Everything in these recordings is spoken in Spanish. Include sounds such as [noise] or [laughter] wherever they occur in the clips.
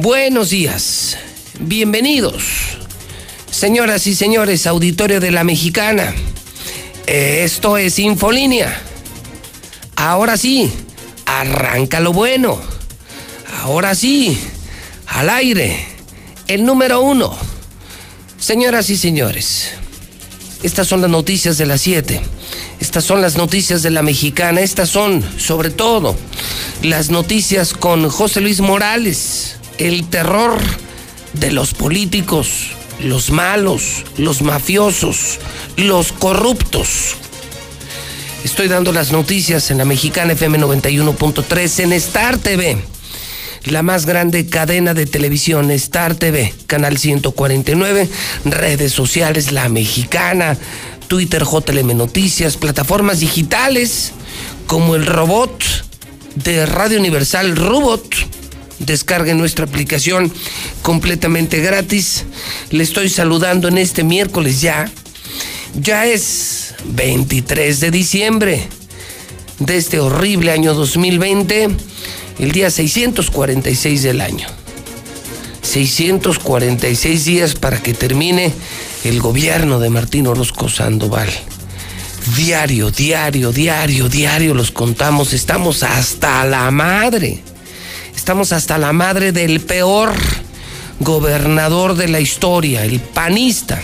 Buenos días, bienvenidos, señoras y señores, auditorio de la Mexicana. Esto es Infolínea. Ahora sí, arranca lo bueno. Ahora sí, al aire, el número uno. Señoras y señores, estas son las noticias de las 7. Estas son las noticias de la mexicana. Estas son, sobre todo, las noticias con José Luis Morales el terror de los políticos, los malos, los mafiosos, los corruptos. Estoy dando las noticias en la mexicana FM 91.3 en Star TV, la más grande cadena de televisión, Star TV, canal 149, redes sociales, la mexicana, Twitter, JLM Noticias, plataformas digitales como el robot de Radio Universal Robot Descarguen nuestra aplicación completamente gratis. Le estoy saludando en este miércoles ya. Ya es 23 de diciembre de este horrible año 2020, el día 646 del año. 646 días para que termine el gobierno de Martín Orozco Sandoval. Diario, diario, diario, diario los contamos. Estamos hasta la madre Estamos hasta la madre del peor gobernador de la historia, el panista,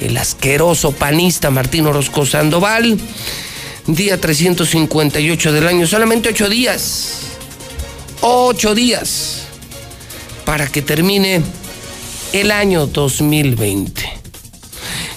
el asqueroso panista Martín Orozco Sandoval. Día 358 del año, solamente ocho días. Ocho días para que termine el año 2020.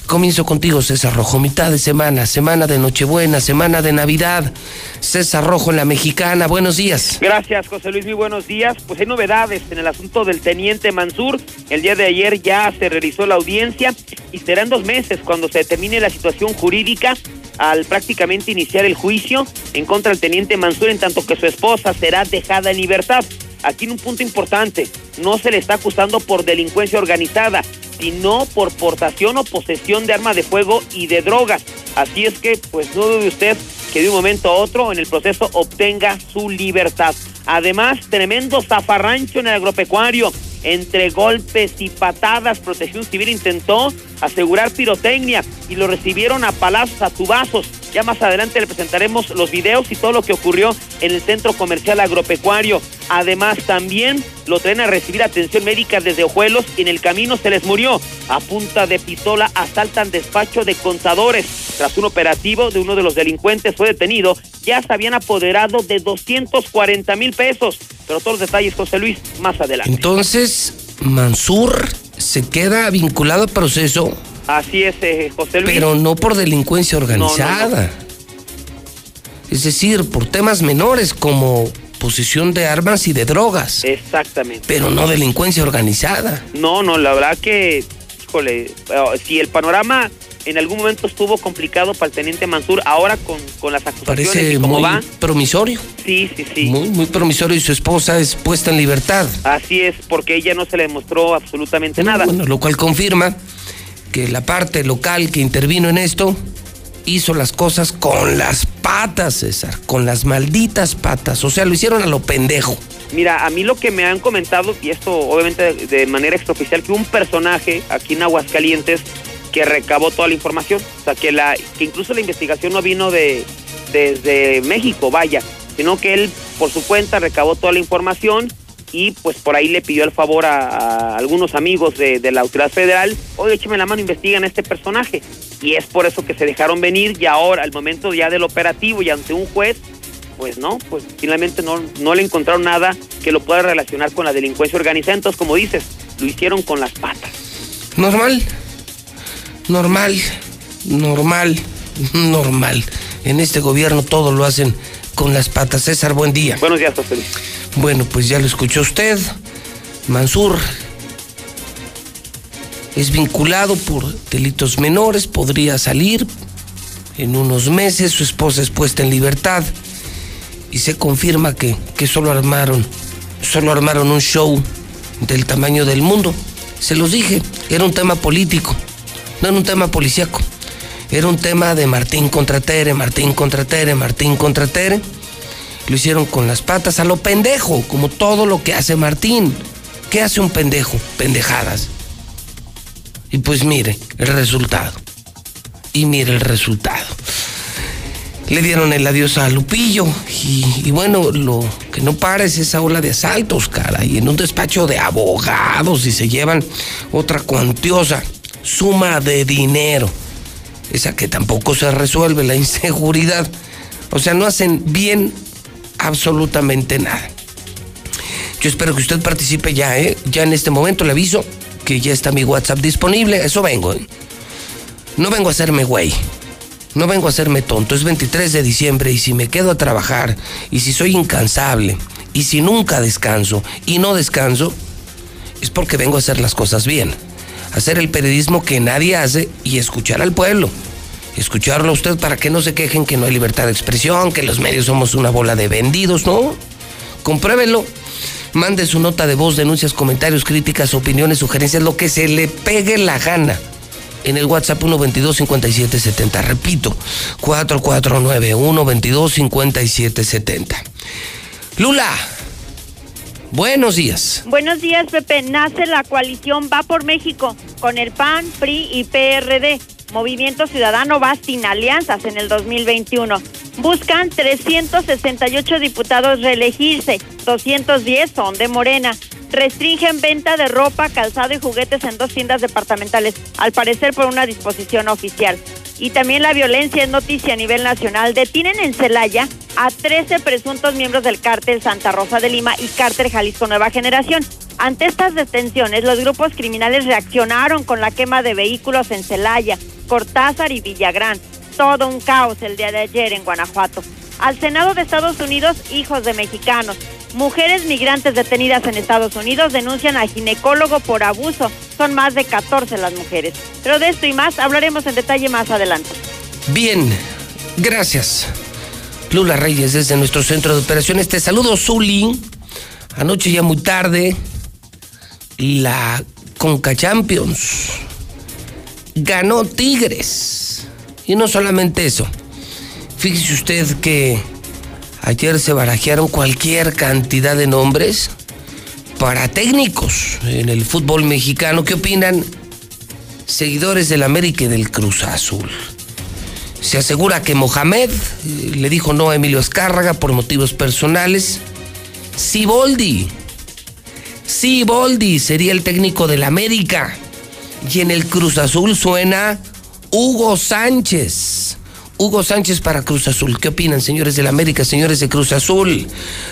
Comienzo contigo, César Rojo. Mitad de semana, semana de Nochebuena, semana de Navidad. César Rojo en la Mexicana. Buenos días. Gracias, José Luis. Muy buenos días. Pues hay novedades en el asunto del teniente Mansur. El día de ayer ya se realizó la audiencia y serán dos meses cuando se determine la situación jurídica al prácticamente iniciar el juicio en contra del teniente Mansur, en tanto que su esposa será dejada en libertad. Aquí en un punto importante, no se le está acusando por delincuencia organizada, sino por portación o posesión de arma de fuego y de drogas. Así es que, pues no dude usted que de un momento a otro en el proceso obtenga su libertad. Además, tremendo zafarrancho en el agropecuario. Entre golpes y patadas, Protección Civil intentó asegurar pirotecnia y lo recibieron a palazos, a tubazos. Ya más adelante le presentaremos los videos y todo lo que ocurrió en el centro comercial agropecuario. Además, también lo traen a recibir atención médica desde Ojuelos y en el camino se les murió. A punta de pistola asaltan despacho de contadores. Tras un operativo de uno de los delincuentes fue detenido, ya se habían apoderado de 240 mil pesos. Pero todos los detalles, José Luis, más adelante. Entonces, Mansur se queda vinculado al proceso. Así es, eh, José Luis. Pero no por delincuencia organizada. Es decir, por temas menores como posesión de armas y de drogas. Exactamente. Pero no delincuencia organizada. No, no, la verdad que, híjole, eh, si el panorama en algún momento estuvo complicado para el teniente Mansur, ahora con, con las acusaciones Parece y cómo muy va. promisorio. Sí, sí, sí. Muy, muy promisorio y su esposa es puesta en libertad. Así es, porque ella no se le demostró absolutamente Bueno, nada. bueno, lo cual confirma que la parte local que intervino en esto hizo las cosas con las patas, César, con las malditas patas. O sea, lo hicieron a lo pendejo. Mira, a mí lo que me han comentado, y esto obviamente de, manera extraoficial, que un personaje aquí en Aguascalientes que recabó toda la información. O sea, que, la, que incluso la investigación no vino de desde México, vaya, sino que él por su cuenta recabó toda la información y pues por ahí le pidió el favor a, a algunos amigos de, de la autoridad federal, oye, écheme la mano, investigan a este personaje. Y es por eso que se dejaron venir y ahora, al momento ya del operativo y ante un juez, pues no, pues finalmente no, no le encontraron nada que lo pueda relacionar con la delincuencia organizada. Entonces, como dices, lo hicieron con las patas. Normal, normal, normal, normal. En este gobierno todo lo hacen con las patas. César, buen día. Buenos días, José Luis. Bueno, pues ya lo escuchó usted. Mansur es vinculado por delitos menores, podría salir en unos meses, su esposa es puesta en libertad y se confirma que, que solo armaron, solo armaron un show del tamaño del mundo. Se los dije, era un tema político, no era un tema policíaco. Era un tema de Martín contra Tere, Martín contra Tere, Martín contra Tere. Lo hicieron con las patas a lo pendejo, como todo lo que hace Martín. ¿Qué hace un pendejo? Pendejadas. Y pues mire el resultado. Y mire el resultado. Le dieron el adiós a Lupillo. Y, bueno, lo que no para es esa ola de asaltos, cara. Y en un despacho de abogados y se llevan otra cuantiosa suma de dinero. Esa que tampoco se resuelve, la [laughs] inseguridad. O sea, no hacen bien absolutamente nada. Yo espero que usted participe ya, ¿eh? Ya en este momento le aviso que ya está mi WhatsApp disponible. Eso vengo, ¿eh? No vengo a hacerme güey. No vengo a hacerme tonto. Es 23 de diciembre y si me quedo a trabajar y si soy incansable y si nunca descanso y no descanso, es porque vengo a hacer las cosas bien. Hacer el periodismo que nadie hace y escuchar al pueblo. Escucharlo a usted para que no se quejen que no hay libertad de expresión, que los medios somos una bola de vendidos, ¿no? Compruébelo. Mande su nota de voz, denuncias, comentarios, críticas, opiniones, sugerencias, lo que se le pegue la gana. En el WhatsApp 122-5770. Repito, 449-122-5770. Lula, buenos días. Buenos días, Pepe. Nace la coalición Va por México con el PAN, PRI y PRD. Movimiento Ciudadano va sin alianzas en el 2021. Buscan 368 diputados reelegirse, 210 son de Morena. Restringen venta de ropa, calzado y juguetes en dos tiendas departamentales, al parecer por una disposición oficial. Y también la violencia es noticia a nivel nacional. Detienen en Celaya a 13 presuntos miembros del cártel Santa Rosa de Lima y cártel Jalisco Nueva Generación. Ante estas detenciones, los grupos criminales reaccionaron con la quema de vehículos en Celaya, Cortázar y Villagrán. Todo un caos el día de ayer en Guanajuato. Al Senado de Estados Unidos, hijos de mexicanos. Mujeres migrantes detenidas en Estados Unidos denuncian al ginecólogo por abuso. Son más de 14 las mujeres. Pero de esto y más hablaremos en detalle más adelante. Bien, gracias. Lula Reyes desde nuestro centro de operaciones. Te saludo, Zuli. Anoche ya muy tarde, la Conca Champions ganó Tigres. Y no solamente eso. Fíjese usted que ayer se barajearon cualquier cantidad de nombres para técnicos en el fútbol mexicano. ¿Qué opinan seguidores del América y del Cruz Azul? Se asegura que Mohamed eh, le dijo no a Emilio Escárraga por motivos personales. Siboldi. Siboldi sería el técnico del América. Y en el Cruz Azul suena Hugo Sánchez. Hugo Sánchez para Cruz Azul. ¿Qué opinan, señores del América, señores de Cruz Azul?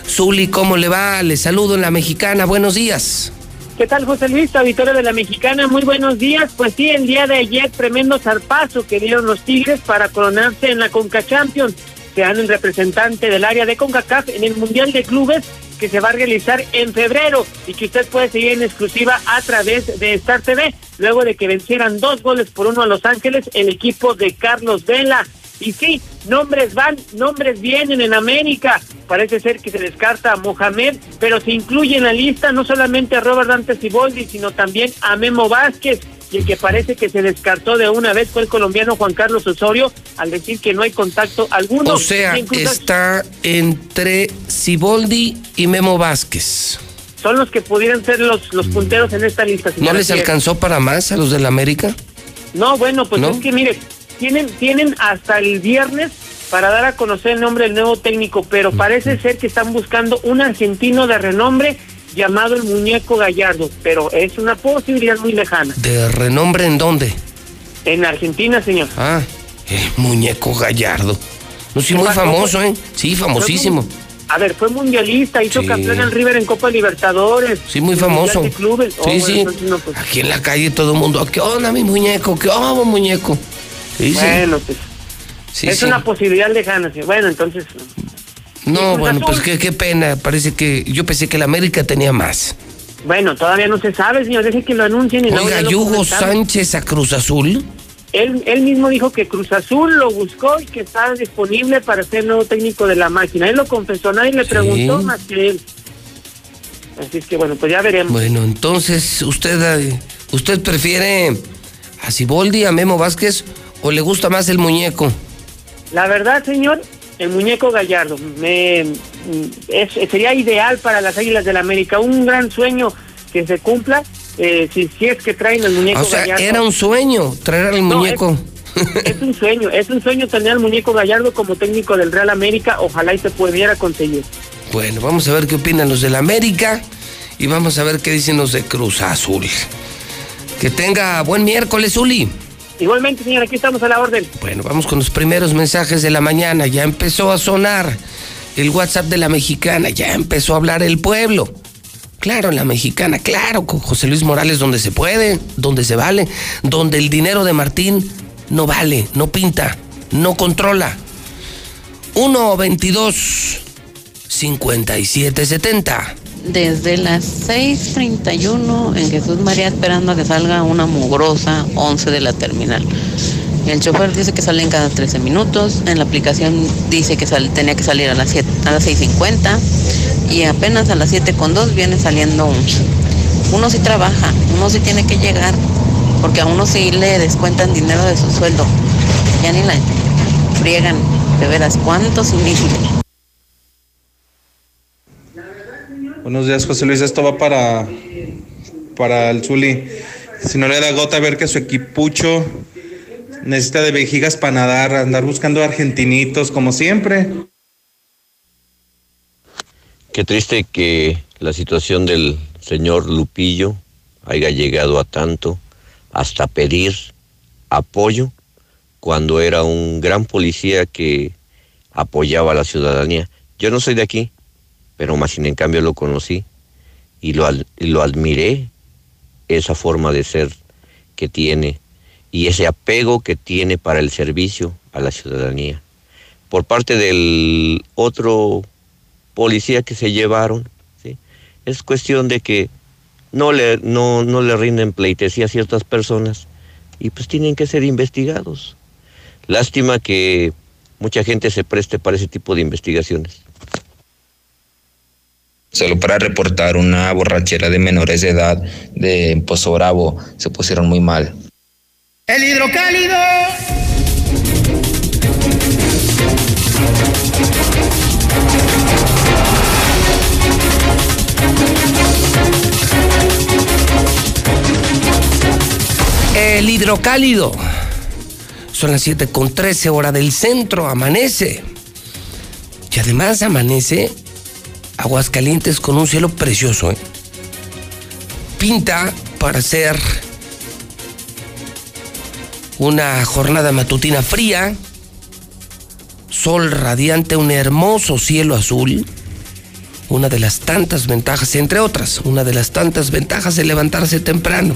Zuli, ¿cómo le va? Les saludo en la mexicana. Buenos días. ¿Qué tal, José Luis, auditorio de la Mexicana? Muy buenos días. Pues sí, el día de ayer, tremendo zarpazo que dieron los Tigres para coronarse en la Conca Champions. Sean el representante del área de CONCACAF en el Mundial de Clubes que se va a realizar en febrero y que usted puede seguir en exclusiva a través de Star TV, luego de que vencieran dos goles por uno a Los Ángeles, el equipo de Carlos Vela. Y sí, nombres van, nombres vienen en América. Parece ser que se descarta a Mohamed, pero se incluye en la lista no solamente a Robert Dante Siboldi, sino también a Memo Vázquez. Y el que parece que se descartó de una vez fue el colombiano Juan Carlos Osorio al decir que no hay contacto alguno. O sea, está entre Siboldi y Memo Vázquez. Son los que pudieran ser los, los punteros en esta lista. ¿No les alcanzó para más a los del América? No, bueno, pues es que mire, tienen, tienen hasta el viernes para dar a conocer el nombre del nuevo técnico, pero parece ser que están buscando un argentino de renombre llamado el Muñeco Gallardo, pero es una posibilidad muy lejana. ¿De renombre en dónde? En Argentina, señor. Ah, el Muñeco Gallardo. No, sí, muy famoso, ¿eh? Sí, famosísimo. A ver, fue mundialista, hizo campeón en River en Copa Libertadores. Sí, muy famoso. Clubes. Sí, oh, sí. Pues. Aquí en la calle todo el mundo, ¿qué onda mi muñeco? ¿Qué onda muñeco? bueno, pues. es una posibilidad lejana. Bueno, entonces. No, bueno, pues qué, qué pena. Parece que yo pensé que la América tenía más. Bueno, todavía no se sabe, señor. Deje que lo anuncien. Y Oiga, Hugo Sánchez a Cruz Azul. Él, él mismo dijo que Cruz Azul lo buscó y que estaba disponible para ser nuevo técnico de la máquina. Él lo confesó, nadie le preguntó más que él. Así es que bueno, pues ya veremos. Bueno, entonces, ¿usted, usted prefiere a Ciboldi, a Memo Vázquez o le gusta más el muñeco? La verdad, señor, el muñeco Gallardo. Me, sería ideal para las Águilas del la América. Un gran sueño que se cumpla. Eh, si, si es que traen el muñeco o sea, Era un sueño traer al muñeco. es, un sueño, es un sueño tener al muñeco Gallardo como técnico del Real América. Ojalá y se pudiera conseguir. Bueno, vamos a ver qué opinan los del América y vamos a ver qué dicen los de Cruz Azul. Que tenga buen miércoles, Uli. Igualmente, señor, aquí estamos a la orden. Bueno, vamos con los primeros mensajes de la mañana. Ya empezó a sonar el WhatsApp de la mexicana, ya empezó a hablar el pueblo. Claro, la mexicana, claro, con José Luis Morales donde se puede, donde se vale, donde el dinero de Martín no vale, no pinta, no controla. 1 22 57 70 desde las 6.31 en Jesús María esperando a que salga una mugrosa 11 de la terminal. El chofer dice que salen cada 13 minutos, en la aplicación dice que tenía que salir a las, 7, a las 6.50 y apenas a las 7.2 viene saliendo un... Uno sí trabaja, uno sí tiene que llegar, porque a uno sí le descuentan dinero de su sueldo. Ya ni la friegan, de veras, ¿cuántos inútiles? Buenos días, José Luis. Esto va para, para el Zuli. Si no le da gota ver que su equipucho necesita de vejigas para nadar, andar buscando argentinitos como siempre. Qué triste que la situación del señor Lupillo haya llegado a tanto, hasta pedir apoyo cuando era un gran policía que apoyaba a la ciudadanía. Yo no soy de aquí, pero más sin en cambio lo conocí y lo, lo admiré, esa forma de ser que tiene y ese apego que tiene para el servicio a la ciudadanía. Por parte del otro policía que se llevaron, es cuestión de que no le, no, no le rinden pleitesía a ciertas personas y pues tienen que ser investigados. Lástima que mucha gente se preste para ese tipo de investigaciones solo para reportar una borrachera de menores de edad de Pozo Bravo. Se pusieron muy mal. El hidrocálido. El hidrocálido. Son las 7 con 13 hora del centro, amanece. Y además amanece Aguascalientes con un cielo precioso. ¿eh? Pinta para ser una jornada matutina fría, sol radiante, un hermoso cielo azul. Una de las tantas ventajas, entre otras, una de las tantas ventajas de levantarse temprano,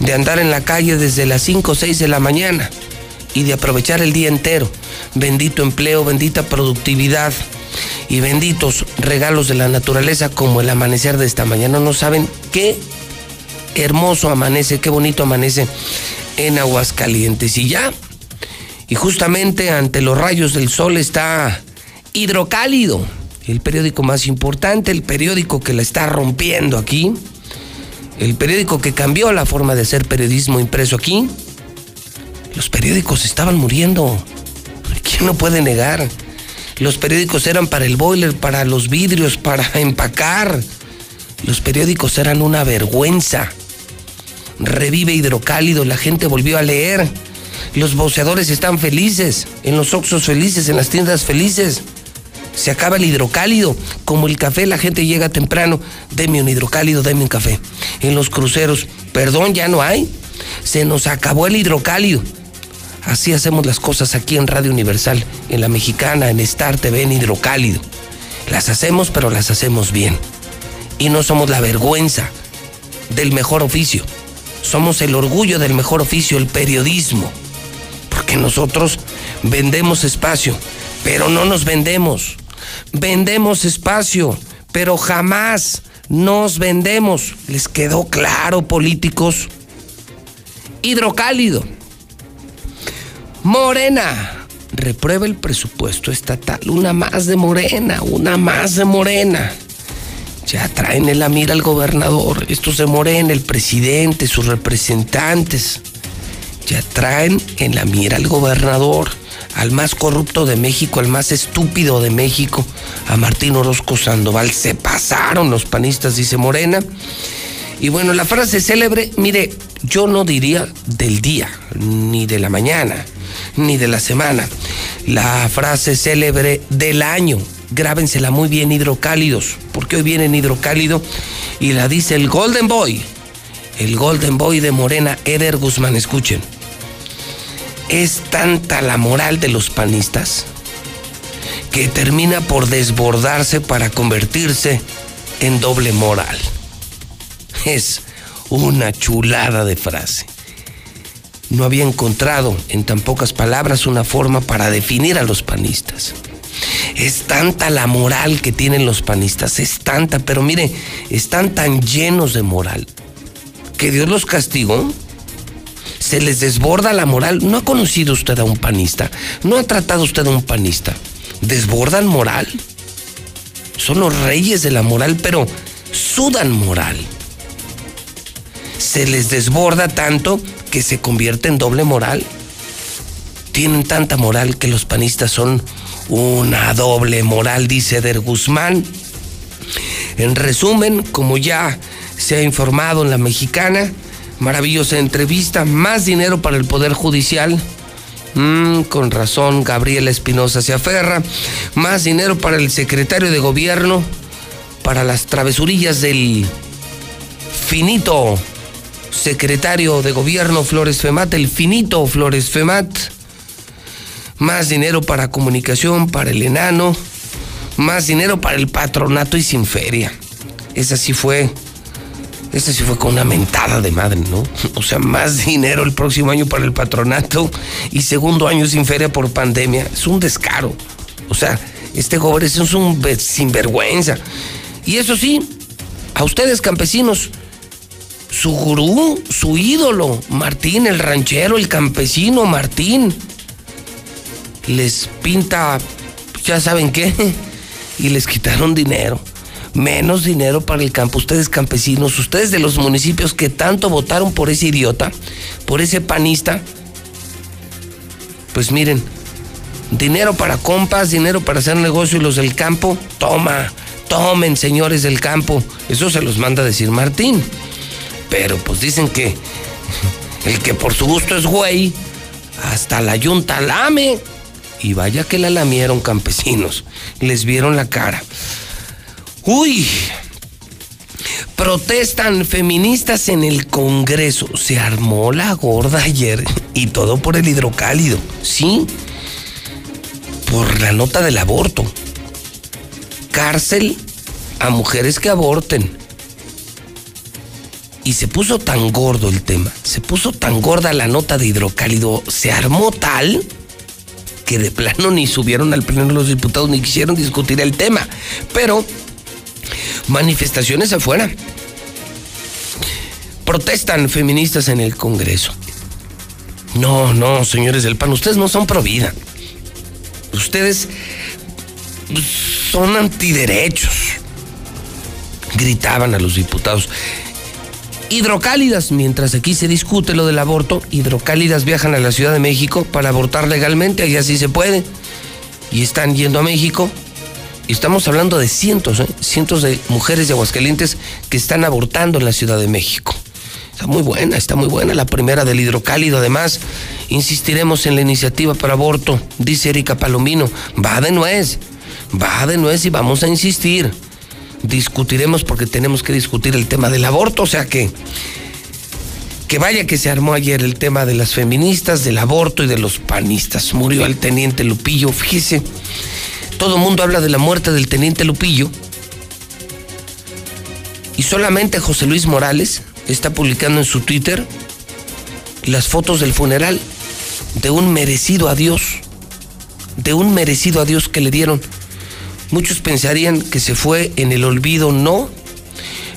de andar en la calle desde las 5 o 6 de la mañana y de aprovechar el día entero. Bendito empleo, bendita productividad y benditos regalos de la naturaleza como el amanecer de esta mañana. No saben qué hermoso amanece, qué bonito amanece en Aguascalientes. Y ya, y justamente ante los rayos del sol está Hidrocálido, el periódico más importante, el periódico que la está rompiendo aquí, el periódico que cambió la forma de hacer periodismo impreso aquí. Los periódicos estaban muriendo. ¿Quién no puede negar? Los periódicos eran para el boiler, para los vidrios, para [laughs] empacar. Los periódicos eran una vergüenza. Revive hidrocálido, la gente volvió a leer. Los boceadores están felices, en los oxos felices, en las tiendas felices. Se acaba el hidrocálido, como el café, la gente llega temprano, deme un hidrocálido, deme un café. En los cruceros, perdón, ya no hay. Se nos acabó el hidrocálido. Así hacemos las cosas aquí en Radio Universal, en La Mexicana, en Star TV, en Hidrocálido. Las hacemos, pero las hacemos bien. Y no somos la vergüenza del mejor oficio. Somos el orgullo del mejor oficio, el periodismo. Porque nosotros vendemos espacio, pero no nos vendemos. Vendemos espacio, pero jamás nos vendemos. ¿Les quedó claro, políticos? Hidrocálido Morena reprueba el presupuesto estatal. Una más de Morena, una más de Morena. Ya traen en la mira al gobernador, estos de Morena, el presidente, sus representantes. Ya traen en la mira al gobernador, al más corrupto de México, al más estúpido de México, a Martín Orozco Sandoval. Se pasaron los panistas, dice Morena. Y bueno, la frase célebre, mire, yo no diría del día, ni de la mañana, ni de la semana. La frase célebre del año, grábensela muy bien hidrocálidos, porque hoy viene en hidrocálido y la dice el Golden Boy, el Golden Boy de Morena, Eder Guzmán, escuchen. Es tanta la moral de los panistas que termina por desbordarse para convertirse en doble moral. Es una chulada de frase no había encontrado en tan pocas palabras una forma para definir a los panistas. Es tanta la moral que tienen los panistas, es tanta, pero mire, están tan llenos de moral que Dios los castigó. Se les desborda la moral. ¿No ha conocido usted a un panista? ¿No ha tratado usted a un panista? ¿Desbordan moral? Son los reyes de la moral, pero sudan moral. Se les desborda tanto que se convierte en doble moral. Tienen tanta moral que los panistas son una doble moral, dice Der Guzmán. En resumen, como ya se ha informado en la mexicana, maravillosa entrevista, más dinero para el Poder Judicial. Mm, con razón, Gabriela Espinosa se aferra. Más dinero para el secretario de gobierno, para las travesurillas del finito secretario de gobierno Flores Femat, el finito Flores Femat. Más dinero para comunicación, para el enano. Más dinero para el patronato y sin feria. Esa sí fue. Esa sí fue con una mentada de madre, ¿no? [laughs] O sea, más dinero el próximo año para el patronato y segundo año sin feria por pandemia. Es un descaro. O sea, este gobierno es un sinvergüenza. Y eso sí, a ustedes campesinos, su gurú, su ídolo, Martín, el ranchero, el campesino, Martín. Les pinta, ya saben qué, [laughs] y les quitaron dinero. Menos dinero para el campo. Ustedes campesinos, ustedes de los municipios que tanto votaron por ese idiota, por ese panista. Pues miren, dinero para compas, dinero para hacer negocio y los del campo, toma, tomen señores del campo. Eso se los manda a decir Martín. Pero pues dicen que el que por su gusto es güey, hasta la yunta lame. Y vaya que la lamieron campesinos. Les vieron la cara. Uy. Protestan feministas en el Congreso. Se armó la gorda ayer. Y todo por el hidrocálido. Sí. Por la nota del aborto. Cárcel a mujeres que aborten y se puso tan gordo el tema, se puso tan gorda la nota de hidrocálido, se armó tal que de plano ni subieron al pleno los diputados ni quisieron discutir el tema. Pero manifestaciones afuera. Protestan feministas en el Congreso. No, no, señores del PAN, ustedes no son pro vida. Ustedes son antiderechos. Gritaban a los diputados. Hidrocálidas, mientras aquí se discute lo del aborto, hidrocálidas viajan a la Ciudad de México para abortar legalmente, allá sí se puede. Y están yendo a México. Y estamos hablando de cientos, ¿eh? cientos de mujeres de Aguascalientes que están abortando en la Ciudad de México. Está muy buena, está muy buena la primera del hidrocálido. Además, insistiremos en la iniciativa para aborto, dice Erika Palomino. Va de nuez, va de nuez y vamos a insistir. Discutiremos porque tenemos que discutir el tema del aborto, o sea que que vaya que se armó ayer el tema de las feministas, del aborto y de los panistas. Murió el teniente Lupillo, fíjese, todo el mundo habla de la muerte del teniente Lupillo y solamente José Luis Morales está publicando en su Twitter las fotos del funeral de un merecido adiós, de un merecido adiós que le dieron. Muchos pensarían que se fue en el olvido, no.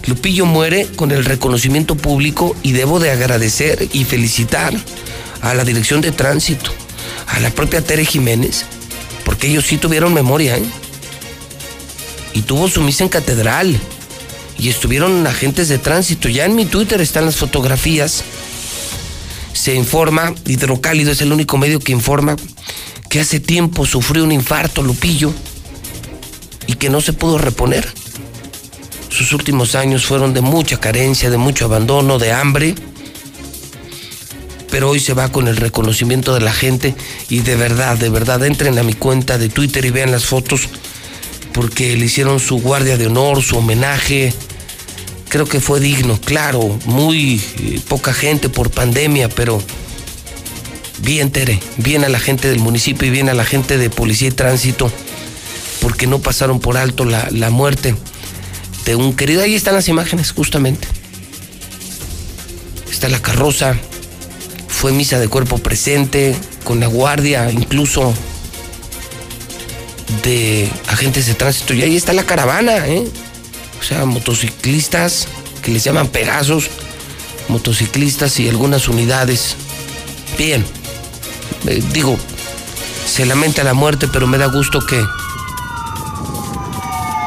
Lupillo muere con el reconocimiento público y debo de agradecer y felicitar a la Dirección de Tránsito, a la propia Tere Jiménez, porque ellos sí tuvieron memoria, ¿eh? Y tuvo su misa en catedral y estuvieron agentes de tránsito. Ya en mi Twitter están las fotografías. Se informa, Hidrocálido es el único medio que informa que hace tiempo sufrió un infarto Lupillo y que no se pudo reponer. Sus últimos años fueron de mucha carencia, de mucho abandono, de hambre. Pero hoy se va con el reconocimiento de la gente y de verdad, de verdad, entren a mi cuenta de Twitter y vean las fotos porque le hicieron su guardia de honor, su homenaje. Creo que fue digno, claro, muy eh, poca gente por pandemia, pero bien Tere, bien a la gente del municipio y bien a la gente de policía y tránsito, porque no pasaron por alto la, la muerte de un querido. Ahí están las imágenes, justamente. Está la carroza, fue misa de cuerpo presente, con la guardia, incluso de agentes de tránsito. Y ahí está la caravana, ¿eh? O sea, motociclistas que les llaman Pegasos, motociclistas y algunas unidades. Bien, eh, digo, se lamenta la muerte, pero me da gusto que,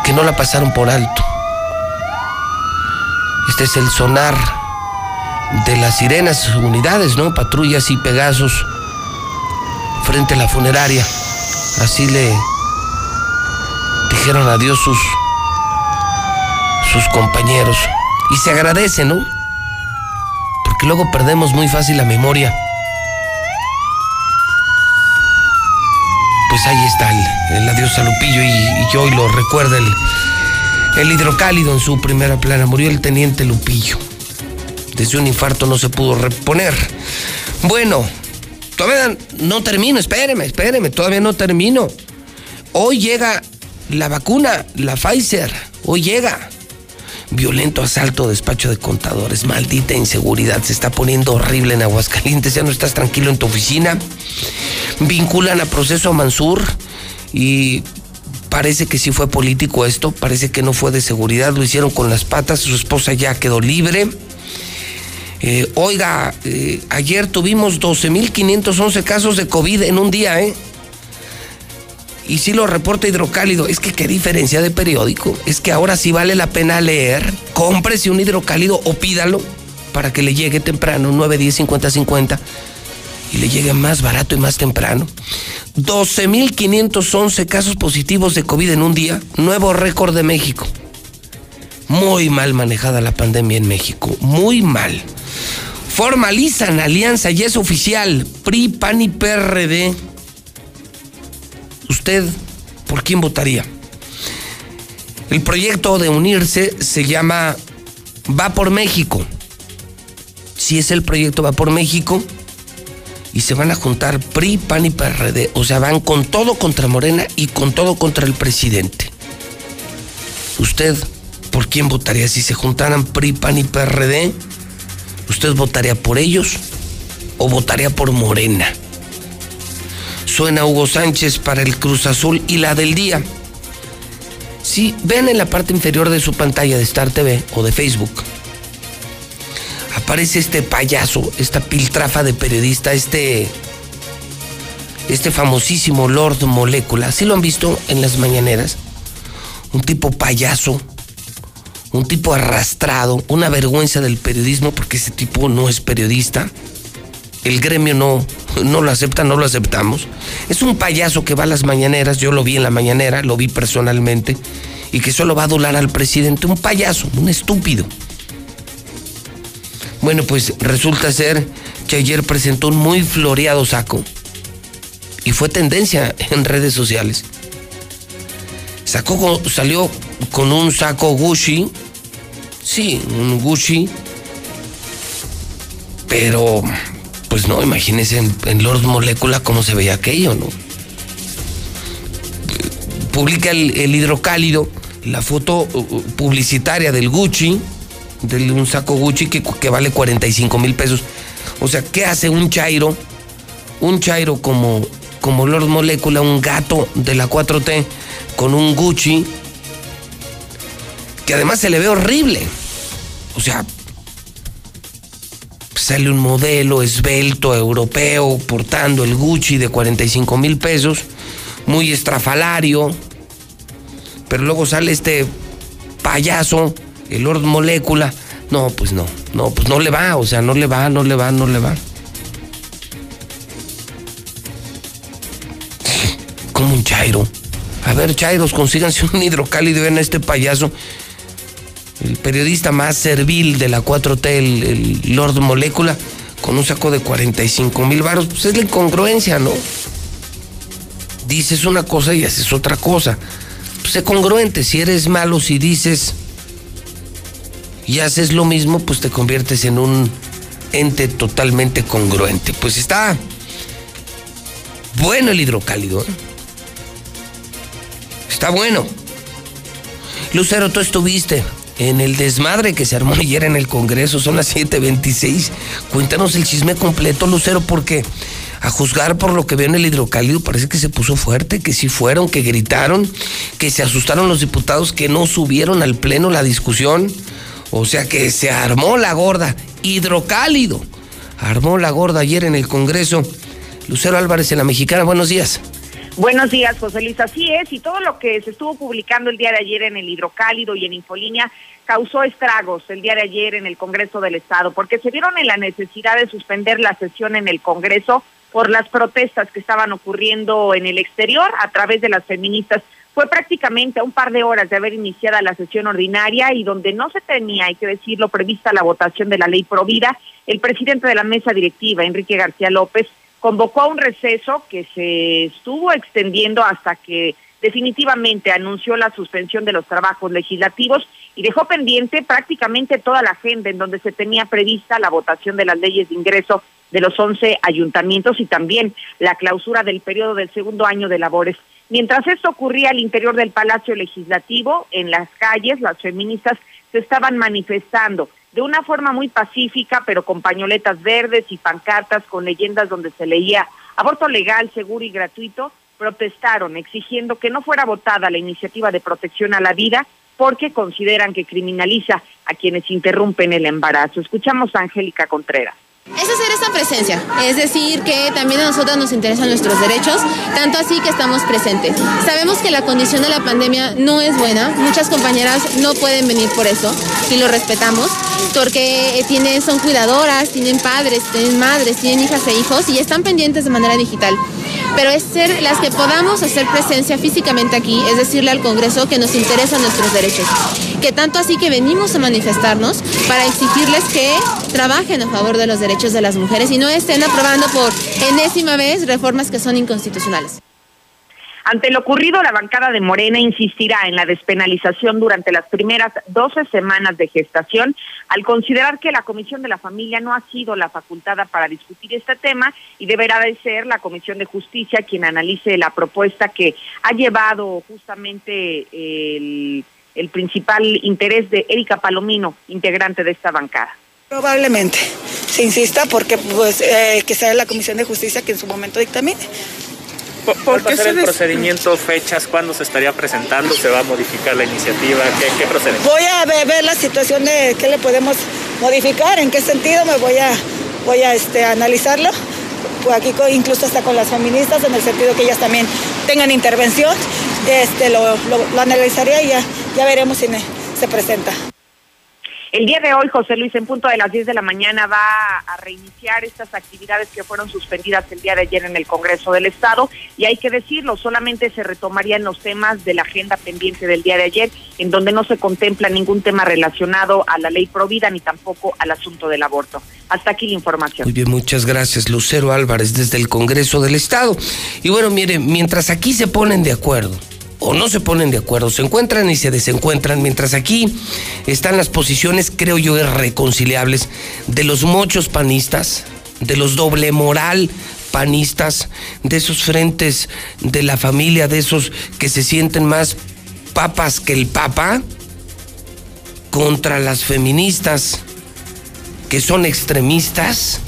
que no la pasaron por alto. Este es el sonar de las sirenas, unidades, ¿no? Patrullas y Pegasos frente a la funeraria. Así le dijeron adiós sus, sus compañeros. Y se agradece, ¿no? Porque luego perdemos muy fácil la memoria. Pues ahí está el, el adiós a Lupillo y, y hoy lo recuerda el, hidrocálido en su primera plana. Murió el teniente Lupillo. Desde un infarto no se pudo reponer. Bueno, todavía no termino, espéreme, espéreme, todavía no termino. Hoy llega la vacuna, la Pfizer, hoy llega. Violento asalto, despacho de contadores, maldita inseguridad, se está poniendo horrible en Aguascalientes, ya no estás tranquilo en tu oficina. Vinculan a proceso a Mansur y parece que sí fue político esto, parece que no fue de seguridad, lo hicieron con las patas, su esposa ya quedó libre. Eh, oiga, eh, ayer tuvimos 12.511 casos de COVID en un día, ¿eh? Y sí lo reporta Hidrocálido. Es que qué diferencia de periódico. Es que ahora sí vale la pena leer. Cómprese un hidrocálido o pídalo para que le llegue temprano, 9, 10, 50, 50. Y le llegue más barato y más temprano. 12.511 casos positivos de COVID en un día. Nuevo récord de México. Muy mal manejada la pandemia en México. Muy mal. Formalizan alianza y es oficial. PRI, PAN y PRD ¿Usted por quién votaría? El proyecto de unirse se llama Va por México. Si es el proyecto Va por México y se van a juntar PRI, PAN y PRD. O sea, van con todo contra Morena y con todo contra el presidente. ¿Usted por quién votaría? Si se juntaran PRI, PAN y PRD, ¿usted votaría por ellos o votaría por Morena? Suena Hugo Sánchez para el Cruz Azul y la del día. Si ven en la parte inferior de su pantalla de Star TV o de Facebook, aparece este payaso, esta piltrafa de periodista, este, este famosísimo Lord Molécula. ¿Sí lo han visto en las mañaneras? Un tipo payaso, un tipo arrastrado, una vergüenza del periodismo porque ese tipo no es periodista. El gremio no, no lo acepta, no lo aceptamos. Es un payaso que va a las mañaneras, yo lo vi en la mañanera, lo vi personalmente, y que solo va a adular al presidente. Un payaso, un estúpido. Bueno, pues resulta ser que ayer presentó un muy floreado saco y fue tendencia en redes sociales. Sacó, salió con un saco Gucci, sí, un Gucci, pero pues no, imagínense en, Lord Molecula cómo se veía aquello, ¿no? Publica el, hidrocálido, la foto uh, uh, publicitaria del Gucci, de un saco Gucci que, que vale 45 mil pesos. O sea, ¿qué hace un chairo? Un chairo como, como Lord Molecula, un gato de la 4T, con un Gucci, que además se le ve horrible. O sea, sale un modelo esbelto europeo portando el Gucci de 45 mil pesos, muy estrafalario, pero luego sale este payaso, el Lord Molécula. No, pues no, no, pues no le va, o sea, no le va, no le va, no le va. Como un Chairo. A ver, Chairos, consíganse un hidrocálido en este payaso el periodista más servil de la 4T, el, Lord Molécula, con un saco de 45 mil varos, pues es la incongruencia, ¿no? Dices una cosa y haces otra cosa. Pues sé congruente, si eres malo, si dices y haces lo mismo, pues te conviertes en un ente totalmente congruente. Pues está bueno el hidrocálido. ¿eh? Está bueno. Lucero, tú estuviste en el desmadre que se armó [laughs] ayer en el Congreso. Son las 7:26. Cuéntanos el chisme completo, Lucero, porque a juzgar por lo que veo en el hidrocálido parece que se puso fuerte, que sí fueron, que gritaron, que se asustaron los diputados, que no subieron al pleno la discusión. O sea que se armó la gorda. Hidrocálido. Armó la gorda ayer en el Congreso. Lucero Álvarez en la Mexicana, buenos días. Buenos días, José Luis. Así es, y todo lo que se estuvo publicando el día de ayer en el Hidrocálido y en Infolínea causó estragos el día de ayer en el Congreso del Estado, porque se vieron en la necesidad de suspender la sesión en el Congreso por las protestas que estaban ocurriendo en el exterior a través de las feministas. Fue prácticamente a un par de horas de haber iniciada la sesión ordinaria y donde no se tenía, hay que decirlo, prevista la votación de la ley Provida, el presidente de la mesa directiva, Enrique García López, convocó a un receso que se estuvo extendiendo hasta que definitivamente anunció la suspensión de los trabajos legislativos y dejó pendiente prácticamente toda la agenda en donde se tenía prevista la votación de las leyes de ingreso de los 11 ayuntamientos y también la clausura del periodo del segundo año de labores. Mientras esto ocurría al interior del Palacio Legislativo, en las calles, las feministas se estaban manifestando de una forma muy pacífica, pero con pañoletas verdes y pancartas con leyendas donde se leía aborto legal, seguro y gratuito, protestaron exigiendo que no fuera votada la iniciativa de protección a la vida porque consideran que criminaliza a quienes interrumpen el embarazo. Escuchamos a Angélica Contreras. Es hacer esta presencia, es decir, que también a nosotros nos interesan nuestros derechos, tanto así que estamos presentes. Sabemos que la condición de la pandemia no es buena, muchas compañeras no pueden venir por eso y lo respetamos, porque tienen, son cuidadoras, tienen padres, tienen madres, tienen hijas e hijos y están pendientes de manera digital. Pero es ser las que podamos hacer presencia físicamente aquí, es decirle al Congreso que nos interesan nuestros derechos. Que tanto así que venimos a manifestarnos para exigirles que trabajen a favor de los derechos de las mujeres y no estén aprobando por enésima vez reformas que son inconstitucionales. Ante lo ocurrido, la bancada de Morena insistirá en la despenalización durante las primeras 12 semanas de gestación, al considerar que la Comisión de la Familia no ha sido la facultada para discutir este tema y deberá de ser la Comisión de Justicia quien analice la propuesta que ha llevado justamente el, el principal interés de Erika Palomino, integrante de esta bancada. Probablemente se insista porque pues eh, que sea la Comisión de Justicia que en su momento dictamine. ¿Cuál va a ser el procedimiento, fechas, cuándo se estaría presentando, se va a modificar la iniciativa? ¿Qué, qué procede? Voy a ver, ver, la situación de qué le podemos modificar, en qué sentido me voy a, voy a este, analizarlo. Pues aquí incluso hasta con las feministas, en el sentido que ellas también tengan intervención, este, lo, lo, lo analizaría y ya, ya veremos si me, se presenta. El día de hoy, José Luis, en punto de las 10 de la mañana, va a reiniciar estas actividades que fueron suspendidas el día de ayer en el Congreso del Estado. Y hay que decirlo, solamente se retomarían los temas de la agenda pendiente del día de ayer, en donde no se contempla ningún tema relacionado a la ley Provida ni tampoco al asunto del aborto. Hasta aquí la información. Muy bien, muchas gracias, Lucero Álvarez, desde el Congreso del Estado. Y bueno, mire, mientras aquí se ponen de acuerdo o no se ponen de acuerdo, se encuentran y se desencuentran, mientras aquí están las posiciones, creo yo, irreconciliables de los mochos panistas, de los doble moral panistas, de esos frentes de la familia, de esos que se sienten más papas que el papa, contra las feministas que son extremistas,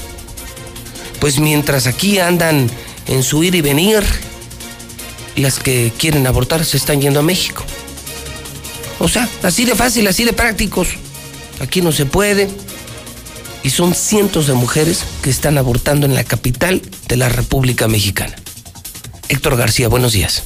pues mientras aquí andan en su ir y venir, las que quieren abortar se están yendo a México. O sea, así de fácil, así de prácticos. Aquí no se puede. Y son cientos de mujeres que están abortando en la capital de la República Mexicana. Héctor García, buenos días.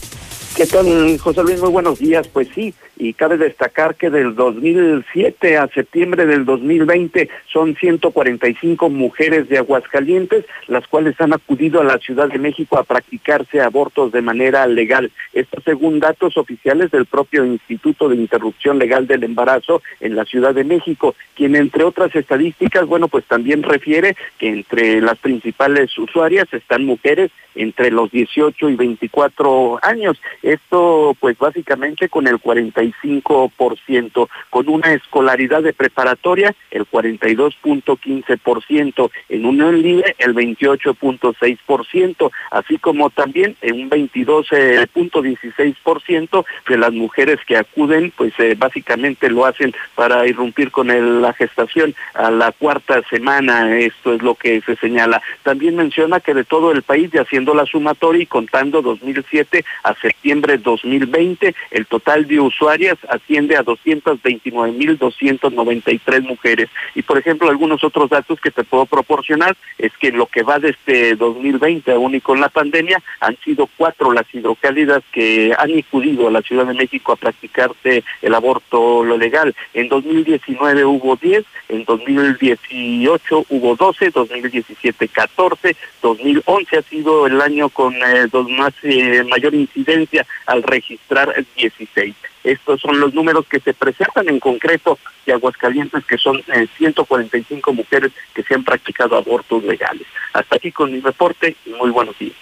¿Qué tal, José Luis? Muy buenos días. Pues sí, y cabe destacar que del 2007 a septiembre del 2020 son 145 mujeres de Aguascalientes las cuales han acudido a la Ciudad de México a practicarse abortos de manera legal. Esto según datos oficiales del propio Instituto de Interrupción Legal del Embarazo en la Ciudad de México, quien entre otras estadísticas, bueno, pues también refiere que entre las principales usuarias están mujeres entre los 18 y 24 años. Esto pues básicamente con el 45%, con una escolaridad de preparatoria el 42.15%, en unión libre el 28.6%, así como también en un 22.16% de las mujeres que acuden pues eh, básicamente lo hacen para irrumpir con el, la gestación a la cuarta semana, esto es lo que se señala. También menciona que de todo el país y haciendo la sumatoria y contando 2007 a septiembre 2020, el total de usuarias asciende a 229.293 mujeres. Y por ejemplo, algunos otros datos que te puedo proporcionar es que lo que va desde 2020 aún y con la pandemia han sido cuatro las hidrocálidas que han acudido a la Ciudad de México a practicarse el aborto lo legal. En 2019 hubo 10, en 2018 hubo 12, 2017 14, 2011 ha sido el año con eh, dos más eh, mayor incidencia al registrar 16. Estos son los números que se presentan en concreto de Aguascalientes, que son eh, 145 mujeres que se han practicado abortos legales. Hasta aquí con mi reporte y muy buenos días.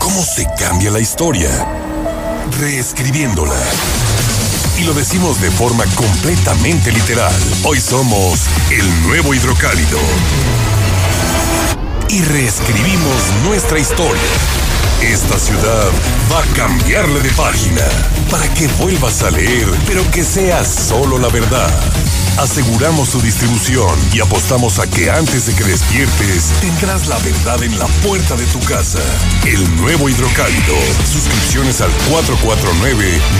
¿Cómo se cambia la historia? Reescribiéndola. Y lo decimos de forma completamente literal. Hoy somos el nuevo hidrocálido. Y reescribimos nuestra historia. Esta ciudad va a cambiarle de página para que vuelvas a leer, pero que sea solo la verdad. Aseguramos su distribución y apostamos a que antes de que despiertes tendrás la verdad en la puerta de tu casa. El nuevo hidrocálido. Suscripciones al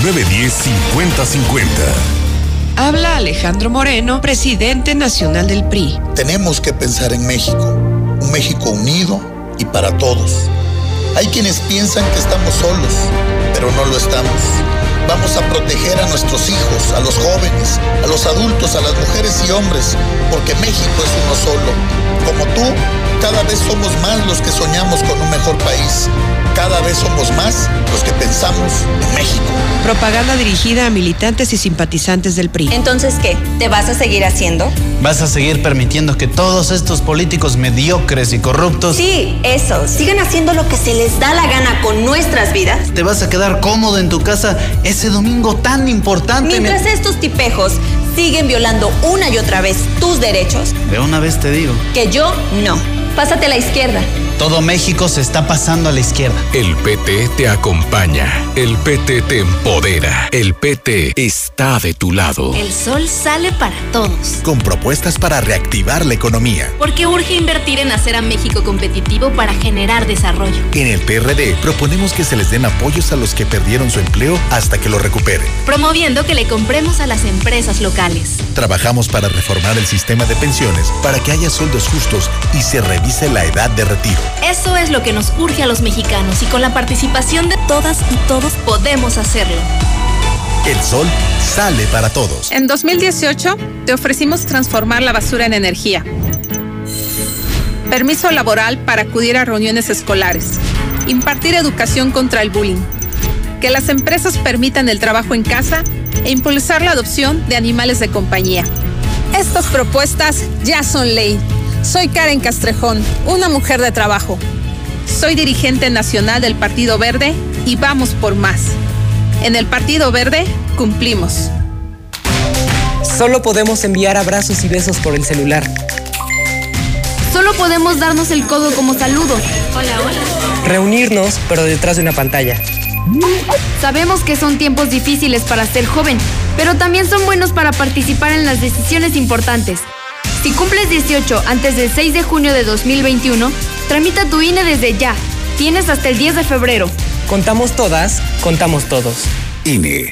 449-910-5050. Habla Alejandro Moreno, presidente nacional del PRI. Tenemos que pensar en México, México unido y para todos. Hay quienes piensan que estamos solos, pero no lo estamos. Vamos a proteger a nuestros hijos, a los jóvenes, a los adultos, a las mujeres y hombres, porque México es uno solo. Como tú, cada vez somos más los que soñamos con un mejor país. Cada vez somos más los que pensamos en México. Propaganda dirigida a militantes y simpatizantes del PRI. Entonces, ¿qué? ¿Te vas a seguir haciendo? ¿Vas a seguir permitiendo que todos estos políticos mediocres y corruptos... Sí, eso. Sigan haciendo lo que se les da la gana con nuestras vidas. ¿Te vas a quedar cómodo en tu casa ese domingo tan importante? Mientras estos tipejos siguen violando una y otra vez tus derechos. De una vez te digo. Que yo no. Pásate a la izquierda. Todo México se está pasando a la izquierda. El PT te acompaña. El PT te empodera. El PT está de tu lado. El sol sale para todos. Con propuestas para reactivar la economía. Porque urge invertir en hacer a México competitivo para generar desarrollo. En el PRD proponemos que se les den apoyos a los que perdieron su empleo hasta que lo recuperen. Promoviendo que le compremos a las empresas locales. Trabajamos para reformar el sistema de pensiones para que haya sueldos justos y se revise la edad de retiro. Eso es lo que nos urge a los mexicanos y con la participación de todas y todos podemos hacerlo. El sol sale para todos. En 2018 te ofrecimos transformar la basura en energía. Permiso laboral para acudir a reuniones escolares. Impartir educación contra el bullying. Que las empresas permitan el trabajo en casa e impulsar la adopción de animales de compañía. Estas propuestas ya son ley. Soy Karen Castrejón, una mujer de trabajo. Soy dirigente nacional del Partido Verde y vamos por más. En el Partido Verde cumplimos. Solo podemos enviar abrazos y besos por el celular. Solo podemos darnos el codo como saludo. Hola, hola. Reunirnos, pero detrás de una pantalla. Sabemos que son tiempos difíciles para ser joven, pero también son buenos para participar en las decisiones importantes. Si cumples 18 antes del 6 de junio de 2021, tramita tu INE desde ya. Tienes hasta el 10 de febrero. Contamos todas, contamos todos. INE.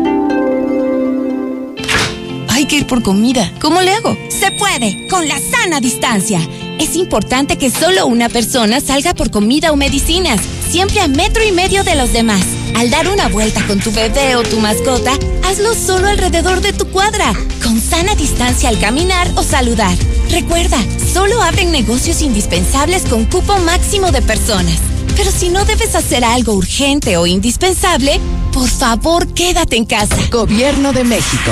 Hay que ir por comida. ¿Cómo le hago? Se puede, con la sana distancia. Es importante que solo una persona salga por comida o medicinas, siempre a metro y medio de los demás. Al dar una vuelta con tu bebé o tu mascota, hazlo solo alrededor de tu cuadra, con sana distancia al caminar o saludar. Recuerda, solo abren negocios indispensables con cupo máximo de personas. Pero si no debes hacer algo urgente o indispensable, por favor quédate en casa. Gobierno de México.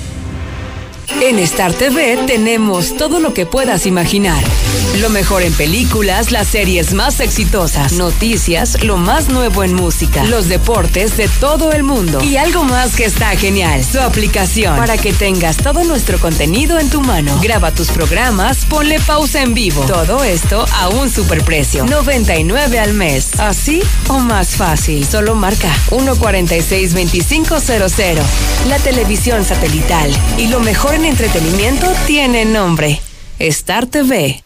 En Star TV tenemos todo lo que puedas imaginar. Lo mejor en películas, las series más exitosas, noticias, lo más nuevo en música, los deportes de todo el mundo y algo más que está genial, su aplicación para que tengas todo nuestro contenido en tu mano. Graba tus programas, ponle pausa en vivo. Todo esto a un superprecio, 99 al mes. Así o más fácil. Solo marca 146-2500. La televisión satelital y lo mejor en entretenimiento tiene nombre. Star TV.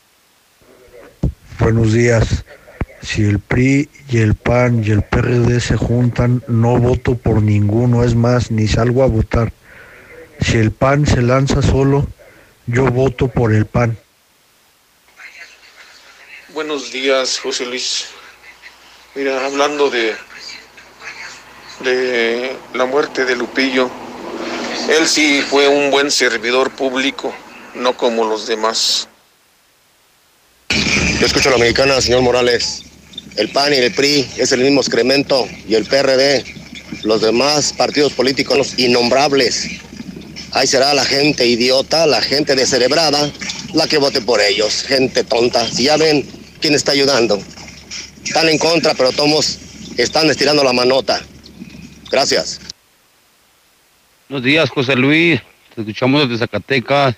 Buenos días. Si el PRI y el PAN y el PRD se juntan, no voto por ninguno, es más, ni salgo a votar. Si el PAN se lanza solo, yo voto por el PAN. Buenos días, José Luis. Mira, hablando de de la muerte de Lupillo, él sí fue un buen servidor público, no como los demás. Yo escucho a la mexicana, señor Morales. El PAN y el PRI es el mismo excremento y el PRD, los demás partidos políticos innombrables. Ahí será la gente idiota, la gente descerebrada, la que vote por ellos, gente tonta. Si ya ven quién está ayudando. Están en contra, pero todos están estirando la manota. Gracias. Buenos días, José Luis. Te escuchamos desde Zacatecas.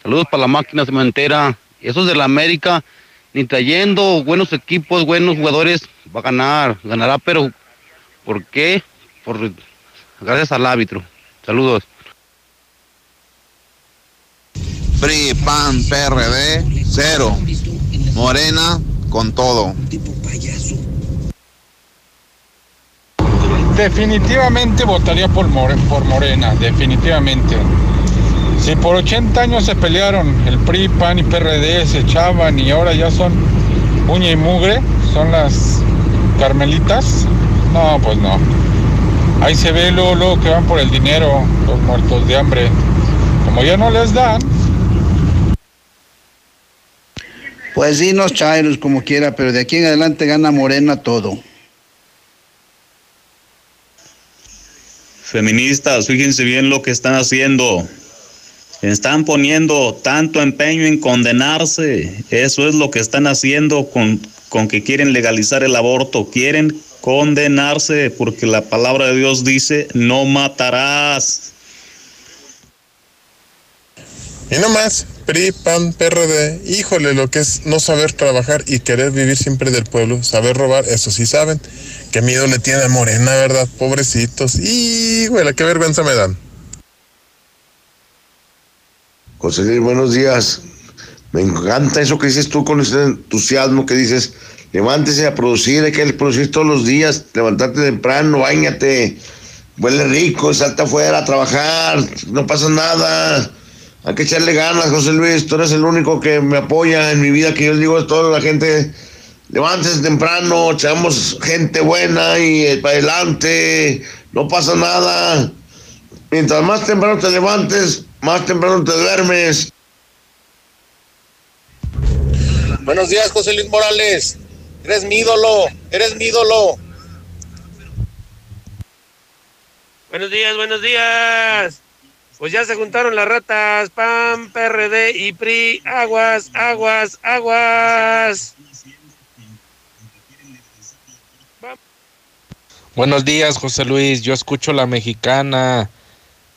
Saludos para la máquina cementera. Esos de la América, ni trayendo buenos equipos, buenos jugadores, va a ganar. Ganará, pero ¿por qué? Por, gracias al árbitro. Saludos. PRI, PAN, PRD, cero. Morena, con todo. Definitivamente votaría por, por Morena, definitivamente. Si por 80 años se pelearon el PRI, PAN y PRD, se echaban y ahora ya son uña y mugre, son las carmelitas, no, pues no. Ahí se ve luego, que van por el dinero, los muertos de hambre. Como ya no les dan. Pues sí, los chairos como quiera, pero de aquí en adelante gana Morena todo. Feministas, fíjense bien lo que están haciendo. Están poniendo tanto empeño en condenarse. Eso es lo que están haciendo con, con que quieren legalizar el aborto. Quieren condenarse porque la palabra de Dios dice, no matarás. Y no más, PRI, PAN, PRD, híjole, lo que es no saber trabajar y querer vivir siempre del pueblo, saber robar, eso sí saben. Qué miedo le tiene a Morena, ¿verdad? Pobrecitos. Y, güey, qué vergüenza me dan. José Luis, buenos días. Me encanta eso que dices tú con ese entusiasmo que dices, levántese a producir, hay que producir todos los días, levantarte temprano, bañate, huele rico, salta afuera a trabajar, no pasa nada. Hay que echarle ganas, José Luis, tú eres el único que me apoya en mi vida, que yo digo a toda la gente, levántese temprano, echamos gente buena y eh, para adelante, no pasa nada. Mientras más temprano te levantes, más temprano te duermes. Buenos días, José Luis Morales. Eres mi ídolo, eres mi ídolo. Buenos días, buenos días. Pues ya se juntaron las ratas, PAN, PRD y PRI. Aguas, aguas, aguas. Buenos días, José Luis. Yo escucho la mexicana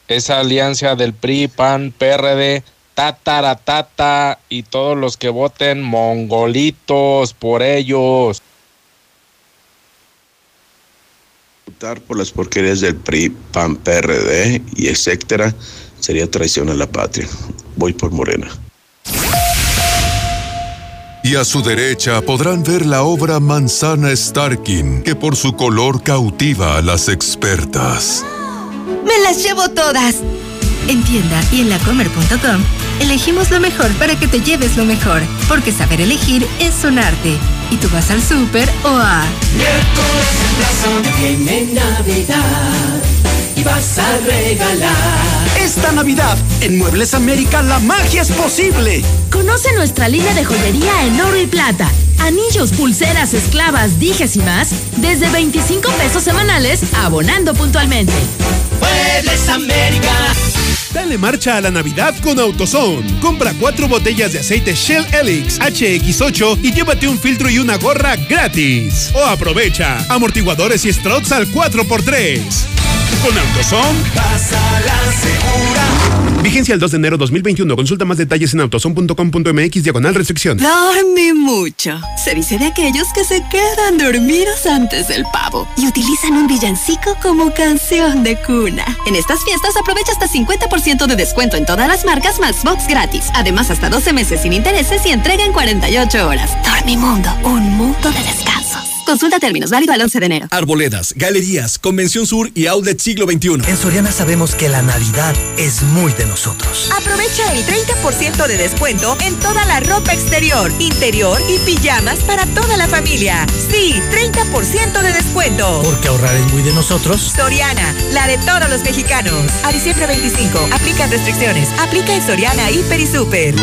esa alianza del PRI, PAN, PRD, tata y todos los que voten mongolitos por ellos. Votar por las porquerías del PRI, PAN, PRD y etcétera sería traición a la patria. Voy por Morena. Y a su derecha podrán ver la obra Manzana Starkin, que por su color cautiva a las expertas. ¡Me las llevo todas! En tienda y en lacomer.com elegimos lo mejor para que te lleves lo mejor, porque saber elegir es un arte. Y tú vas al súper o a... Tiene Navidad y vas a regalar. Esta Navidad, en Muebles América, la magia es posible. Conoce nuestra línea de joyería en oro y plata. Anillos, pulseras, esclavas, dijes y más, desde 25 pesos semanales, abonando puntualmente. Muebles América. Dale marcha a la Navidad con AutoZone. Compra cuatro botellas de aceite Shell Helix HX8 y llévate un filtro y una gorra gratis. O aprovecha amortiguadores y struts al 4x3. Con AutoZone. Pasa la segura. Vigencia el 2 de enero 2021. Consulta más detalles en autozone.com.mx diagonal restricción. Dormí mucho. Se dice de aquellos que se quedan dormidos antes del pavo y utilizan un villancico como canción de cuna. En estas fiestas aprovecha hasta 50% de descuento en todas las marcas más box gratis. Además, hasta 12 meses sin intereses y entrega en 48 horas. Dormimundo, un mundo de descansos. Consulta términos, válido al 11 de enero. Arboledas, galerías, Convención Sur y Outlet Siglo XXI. En Soriana sabemos que la Navidad es muy de nosotros. Aprovecha el 30% de descuento en toda la ropa exterior, interior y pijamas para toda la familia. Sí, 30% de descuento. Porque ahorrar es muy de nosotros. Soriana, la de todos los mexicanos. A diciembre 25, aplican restricciones. Aplica en Soriana, Hiper y Super.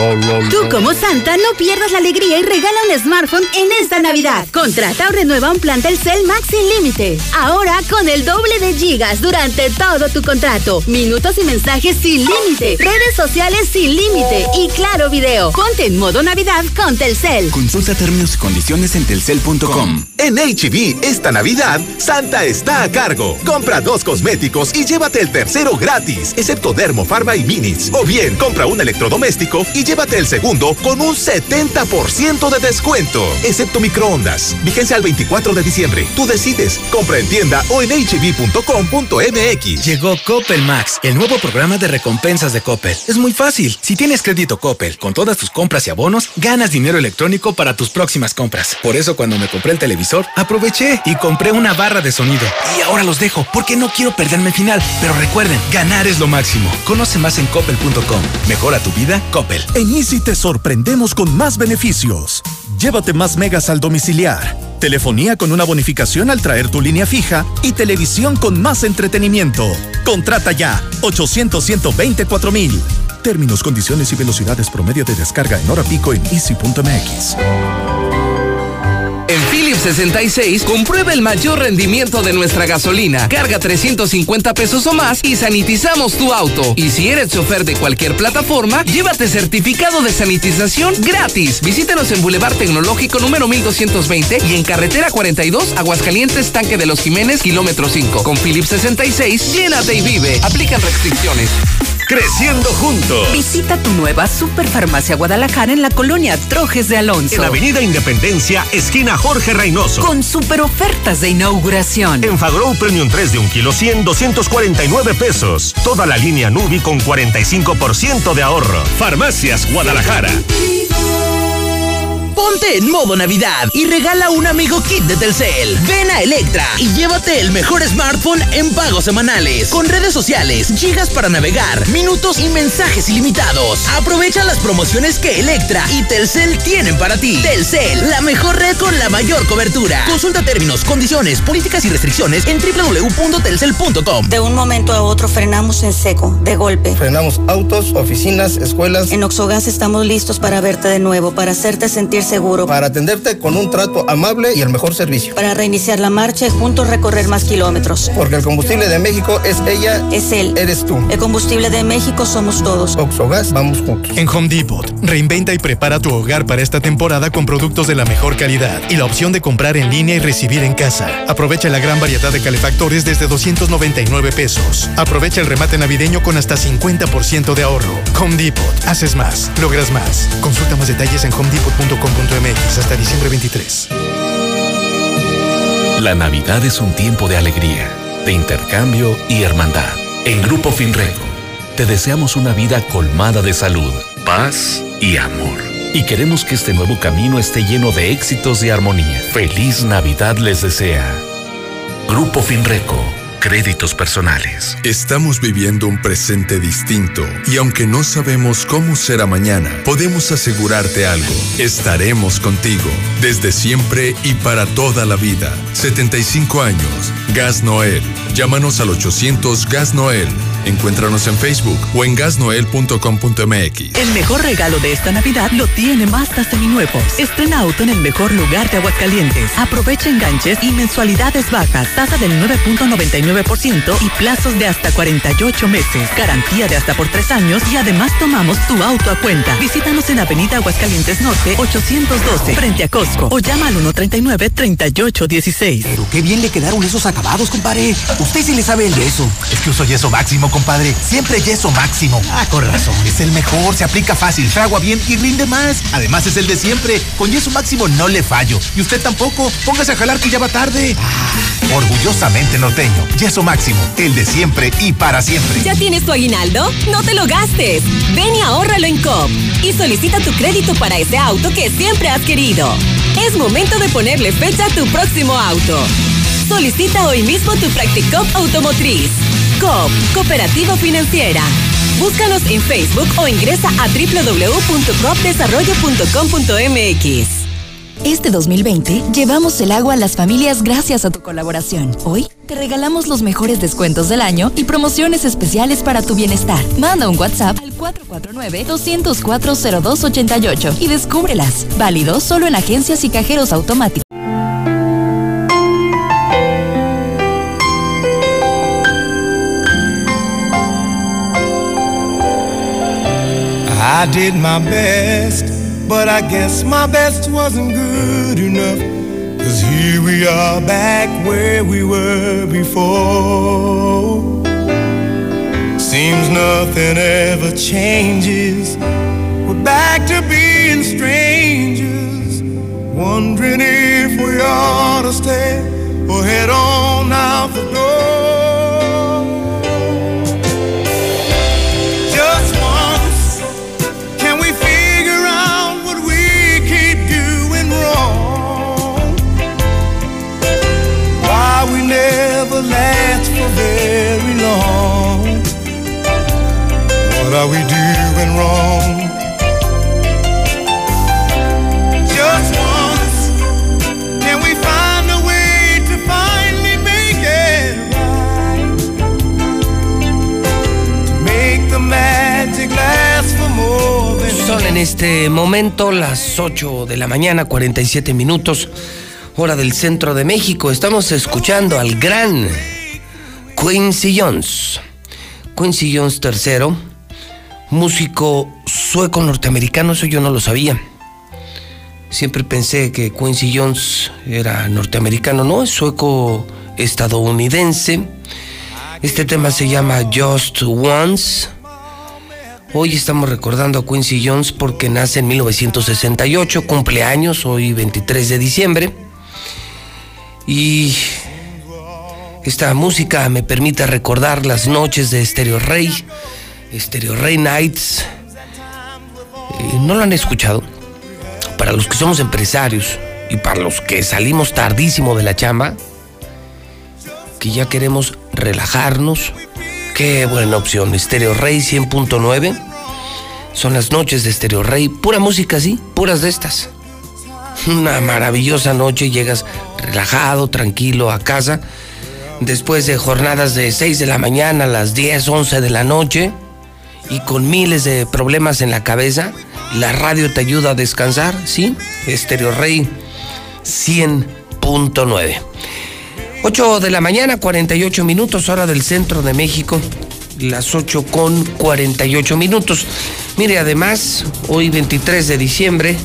Tú como Santa no pierdas la alegría y regala un smartphone en esta Navidad. Contrata o renueva un plan Telcel Max sin límite. Ahora con el doble de gigas durante todo tu contrato. Minutos y mensajes sin límite. Redes sociales sin límite. Y claro video. Ponte en modo Navidad con Telcel. Consulta términos y condiciones en telcel.com. En HB, esta Navidad, Santa está a cargo. Compra dos cosméticos y llévate el tercero gratis, excepto Dermo, Pharma y Minis. O bien, compra un electrodoméstico y llévate el segundo con un 70% de descuento, excepto microondas. Vigencia al 24 4 de diciembre. Tú decides. Compra en tienda o en hb.com.mx. Llegó Coppel Max, el nuevo programa de recompensas de Coppel. Es muy fácil. Si tienes crédito Coppel con todas tus compras y abonos, ganas dinero electrónico para tus próximas compras. Por eso cuando me compré el televisor televisor, aproveché y compré una barra de sonido. Y ahora los dejo porque no quiero perderme el final. Pero recuerden, ganar es lo máximo. Conoce más en coppel.com. Mejora tu vida, Coppel. En Easy te sorprendemos con más beneficios. Llévate más megas al domiciliar. Telefonía con una bonificación al traer tu línea fija y televisión con más entretenimiento. Contrata ya 800 124 mil. Términos, condiciones y velocidades promedio de descarga en hora pico en easy.mx. En Philips 66, comprueba el mayor rendimiento de nuestra gasolina. Carga 350 pesos o más y sanitizamos tu auto. Y si eres chofer de cualquier plataforma, llévate certificado de sanitización gratis. Visítenos en Boulevard Tecnológico número 1220 y en Carretera 42, Aguascalientes, Tanque de los Jiménez, kilómetro 5. Con Philips 66, llénate y vive. Aplican restricciones. Creciendo juntos. Visita tu nueva Superfarmacia Guadalajara en la colonia Trojes de Alonso. En Avenida Independencia, esquina Jorge Reynoso. Con super ofertas de inauguración. En Fagrow Premium 3 de 1 kilo 100, 249 pesos. Toda la línea Nubi con 45% de ahorro. Farmacias Guadalajara. Ponte en modo Navidad y regala un amigo kit de Telcel. Ven a Electra y llévate el mejor smartphone en pagos semanales. Con redes sociales, gigas para navegar, minutos y mensajes ilimitados. Aprovecha las promociones que Electra y Telcel tienen para ti. Telcel, la mejor red con la mayor cobertura. Consulta términos, condiciones, políticas y restricciones en www.telcel.com. De un momento a otro frenamos en seco, de golpe. Frenamos autos, oficinas, escuelas. En Oxogas estamos listos para verte de nuevo, para hacerte sentir seguro. Para atenderte con un trato amable y el mejor servicio. Para reiniciar la marcha y juntos recorrer más kilómetros. Porque el combustible de México es ella. Es él. Eres tú. El combustible de México somos todos. Oxogas, vamos juntos. En Home Depot, reinventa y prepara tu hogar para esta temporada con productos de la mejor calidad y la opción de comprar en línea y recibir en casa. Aprovecha la gran variedad de calefactores desde 299 pesos. Aprovecha el remate navideño con hasta 50% de ahorro. Home Depot, haces más, logras más. Consulta más detalles en hasta diciembre 23. La Navidad es un tiempo de alegría, de intercambio y hermandad. En Grupo Finreco, te deseamos una vida colmada de salud, paz y amor. Y queremos que este nuevo camino esté lleno de éxitos y armonía. Feliz Navidad les desea. Grupo Finreco. Créditos personales. Estamos viviendo un presente distinto y aunque no sabemos cómo será mañana, podemos asegurarte algo. Estaremos contigo desde siempre y para toda la vida. 75 años. Gas Noel. Llámanos al 800 Gas Noel. Encuéntranos en Facebook o en gasnoel.com.mx. El mejor regalo de esta Navidad lo tiene Mazda Seminuevos. Estrena auto en el mejor lugar de Aguascalientes. Aprovecha enganches y mensualidades bajas. Tasa del 9.99% y plazos de hasta 48 meses. Garantía de hasta por 3 años y además tomamos tu auto a cuenta. Visítanos en Avenida Aguascalientes Norte 812 frente a Costco o llama al 139-3816. Pero qué bien le quedaron esos acabados, compadre. Usted sí le sabe el yeso. Es que uso yeso máximo, compadre. Siempre yeso máximo. Ah, con razón. Es el mejor, se aplica fácil, fragua bien y rinde más. Además es el de siempre. Con yeso máximo no le fallo. Y usted tampoco. Póngase a jalar que ya va tarde. Ah, orgullosamente norteño. Máximo. El de siempre y para siempre. ¿Ya tienes tu aguinaldo? No te lo gastes. Ven y ahórralo en COP. Y solicita tu crédito para ese auto que siempre has querido. Es momento de ponerle fecha a tu próximo auto. Solicita hoy mismo tu Practicop Automotriz. COP, Cooperativa Financiera. Búscanos en Facebook o ingresa a www.copdesarrollo.com.mx. Este 2020 llevamos el agua a las familias gracias a tu colaboración. Hoy te regalamos los mejores descuentos del año y promociones especiales para tu bienestar. Manda un WhatsApp al 449-204-0288 y descúbrelas. Válido solo en agencias y cajeros automáticos. I did my best, but I guess my best wasn't good enough. Cause here we are back where we were before. Seems nothing ever changes. We're back to being strangers, wondering if we ought to stay or head on out the door. En este momento las 8 de la mañana, 47 minutos, hora del centro de México. Estamos escuchando al gran Quincy Jones. Quincy Jones III, músico sueco norteamericano, eso yo no lo sabía. Siempre pensé que Quincy Jones era norteamericano, no, es sueco estadounidense. Este tema se llama Just Once. Hoy estamos recordando a Quincy Jones porque nace en 1968, cumpleaños, hoy 23 de diciembre. Y esta música me permite recordar las noches de Stereo Rey, Stereo Rey Nights. Eh, ¿No lo han escuchado? Para los que somos empresarios y para los que salimos tardísimo de la chamba, que ya queremos relajarnos, qué buena opción. Stereo Rey 100.9. Son las noches de Stereo Rey, pura música así, puras de estas. Una maravillosa noche, llegas relajado, tranquilo a casa después de jornadas de 6 de la mañana a las 10, 11 de la noche y con miles de problemas en la cabeza, la radio te ayuda a descansar, ¿sí? Estéreo Rey 100.9. 8 de la mañana, 48 minutos, hora del centro de México, las 8 con 48 minutos. Mire, además, hoy 23 de diciembre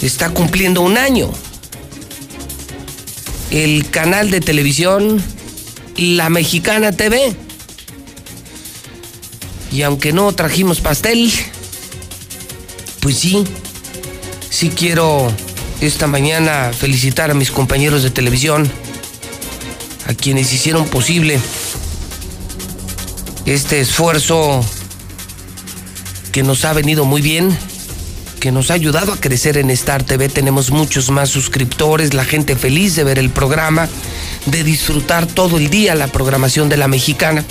está cumpliendo un año el canal de televisión La Mexicana TV. Y aunque no trajimos pastel, pues sí, sí quiero esta mañana felicitar a mis compañeros de televisión, a quienes hicieron posible este esfuerzo que nos ha venido muy bien que nos ha ayudado a crecer en Star TV. Tenemos muchos más suscriptores, la gente feliz de ver el programa, de disfrutar todo el día la programación de la mexicana.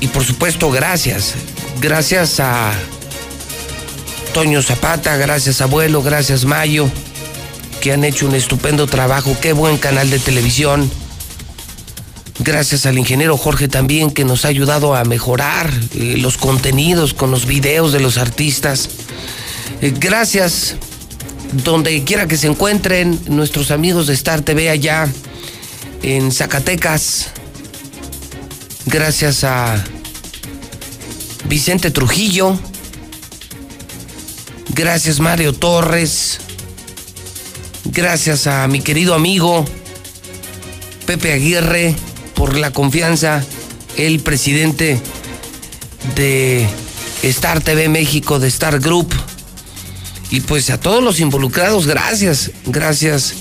Y por supuesto, gracias. Gracias a Toño Zapata, gracias Abuelo, gracias Mayo, que han hecho un estupendo trabajo. Qué buen canal de televisión. Gracias al ingeniero Jorge también que nos ha ayudado a mejorar eh, los contenidos con los videos de los artistas. Eh, gracias donde quiera que se encuentren nuestros amigos de Star TV allá en Zacatecas. Gracias a Vicente Trujillo. Gracias Mario Torres. Gracias a mi querido amigo Pepe Aguirre por la confianza, el presidente de Star TV México, de Star Group. Y pues a todos los involucrados, gracias, gracias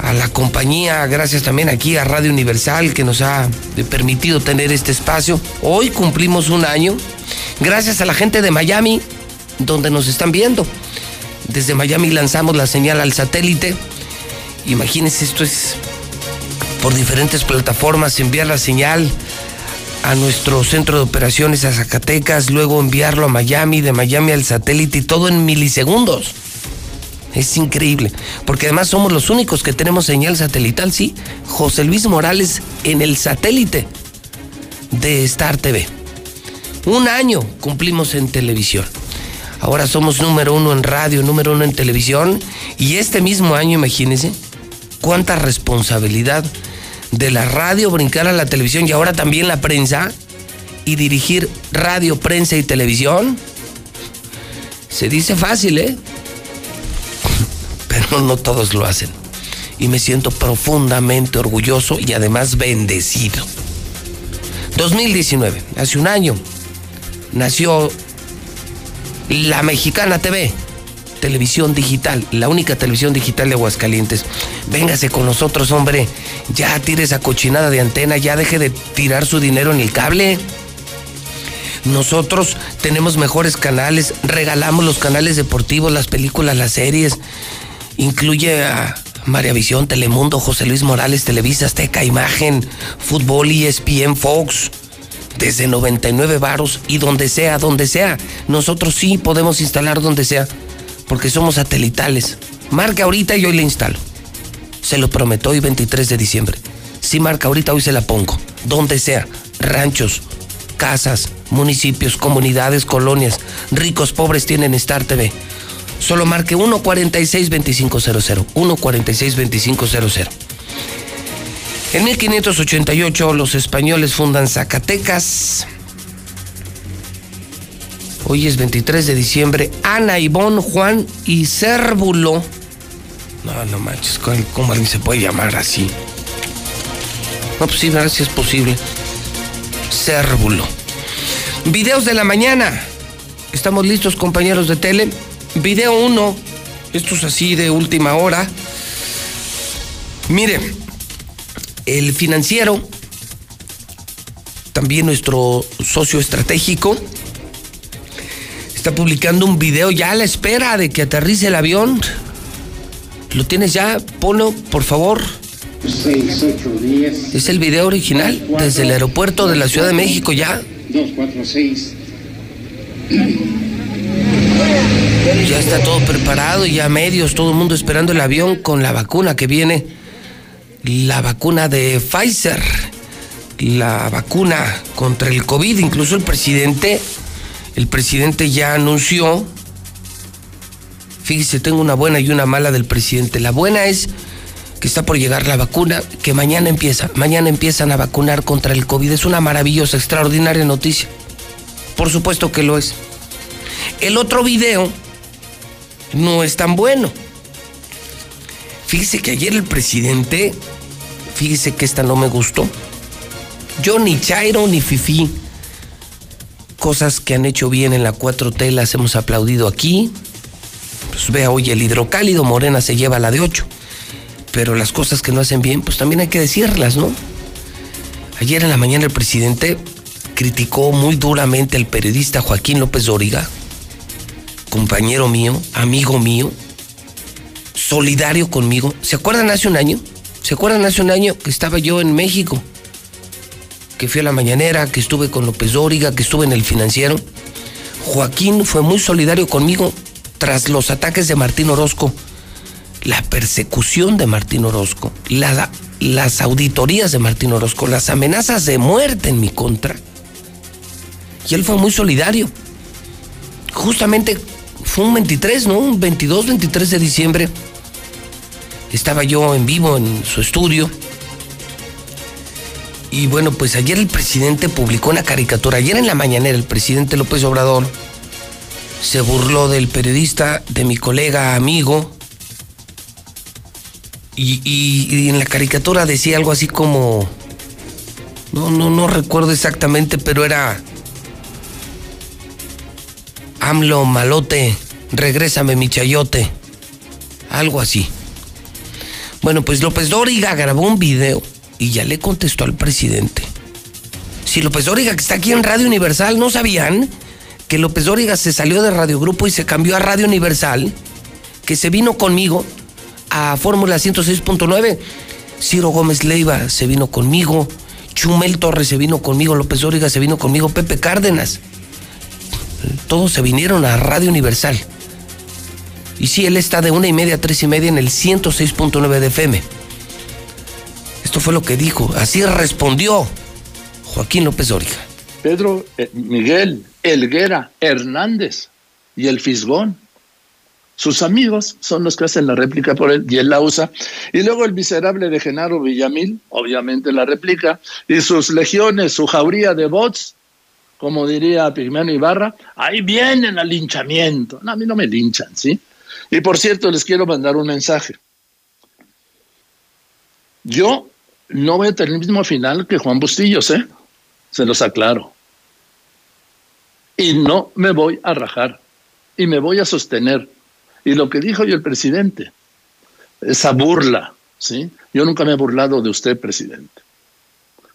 a la compañía, gracias también aquí a Radio Universal que nos ha permitido tener este espacio. Hoy cumplimos un año, gracias a la gente de Miami, donde nos están viendo. Desde Miami lanzamos la señal al satélite. Imagínense, esto es por diferentes plataformas, enviar la señal a nuestro centro de operaciones a Zacatecas, luego enviarlo a Miami, de Miami al satélite y todo en milisegundos. Es increíble, porque además somos los únicos que tenemos señal satelital, sí. José Luis Morales en el satélite de Star TV. Un año cumplimos en televisión. Ahora somos número uno en radio, número uno en televisión. Y este mismo año, imagínense, cuánta responsabilidad de la radio brincar a la televisión y ahora también la prensa y dirigir radio, prensa y televisión. Se dice fácil, ¿eh? [laughs] Pero no todos lo hacen. Y me siento profundamente orgulloso y además bendecido. 2019, hace un año, nació la Mexicana TV, televisión digital, la única televisión digital de Aguascalientes. Véngase con nosotros, hombre. Ya tire esa cochinada de antena, ya deje de tirar su dinero en el cable. Nosotros tenemos mejores canales, regalamos los canales deportivos, las películas, las series. Incluye a María Visión, Telemundo, José Luis Morales, Televisa, Azteca, Imagen, Fútbol, ESPN, Fox. Desde 99 varos y donde sea, donde sea. Nosotros sí podemos instalar donde sea, porque somos satelitales. Marca ahorita y hoy le instalo. Se lo prometo hoy 23 de diciembre. Si marca ahorita, hoy se la pongo. Donde sea. Ranchos, casas, municipios, comunidades, colonias. Ricos, pobres tienen Star TV. Solo marque 146-2500. 146-2500. En 1588 los españoles fundan Zacatecas. Hoy es 23 de diciembre. Ana, Ivón, Juan y Cérvulo. No, no manches, ¿cómo- ¿cómo alguien se puede llamar así? No, pues sí, ver si es posible. Cérvulo. Videos de la mañana. Estamos listos, compañeros de tele. Video 1. Esto es así de última hora. Mire, el financiero, también nuestro socio estratégico, está publicando un video ya a la espera de que aterrice el avión. ¿Lo tienes ya? Ponlo, por favor. 6, 8, 10. Es el video original desde el aeropuerto de la Ciudad de México ya. 2, 4, 6. Ya está todo preparado, ya medios, todo el mundo esperando el avión con la vacuna que viene. La vacuna de Pfizer. La vacuna contra el COVID. Incluso el presidente, el presidente ya anunció. Fíjese, tengo una buena y una mala del presidente. La buena es que está por llegar la vacuna, que mañana empieza. Mañana empiezan a vacunar contra el COVID. Es una maravillosa, extraordinaria noticia. Por supuesto que lo es. El otro video no es tan bueno. Fíjese que ayer el presidente, fíjese que esta no me gustó. Yo ni Chairo ni Fifi, cosas que han hecho bien en la 4T las hemos aplaudido aquí. Pues vea, oye, el hidrocálido Morena se lleva la de 8. Pero las cosas que no hacen bien, pues también hay que decirlas, ¿no? Ayer en la mañana el presidente criticó muy duramente al periodista Joaquín López Dóriga, compañero mío, amigo mío, solidario conmigo. ¿Se acuerdan hace un año? ¿Se acuerdan hace un año que estaba yo en México? Que fui a la mañanera, que estuve con López Dóriga, que estuve en el financiero. Joaquín fue muy solidario conmigo tras los ataques de Martín Orozco, la persecución de Martín Orozco, la- las auditorías de Martín Orozco, las amenazas de muerte en mi contra. Y él fue muy solidario. Justamente fue un 23, ¿no? Un 22, 23 de diciembre. Estaba yo en vivo en su estudio. Y bueno, pues ayer el presidente publicó una caricatura. Ayer en la mañanera el presidente López Obrador se burló del periodista, de mi colega amigo. Y, en la caricatura decía algo así como... No, no, no recuerdo exactamente, pero era... AMLO malote, regrésame mi chayote. Algo así. Bueno, pues López Dóriga grabó un video y ya le contestó al presidente. Si López Dóriga, que está aquí en Radio Universal, ¿no sabían que López Dóriga se salió de Radio Grupo y se cambió a Radio Universal? Que se vino conmigo a Fórmula 106.9. Ciro Gómez Leiva se vino conmigo. Chumel Torres se vino conmigo. López Dóriga se vino conmigo. Pepe Cárdenas. Todos se vinieron a Radio Universal. Y sí, él está de una y media a tres y media en el 106.9 de FM. Esto fue lo que dijo. Así respondió Joaquín López Dóriga. Pedro eh, Miguel Elguera Hernández y el Fisgón. Sus amigos son los que hacen la réplica por él y él la usa. Y luego el miserable de Genaro Villamil, obviamente la réplica, y sus legiones, su jauría de bots, como diría Pigmeno Ibarra, ahí vienen al linchamiento. No, a mí no me linchan, ¿sí? Y por cierto, les quiero mandar un mensaje. Yo no voy a tener el mismo final que Juan Bustillos, ¿eh? Se los aclaro. Y no me voy a rajar. Y me voy a sostener. Y lo que dijo hoy el presidente, esa burla, ¿sí? Yo nunca me he burlado de usted, presidente.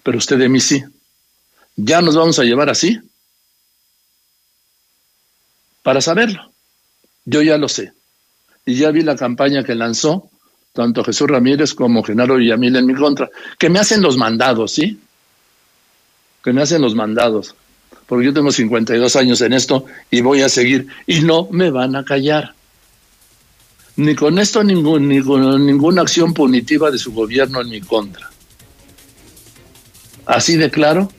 Pero usted de mí sí. ¿Ya nos vamos a llevar así? Para saberlo. Yo ya lo sé. Y ya vi la campaña que lanzó tanto Jesús Ramírez como Genaro Villamil en mi contra, que me hacen los mandados, ¿sí? que me hacen los mandados, porque yo tengo 52 años en esto y voy a seguir y no me van a callar. Ni con esto, ningún, ni con ninguna acción punitiva de su gobierno en mi contra. Así de claro,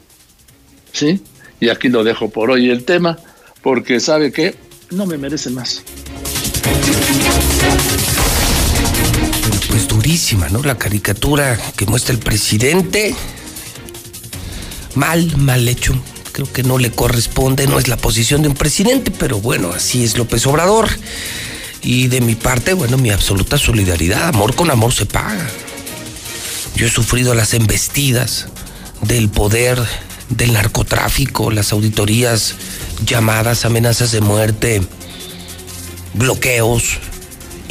¿sí? Y aquí lo dejo por hoy el tema, porque sabe que no me merece más. Pues durísima, ¿no? La caricatura que muestra el presidente. Mal, mal hecho. Creo que no le corresponde, no es la posición de un presidente, pero bueno, así es López Obrador. Y de mi parte, bueno, mi absoluta solidaridad. Amor con amor se paga. Yo he sufrido las embestidas del poder, del narcotráfico, las auditorías, llamadas, amenazas de muerte, bloqueos,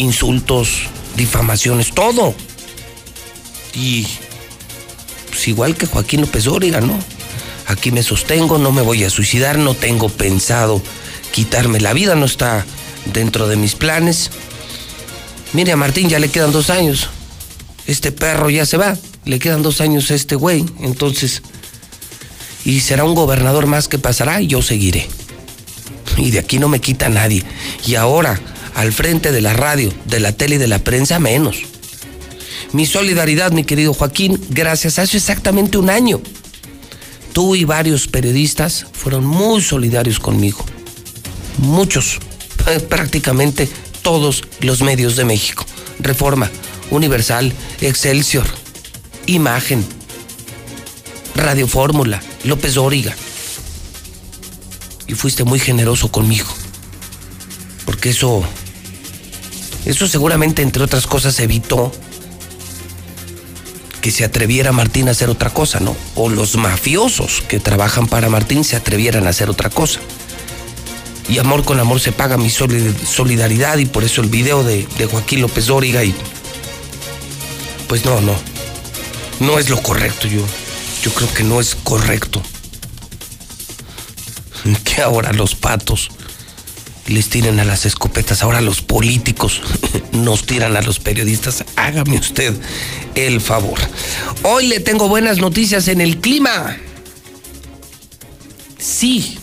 insultos, difamaciones, todo. Y pues igual que Joaquín López Dóriga, ¿no? Aquí me sostengo, no me voy a suicidar, no tengo pensado quitarme la vida, no está dentro de mis planes. Mire, a Martín ya le quedan dos años. Este perro ya se va. Le quedan dos años a este güey. Entonces, y será un gobernador más que pasará y yo seguiré. Y de aquí no me quita nadie. Y ahora, al frente de la radio, de la tele y de la prensa, menos. Mi solidaridad, mi querido Joaquín, gracias a eso exactamente un año. Tú y varios periodistas fueron muy solidarios conmigo. Muchos, [laughs] prácticamente todos los medios de México. Reforma, Universal, Excelsior, Imagen, Radio Fórmula, López Dóriga. Y fuiste muy generoso conmigo. Porque eso, eso seguramente, entre otras cosas, evitó que se atreviera Martín a hacer otra cosa, ¿no? O los mafiosos que trabajan para Martín se atrevieran a hacer otra cosa. Y amor con amor se paga mi solidaridad y por eso el video de, de Joaquín López Dóriga y... Pues no, no. No es lo correcto, yo. Yo creo que no es correcto. [laughs] Que ahora los patos les tiren a las escopetas, ahora los políticos [laughs] nos tiran a los periodistas. Hágame usted el favor. Hoy le tengo buenas noticias en el clima. Sí,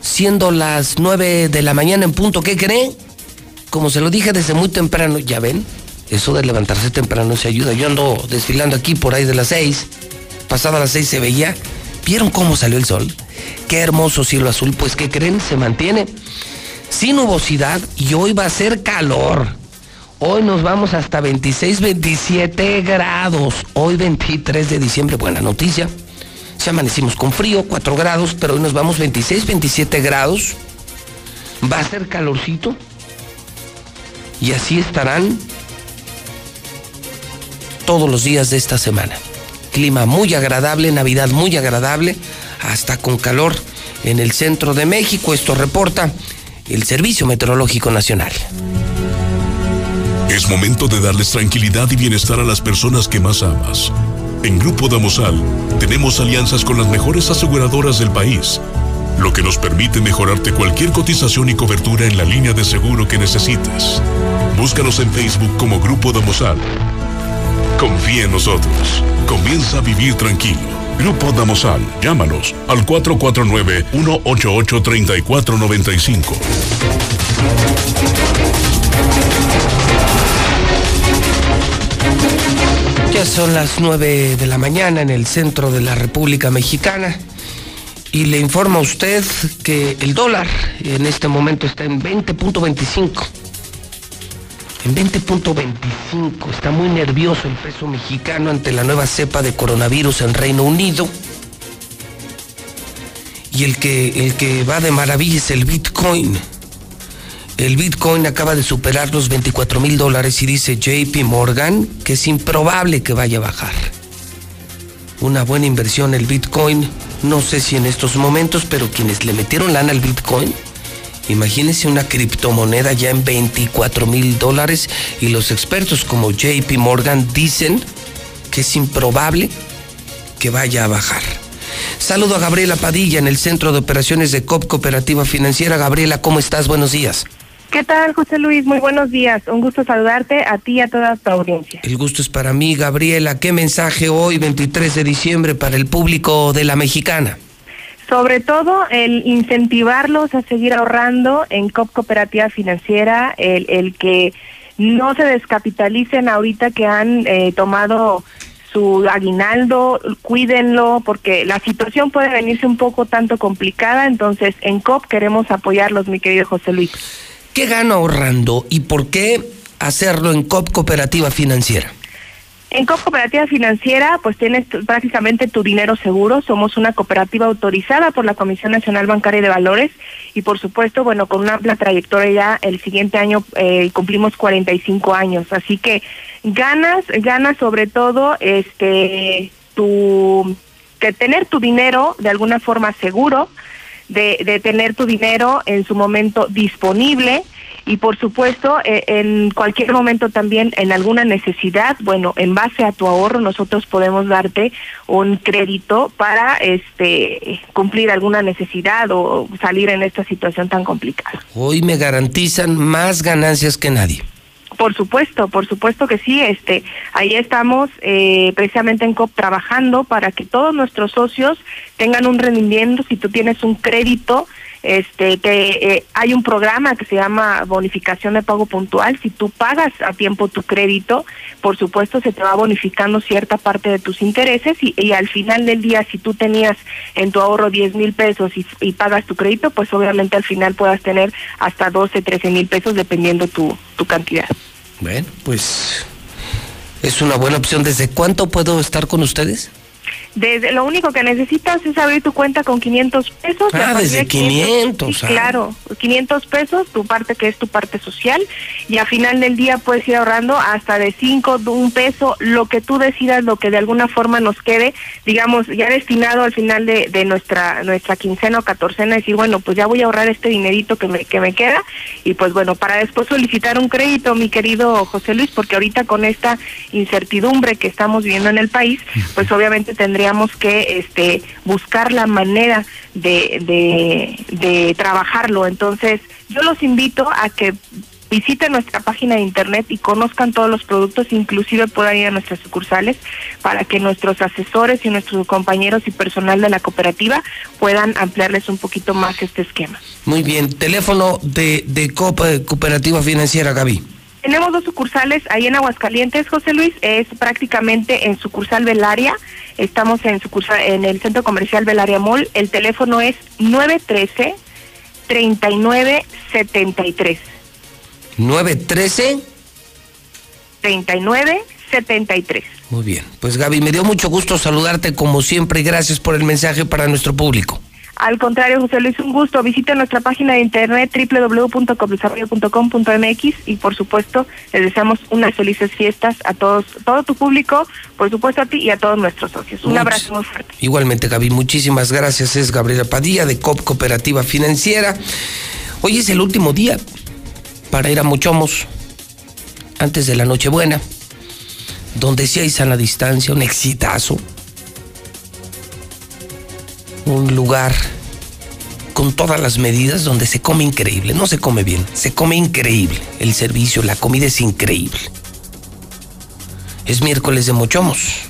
siendo las 9 de la mañana en punto, ¿qué cree? Como se lo dije desde muy temprano, ya ven, eso de levantarse temprano se ayuda. Yo ando desfilando aquí por ahí de las 6, pasada las 6 se veía. ¿Vieron cómo salió el sol? Qué hermoso cielo azul, pues ¿qué creen? Se mantiene sin nubosidad y hoy va a ser calor. Hoy nos vamos hasta 26, 27 grados. Hoy 23 de diciembre, buena noticia. Se amanecimos con frío, 4 grados, pero hoy nos vamos 26, 27 grados. Va a ser calorcito. Y así estarán todos los días de esta semana. Clima muy agradable, Navidad muy agradable, hasta con calor en el centro de México. Esto reporta el Servicio Meteorológico Nacional. Es momento de darles tranquilidad y bienestar a las personas que más amas. En Grupo Damosal tenemos alianzas con las mejores aseguradoras del país, lo que nos permite mejorarte cualquier cotización y cobertura en la línea de seguro que necesites. Búscanos en Facebook como Grupo Damosal. Confía en nosotros. Comienza a vivir tranquilo. Grupo Damosal. Llámanos al 449-188-3495. Ya son las 9 de la mañana en el centro de la República Mexicana y le informa a usted que el dólar en este momento está en 20.25. En 20.25 está muy nervioso el peso mexicano ante la nueva cepa de coronavirus en Reino Unido. Y el que, el que va de maravilla es el Bitcoin. El Bitcoin acaba de superar los 24 mil dólares y dice JP Morgan que es improbable que vaya a bajar. Una buena inversión el Bitcoin, no sé si en estos momentos, pero quienes le metieron lana al Bitcoin, imagínense una criptomoneda ya en 24 mil dólares y los expertos como JP Morgan dicen que es improbable que vaya a bajar. Saludo a Gabriela Padilla en el Centro de Operaciones de COP Cooperativa Financiera. Gabriela, ¿cómo estás? Buenos días. ¿Qué tal, José Luis? Muy buenos días. Un gusto saludarte a ti y a toda tu audiencia. El gusto es para mí, Gabriela. ¿Qué mensaje hoy, 23 de diciembre, para el público de la mexicana? Sobre todo el incentivarlos a seguir ahorrando en COP Cooperativa Financiera, el, el que no se descapitalicen ahorita que han eh, tomado su aguinaldo, cuídenlo, porque la situación puede venirse un poco tanto complicada, entonces en COP queremos apoyarlos, mi querido José Luis. ¿Qué gano ahorrando y por qué hacerlo en COP Cooperativa Financiera? En Cooperativa Financiera, pues tienes prácticamente tu dinero seguro. Somos una cooperativa autorizada por la Comisión Nacional Bancaria de Valores y, por supuesto, bueno, con una amplia trayectoria ya el siguiente año eh, cumplimos 45 años. Así que ganas, ganas sobre todo, este, tu, de tener tu dinero de alguna forma seguro, de, de tener tu dinero en su momento disponible y por supuesto eh, en cualquier momento también en alguna necesidad, bueno, en base a tu ahorro nosotros podemos darte un crédito para este cumplir alguna necesidad o salir en esta situación tan complicada. Hoy me garantizan más ganancias que nadie. Por supuesto, por supuesto que sí. Este, ahí estamos eh, precisamente en COP trabajando para que todos nuestros socios tengan un rendimiento. Si tú tienes un crédito, este, que eh, hay un programa que se llama bonificación de pago puntual. Si tú pagas a tiempo tu crédito, por supuesto se te va bonificando cierta parte de tus intereses y, al final del día, si tú tenías en tu ahorro 10 mil pesos y, y pagas tu crédito, pues obviamente al final puedas tener hasta 12, 13 mil pesos dependiendo tu, tu cantidad. Bueno, pues es una buena opción. ¿Desde cuánto puedo estar con ustedes? Desde, lo único que necesitas es abrir tu cuenta con 500 pesos. Ah, desde de 500, sí, ah. claro, 500 pesos, tu parte que es tu parte social, y a final del día puedes ir ahorrando hasta de 5, de un peso, lo que tú decidas, lo que de alguna forma nos quede, digamos, ya destinado al final de, de nuestra nuestra quincena o catorcena, decir, bueno, pues ya voy a ahorrar este dinerito que me, que me queda, y pues bueno, para después solicitar un crédito, mi querido José Luis, porque ahorita con esta incertidumbre que estamos viviendo en el país, pues obviamente tendríamos que este buscar la manera de, de, trabajarlo. Entonces, yo los invito a que visiten nuestra página de internet y conozcan todos los productos, inclusive puedan ir a nuestras sucursales para que nuestros asesores y nuestros compañeros y personal de la cooperativa puedan ampliarles un poquito más este esquema. Muy bien. Teléfono de, de Cooperativa Financiera, Gaby. Tenemos dos sucursales ahí en Aguascalientes, José Luis, es prácticamente en sucursal Belaria. Estamos en sucursal en el Centro Comercial Belaria Mall. El teléfono es 913 3973. 913. 3973. Muy bien. Pues Gaby, me dio mucho gusto saludarte como siempre y gracias por el mensaje para nuestro público. Al contrario, José Luis, un gusto. Visite nuestra página de internet www.copdesarrollo.com.mx y por supuesto les deseamos unas felices fiestas a todos, todo tu público, por supuesto a ti y a todos nuestros socios. Un abrazo muy fuerte. Igualmente, Gaby, muchísimas gracias. Es Gabriela Padilla de COP Cooperativa Financiera. Hoy es el último día para ir a Mochomos antes de la Nochebuena, donde sí hay sana distancia, un exitazo. Un lugar con todas las medidas donde se come increíble. No se come bien, se come increíble. El servicio, la comida es increíble. Es miércoles de Mochomos.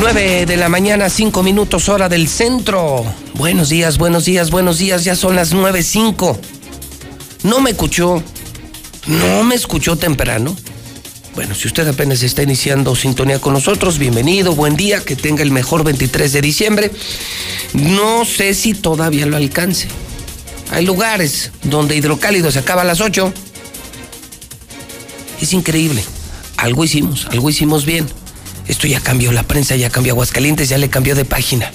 9 de la mañana, 5 minutos hora del centro. Buenos días, buenos días, buenos días. Ya son las 9.05. No me escuchó. No me escuchó temprano. Bueno, si usted apenas está iniciando sintonía con nosotros, bienvenido, buen día, que tenga el mejor 23 de diciembre. No sé si todavía lo alcance. Hay lugares donde hidrocálido se acaba a las 8. Es increíble. Algo hicimos, algo hicimos bien. Esto ya cambió, la prensa ya cambió, Aguascalientes ya le cambió de página.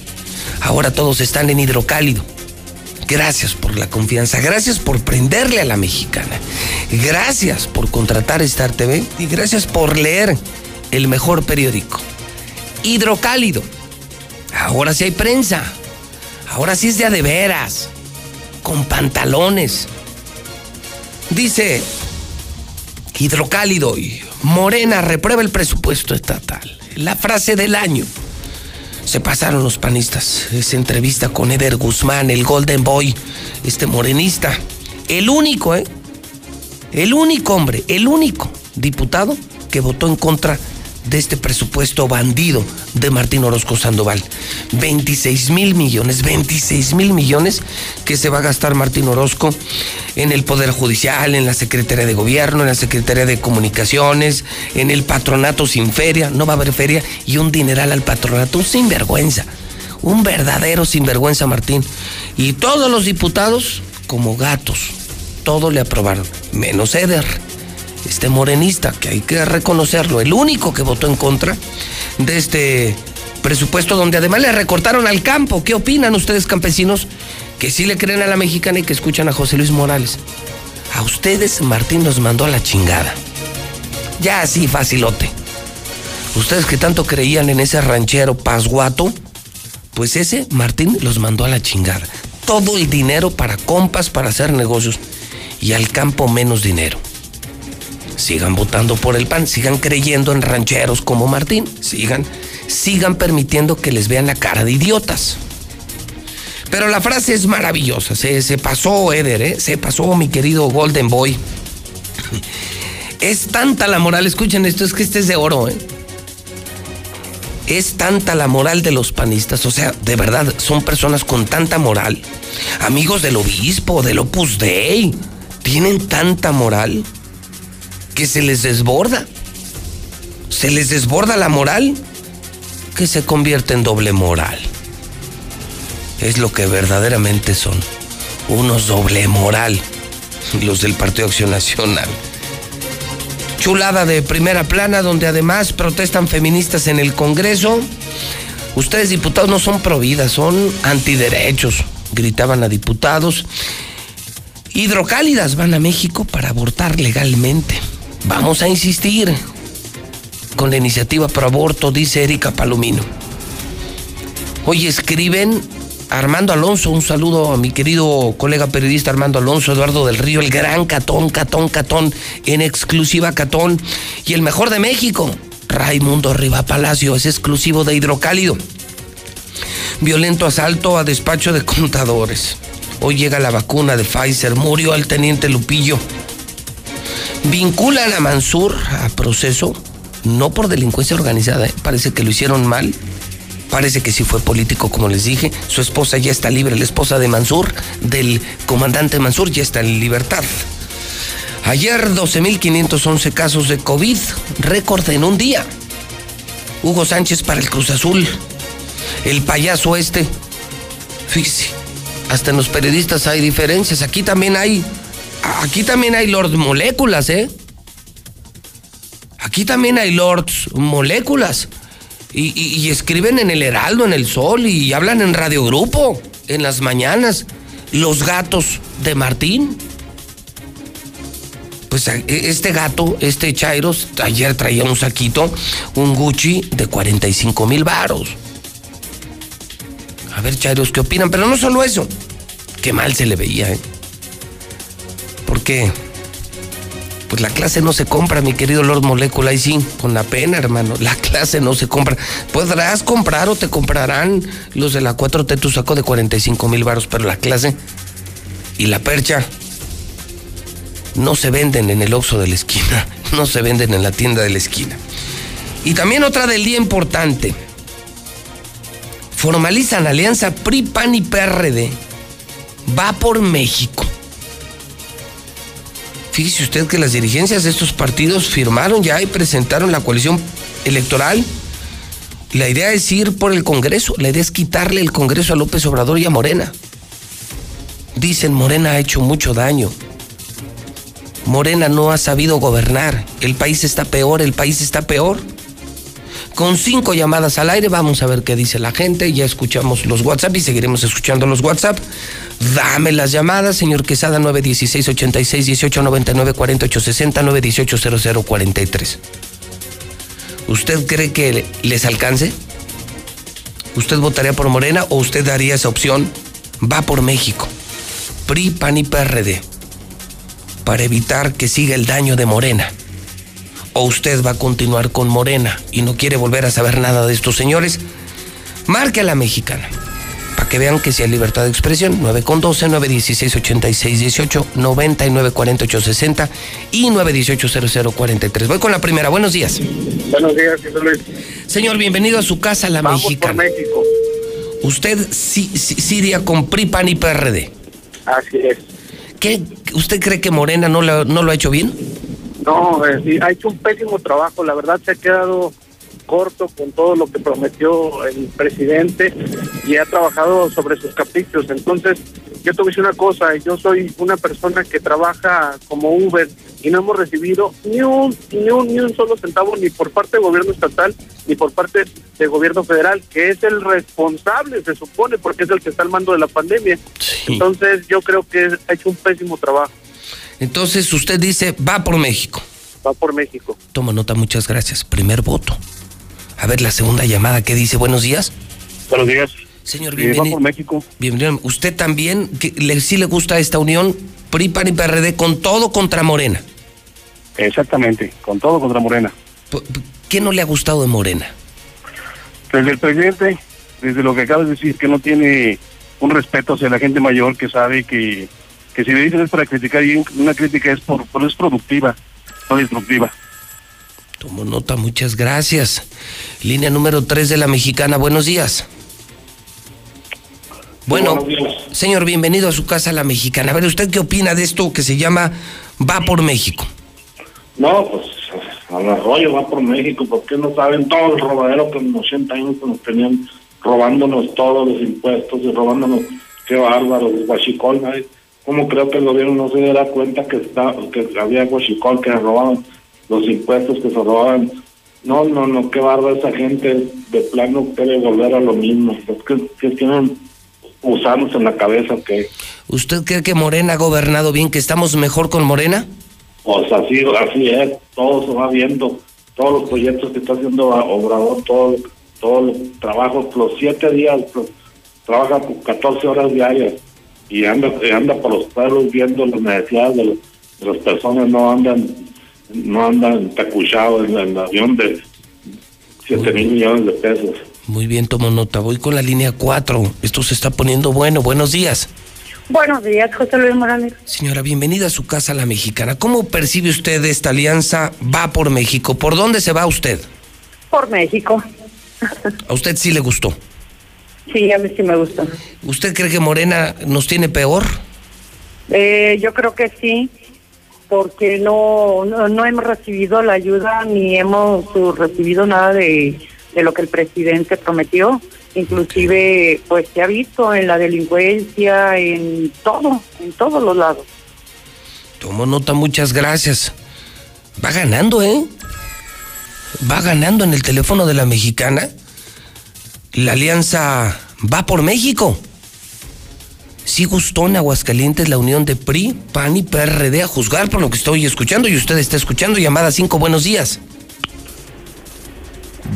Ahora todos están en hidrocálido. Gracias por la confianza, gracias por prenderle a la mexicana, gracias por contratar Star TV y gracias por leer el mejor periódico. Hidrocálido. Ahora sí hay prensa. Ahora sí es de de veras. Con pantalones. Dice Hidrocálido y Morena reprueba el presupuesto estatal. La frase del año. Se pasaron los panistas. Esa entrevista con Eder Guzmán, el Golden Boy, este morenista. El único, ¿eh? El único hombre, el único diputado que votó en contra de este presupuesto bandido de Martín Orozco Sandoval. 26 mil millones, 26 mil millones que se va a gastar Martín Orozco en el Poder Judicial, en la Secretaría de Gobierno, en la Secretaría de Comunicaciones, en el patronato sin feria, no va a haber feria, y un dineral al patronato, un sinvergüenza, un verdadero sinvergüenza Martín. Y todos los diputados como gatos, todo le aprobaron, menos Eder este morenista, que hay que reconocerlo, el único que votó en contra de este presupuesto donde además le recortaron al campo. ¿Qué opinan ustedes campesinos que sí le creen a la mexicana y que escuchan a José Luis Morales? A ustedes Martín los mandó a la chingada. Ya así, facilote. Ustedes que tanto creían en ese ranchero pasguato, pues ese Martín los mandó a la chingada. Todo el dinero para compas, para hacer negocios. Y al campo menos dinero sigan votando por el PAN, sigan creyendo en rancheros como Martín, sigan, sigan permitiendo que les vean la cara de idiotas. Pero la frase es maravillosa, se, pasó Eder, ¿eh? se pasó mi querido Golden Boy. Es tanta la moral, escuchen esto, es que este es de oro, ¿eh? Es tanta la moral de los panistas, o sea, de verdad, son personas con tanta moral, amigos del obispo, del Opus Dei, tienen tanta moral que se les desborda. Se les desborda la moral que se convierte en doble moral. Es lo que verdaderamente son. Unos doble moral. Los del Partido Acción Nacional. Chulada de primera plana donde además protestan feministas en el Congreso. Ustedes diputados no son pro vida, son antiderechos, gritaban a diputados. Hidrocálidas van a México para abortar legalmente. Vamos a insistir con la iniciativa pro aborto, dice Erika Palomino. Hoy escriben Armando Alonso, un saludo a mi querido colega periodista Armando Alonso, Eduardo del Río, el gran Catón, Catón, Catón, en exclusiva Catón, y el mejor de México, Raimundo Riva Palacio, es exclusivo de Hidrocálido. Violento asalto a despacho de contadores. Hoy llega la vacuna de Pfizer, murió el teniente Lupillo. Vinculan a Mansur a proceso, no por delincuencia organizada, ¿eh? parece que lo hicieron mal. Parece que sí fue político, como les dije. Su esposa ya está libre, la esposa de Mansur, del comandante Mansur, ya está en libertad. Ayer 12.511 casos de COVID, récord en un día. Hugo Sánchez para el Cruz Azul, el payaso este. Fíjese, hasta en los periodistas hay diferencias. Aquí también hay Aquí también hay Lord Moléculas, ¿eh? Aquí también hay Lords Moléculas. Y, escriben en el Heraldo, en el Sol, y hablan en Radio Grupo, en las mañanas. Los gatos de Martín. Pues e, este gato, este Chairos, ayer traía un saquito, un Gucci de 45 mil varos. A ver, Chairos, ¿qué opinan? Pero no solo eso. Qué mal se le veía, ¿eh? Porque pues la clase no se compra, mi querido Lord Molecula, y sí, con la pena, hermano, la clase no se compra. Podrás comprar o te comprarán los de la 4T tu saco de 45 mil baros, pero la clase y la percha no se venden en el Oxxo de la esquina, [laughs] no se venden en la tienda de la esquina. Y también otra del día importante. Formalizan alianza PRI, PAN y PRD. Va por México. Fíjese usted que las dirigencias de estos partidos firmaron ya y presentaron la coalición electoral. La idea es ir por el Congreso, la idea es quitarle el Congreso a López Obrador y a Morena. Dicen, Morena ha hecho mucho daño. Morena no ha sabido gobernar. El país está peor, el país está peor. Con cinco llamadas al aire. Vamos a ver qué dice la gente. Ya escuchamos los WhatsApp y seguiremos escuchando los WhatsApp. Dame las llamadas, señor Quesada, 916 86 18 99 48 60 918 00 43. ¿Usted cree que les alcance? ¿Usted votaría por Morena o usted daría esa opción? Va por México. PRI, PAN y PRD. Para evitar que siga el daño de Morena. O usted va a continuar con Morena y no quiere volver a saber nada de estos señores. Marque a la mexicana. Para que vean que si hay libertad de expresión, 9 con 12, 916 86 18, 99 48 60 y 918 00 43. Voy con la primera. Buenos días. Buenos días, Jesús Luis. Señor, bienvenido a su casa, la Vamos mexicana. por México. Usted sí, sí, sí iría con PRI, PAN y PRD. Así es. ¿Qué, ¿Usted cree que Morena no lo, no lo ha hecho bien? No, eh, sí, ha hecho un pésimo trabajo. La verdad se ha quedado corto con todo lo que prometió el presidente y ha trabajado sobre sus caprichos. Entonces, yo te voy a decir una cosa, yo soy una persona que trabaja como Uber y no hemos recibido ni un, ni un, ni un solo centavo ni por parte del gobierno estatal ni por parte del gobierno federal, que es el responsable, se supone, porque es el que está al mando de la pandemia. Entonces, yo creo que ha hecho un pésimo trabajo. Entonces usted dice, va por México. Va por México. Toma nota, muchas gracias. Primer voto. A ver, la segunda llamada, ¿qué dice? Buenos días. Buenos días. Señor, Eh, bienvenido. va por México. Bienvenido. ¿Usted también, que le, sí le gusta esta unión, PRI, PAN y PRD, con todo contra Morena? Exactamente, con todo contra Morena. ¿Qué no le ha gustado de Morena? Desde el presidente, desde lo que acabas de decir, que no tiene un respeto hacia la gente mayor, que sabe que, que si le dicen es para criticar y una crítica es por, por es productiva, no destructiva. Tomo nota, muchas gracias. Línea número 3 de la mexicana, buenos días. Bueno, señor, bienvenido a su casa, la mexicana. A ver, ¿usted qué opina de esto que se llama Va por México? No, pues al arroyo va por México, porque no saben todo el robadero que en 80 años nos tenían robándonos todos los impuestos y robándonos, qué bárbaro, guachicol, ¿no? ¿Cómo creo que el gobierno no se diera cuenta que está que había guachicol, que robaban los impuestos, que se robaban? No, no, no, qué bárbaro esa gente, de plano quiere volver a lo mismo, es que, que tienen gusanos en la cabeza que... ¿Usted cree que Morena ha gobernado bien, que estamos mejor con Morena? Pues así, así es, todo se va viendo, todos los proyectos que está haciendo Obrador, todo, todos los trabajos, los siete días, pues, trabaja con 14 horas diarias y anda, anda por los pueblos viendo las necesidades de, los- de las personas, no andan no andan tacuchados en, el avión de 7 mil millones de pesos. Muy bien, tomo nota. Voy con la línea 4. Esto se está poniendo bueno. Buenos días. Buenos días, José Luis Morales. Señora, bienvenida a su casa, la mexicana. ¿Cómo percibe usted esta alianza Va por México? ¿Por dónde se va usted? Por México. ¿A usted sí le gustó? Sí, a mí sí me gusta. ¿Usted cree que Morena nos tiene peor? Eh, yo creo que sí, porque no, no, no hemos recibido la ayuda ni hemos uh, recibido nada de, de lo que el presidente prometió. Inclusive, pues se ha visto en la delincuencia, en todo, en todos los lados. Tomo nota, muchas gracias. Va ganando, ¿eh? Va ganando en el teléfono de la mexicana. La alianza va por México. Sí gustó en Aguascalientes la unión de PRI, PAN y PRD a juzgar por lo que estoy escuchando y usted está escuchando. Llamada 5, buenos días.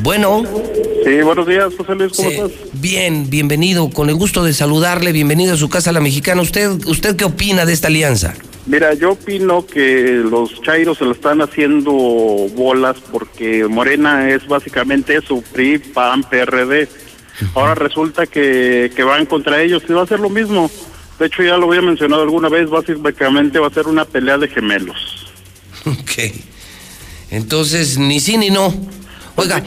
Bueno. Sí, buenos días, José Luis, ¿cómo Sí, estás? Bien, bienvenido, con el gusto de saludarle, bienvenido a su casa la mexicana. ¿Usted, usted qué opina de esta alianza? Mira, yo opino que los chairos se lo están haciendo bolas porque Morena es básicamente eso, PRI, PAN, PRD. Ahora resulta que, que van contra ellos y va a ser lo mismo. De hecho, ya lo había mencionado alguna vez, básicamente va a ser una pelea de gemelos. [laughs] Ok. Entonces, ni sí ni no. Oiga,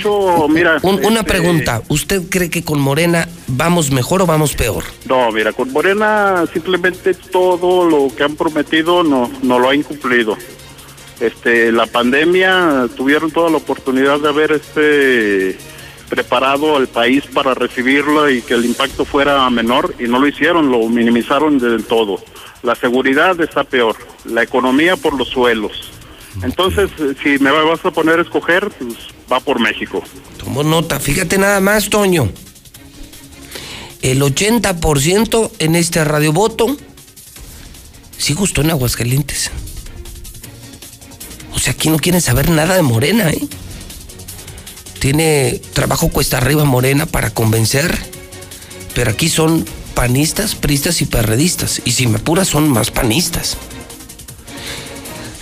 mira, un- una este- pregunta. ¿Usted cree que con Morena vamos mejor o vamos peor? No, mira, con Morena simplemente todo lo que han prometido no, no lo ha incumplido. Este, la pandemia tuvieron toda la oportunidad de haber este preparado al país para recibirlo y que el impacto fuera menor y no lo hicieron, lo minimizaron del todo. La seguridad está peor, la economía por los suelos. Entonces, eh, si me vas a poner a escoger, pues va por México. Tomo nota, fíjate nada más, Toño. El 80% en este radiovoto sí gustó en Aguascalientes. O sea, aquí no quieren saber nada de Morena, ¿eh? Tiene trabajo cuesta arriba Morena para convencer, pero aquí son panistas, pristas y perredistas. Y si me apuras, son más panistas.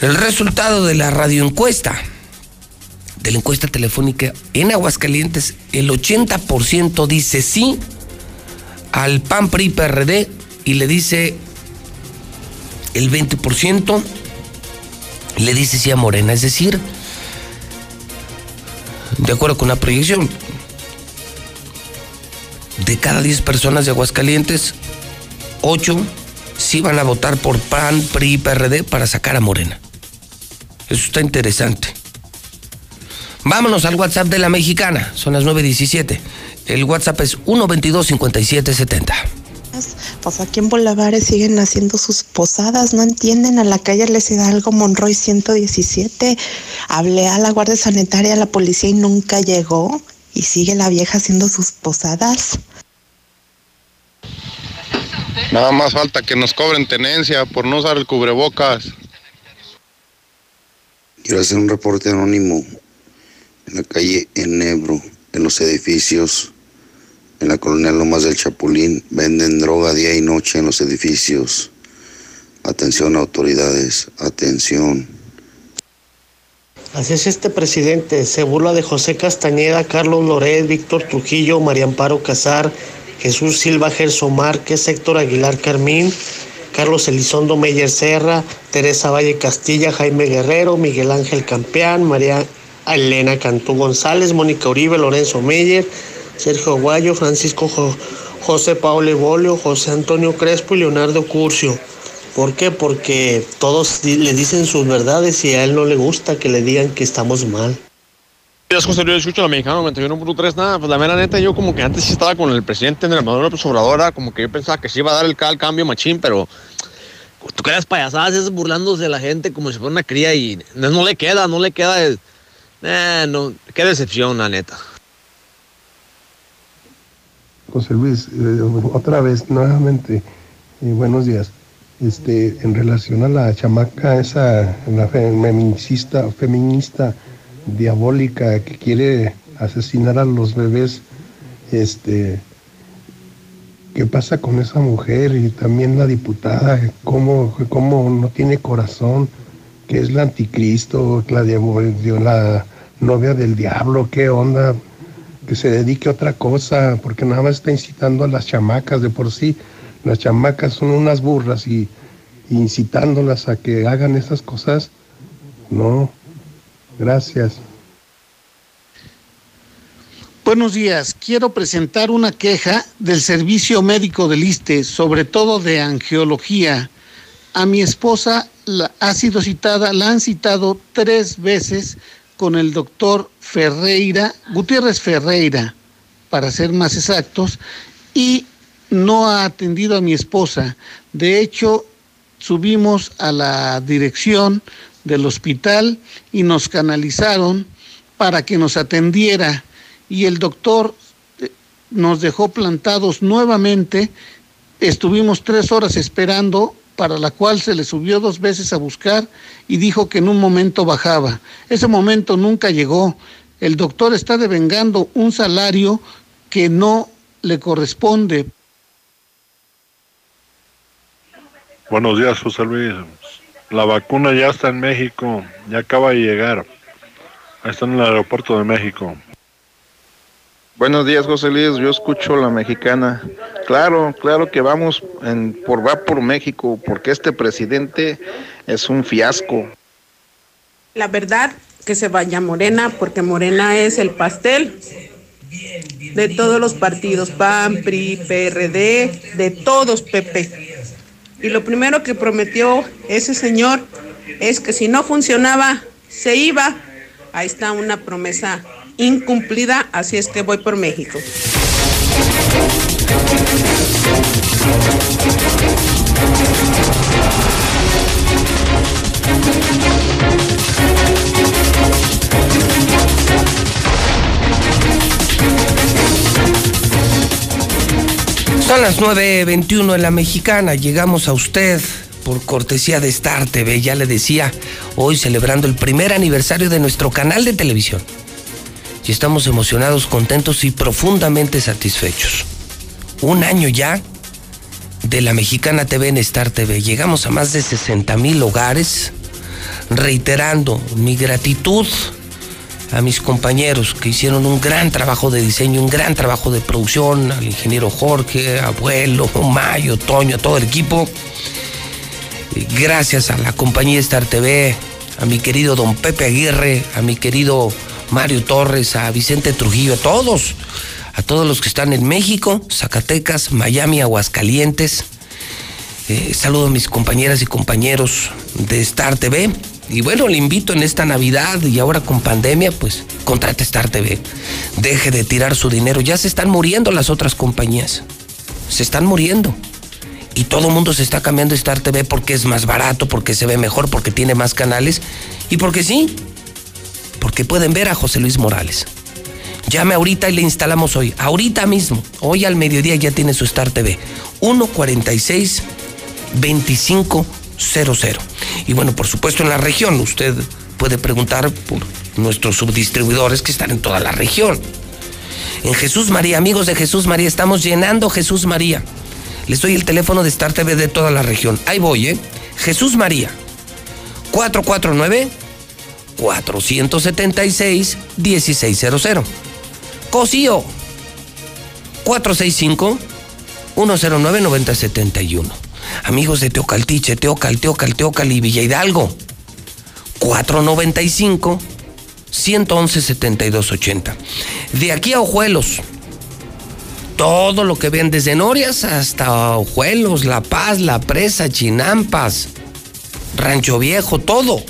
El resultado de la radioencuesta, de la encuesta telefónica en Aguascalientes, el 80% dice sí al PAN PRI PRD y le dice el 20% le dice sí a Morena, es decir, de acuerdo con la proyección, de cada 10 personas de Aguascalientes, 8 sí van a votar por PAN, PRI, PRD para sacar a Morena. Eso está interesante. Vámonos al WhatsApp de la mexicana. Son las 9.17. El WhatsApp es 122-5770. Pues aquí en Bolivares siguen haciendo sus posadas, no entienden, a la calle les da algo Monroy 117. Hablé a la Guardia Sanitaria, a la policía y nunca llegó. Y sigue la vieja haciendo sus posadas. Nada más falta que nos cobren tenencia por no usar el cubrebocas. Quiero hacer un reporte anónimo en la calle Enebro, en los edificios, en la colonia Lomas del Chapulín. Venden droga día y noche en los edificios. Atención autoridades, atención. Así es este presidente, se burla de José Castañeda, Carlos Loret, Víctor Trujillo, María Amparo Casar, Jesús Silva Gerso Márquez, Héctor Aguilar Carmín, Carlos Elizondo Meyer Serra, Teresa Valle Castilla, Jaime Guerrero, Miguel Ángel Campeán, María Elena Cantú González, Mónica Uribe, Lorenzo Meyer, Sergio Guayo, Francisco Jo- José Paulo Bolio, José Antonio Crespo y Leonardo Curcio. ¿Por qué? Porque todos le dicen sus verdades y a él no le gusta que le digan que estamos mal. José Luis, escucho la mexicana 91.3, nada, pues la mera neta, yo como que antes sí estaba con el presidente Andrés Manuel López Obrador, era como que yo pensaba que sí iba a dar el, el cambio machín, pero tú creas payasadas, es burlándose de la gente como si fuera una cría y no, no le queda, no le queda, el- eh, no, qué decepción, la neta. José Luis, eh, otra vez, nuevamente, buenos días. Este, en relación a la chamaca esa, la fe- feminicista, feminista diabólica que quiere asesinar a los bebés, este, ¿qué pasa con esa mujer? Y también la diputada, ¿cómo, cómo no tiene corazón? que es la anticristo, la, la novia del diablo? ¿Qué onda? Que se dedique a otra cosa, porque nada más está incitando a las chamacas de por sí. Las chamacas son unas burras y, incitándolas a que hagan esas cosas. No, gracias. Buenos días. Quiero presentar una queja del servicio médico del ISTE, sobre todo de angiología. A mi esposa la, ha sido citada, la han citado tres veces con el doctor Ferreira, Gutiérrez Ferreira, para ser más exactos, y no ha atendido a mi esposa. De hecho, subimos a la dirección del hospital y nos canalizaron para que nos atendiera y el doctor eh, nos dejó plantados nuevamente. Estuvimos tres horas esperando, para la cual se le subió dos veces a buscar y dijo que en un momento bajaba. Ese momento nunca llegó. El doctor está devengando un salario que no le corresponde. Buenos días, José Luis. La vacuna ya está en México, ya acaba de llegar. Está en el aeropuerto de México. Buenos días, José Luis. Yo escucho la mexicana. Claro, claro que vamos por va por México, porque este presidente es un fiasco. La verdad, que se vaya Morena, porque Morena es el pastel de todos los partidos, PAN, PRI, PRD, de todos, Pepe. Y lo primero que prometió ese señor es que si no funcionaba, se iba. Ahí está una promesa incumplida, así es que voy por México. Son las 9.21 en la mexicana, llegamos a usted por cortesía de Star TV, ya le decía, hoy celebrando el primer aniversario de nuestro canal de televisión. Y estamos emocionados, contentos y profundamente satisfechos. Un año ya de la mexicana TV en Star TV. Llegamos a más de 60 mil hogares, reiterando mi gratitud a mis compañeros que hicieron un gran trabajo de diseño, un gran trabajo de producción, al ingeniero Jorge, abuelo, Mayo, Toño, a todo el equipo. Gracias a la compañía Star TV, a mi querido don Pepe Aguirre, a mi querido Mario Torres, a Vicente Trujillo, a todos, a todos los que están en México, Zacatecas, Miami, Aguascalientes. Eh, saludo a mis compañeras y compañeros de Star TV. Y bueno, le invito en esta Navidad y ahora con pandemia, pues contrate Star TV. Deje de tirar su dinero. Ya se están muriendo las otras compañías. Se están muriendo. Y todo el mundo se está cambiando Star TV porque es más barato, porque se ve mejor, porque tiene más canales. Y porque sí, porque pueden ver a José Luis Morales. Llame ahorita y le instalamos hoy. Ahorita mismo. Hoy al mediodía ya tiene su Star TV. 146 2500. Y bueno, por supuesto en la región, usted puede preguntar por nuestros subdistribuidores que están en toda la región. En Jesús María, amigos de Jesús María, estamos llenando Jesús María. Les doy el teléfono de Star TV de toda la región. Ahí voy, ¿eh? Jesús María. 449 476 1600. Cosío. 465 109 9071. Amigos de Teocaltiche, Teocal, Teocal, Teocal y Villa Hidalgo. 495 111 7280. De aquí a Ojuelos. Todo lo que ven desde Norias hasta Ojuelos, La Paz, La Presa, Chinampas, Rancho Viejo, todo.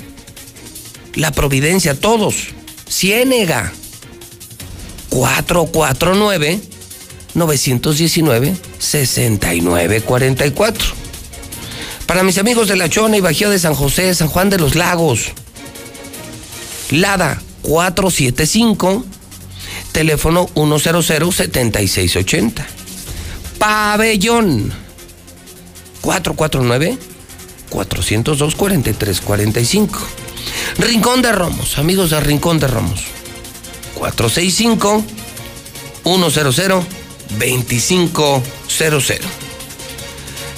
La Providencia, todos. Ciénega. 449 919 6944. Para mis amigos de La Chona y Bajío de San José, San Juan de los Lagos. Lada 475, teléfono 100-7680. Pabellón 449-402-4345. Rincón de Romos, amigos de Rincón de Romos. 465 100 2500.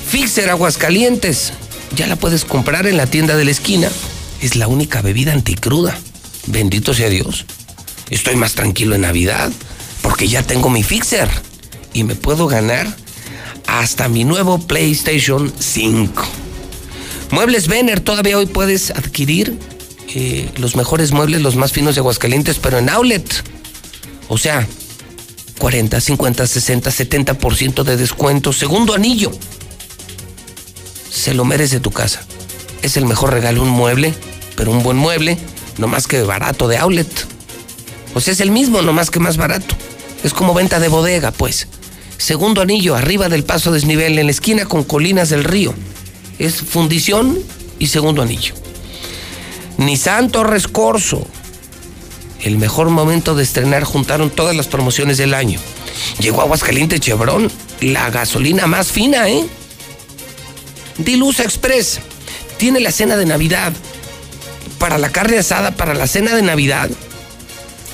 Fixer Aguascalientes. Ya la puedes comprar en la tienda de la esquina. Es la única bebida anticruda. Bendito sea Dios. Estoy más tranquilo en Navidad porque ya tengo mi Fixer y me puedo ganar hasta mi nuevo PlayStation 5. Muebles Vener, todavía hoy puedes adquirir los mejores muebles, los más finos de Aguascalientes, pero en outlet. O sea, 40, 50, 60, 70% de descuento. Segundo anillo. Se lo merece tu casa. Es el mejor regalo, un mueble, pero un buen mueble, no más que barato de outlet. O sea, es el mismo, no más que más barato. Es como venta de bodega, pues. Segundo anillo, arriba del paso desnivel, en la esquina con colinas del río. Es fundición y segundo anillo. Nissan Torres Corso, el mejor momento de estrenar juntaron todas las promociones del año. Llegó Aguascalientes Chevron, la gasolina más fina, ¿eh? Dilusa Express tiene la cena de Navidad. Para la carne asada, para la cena de Navidad.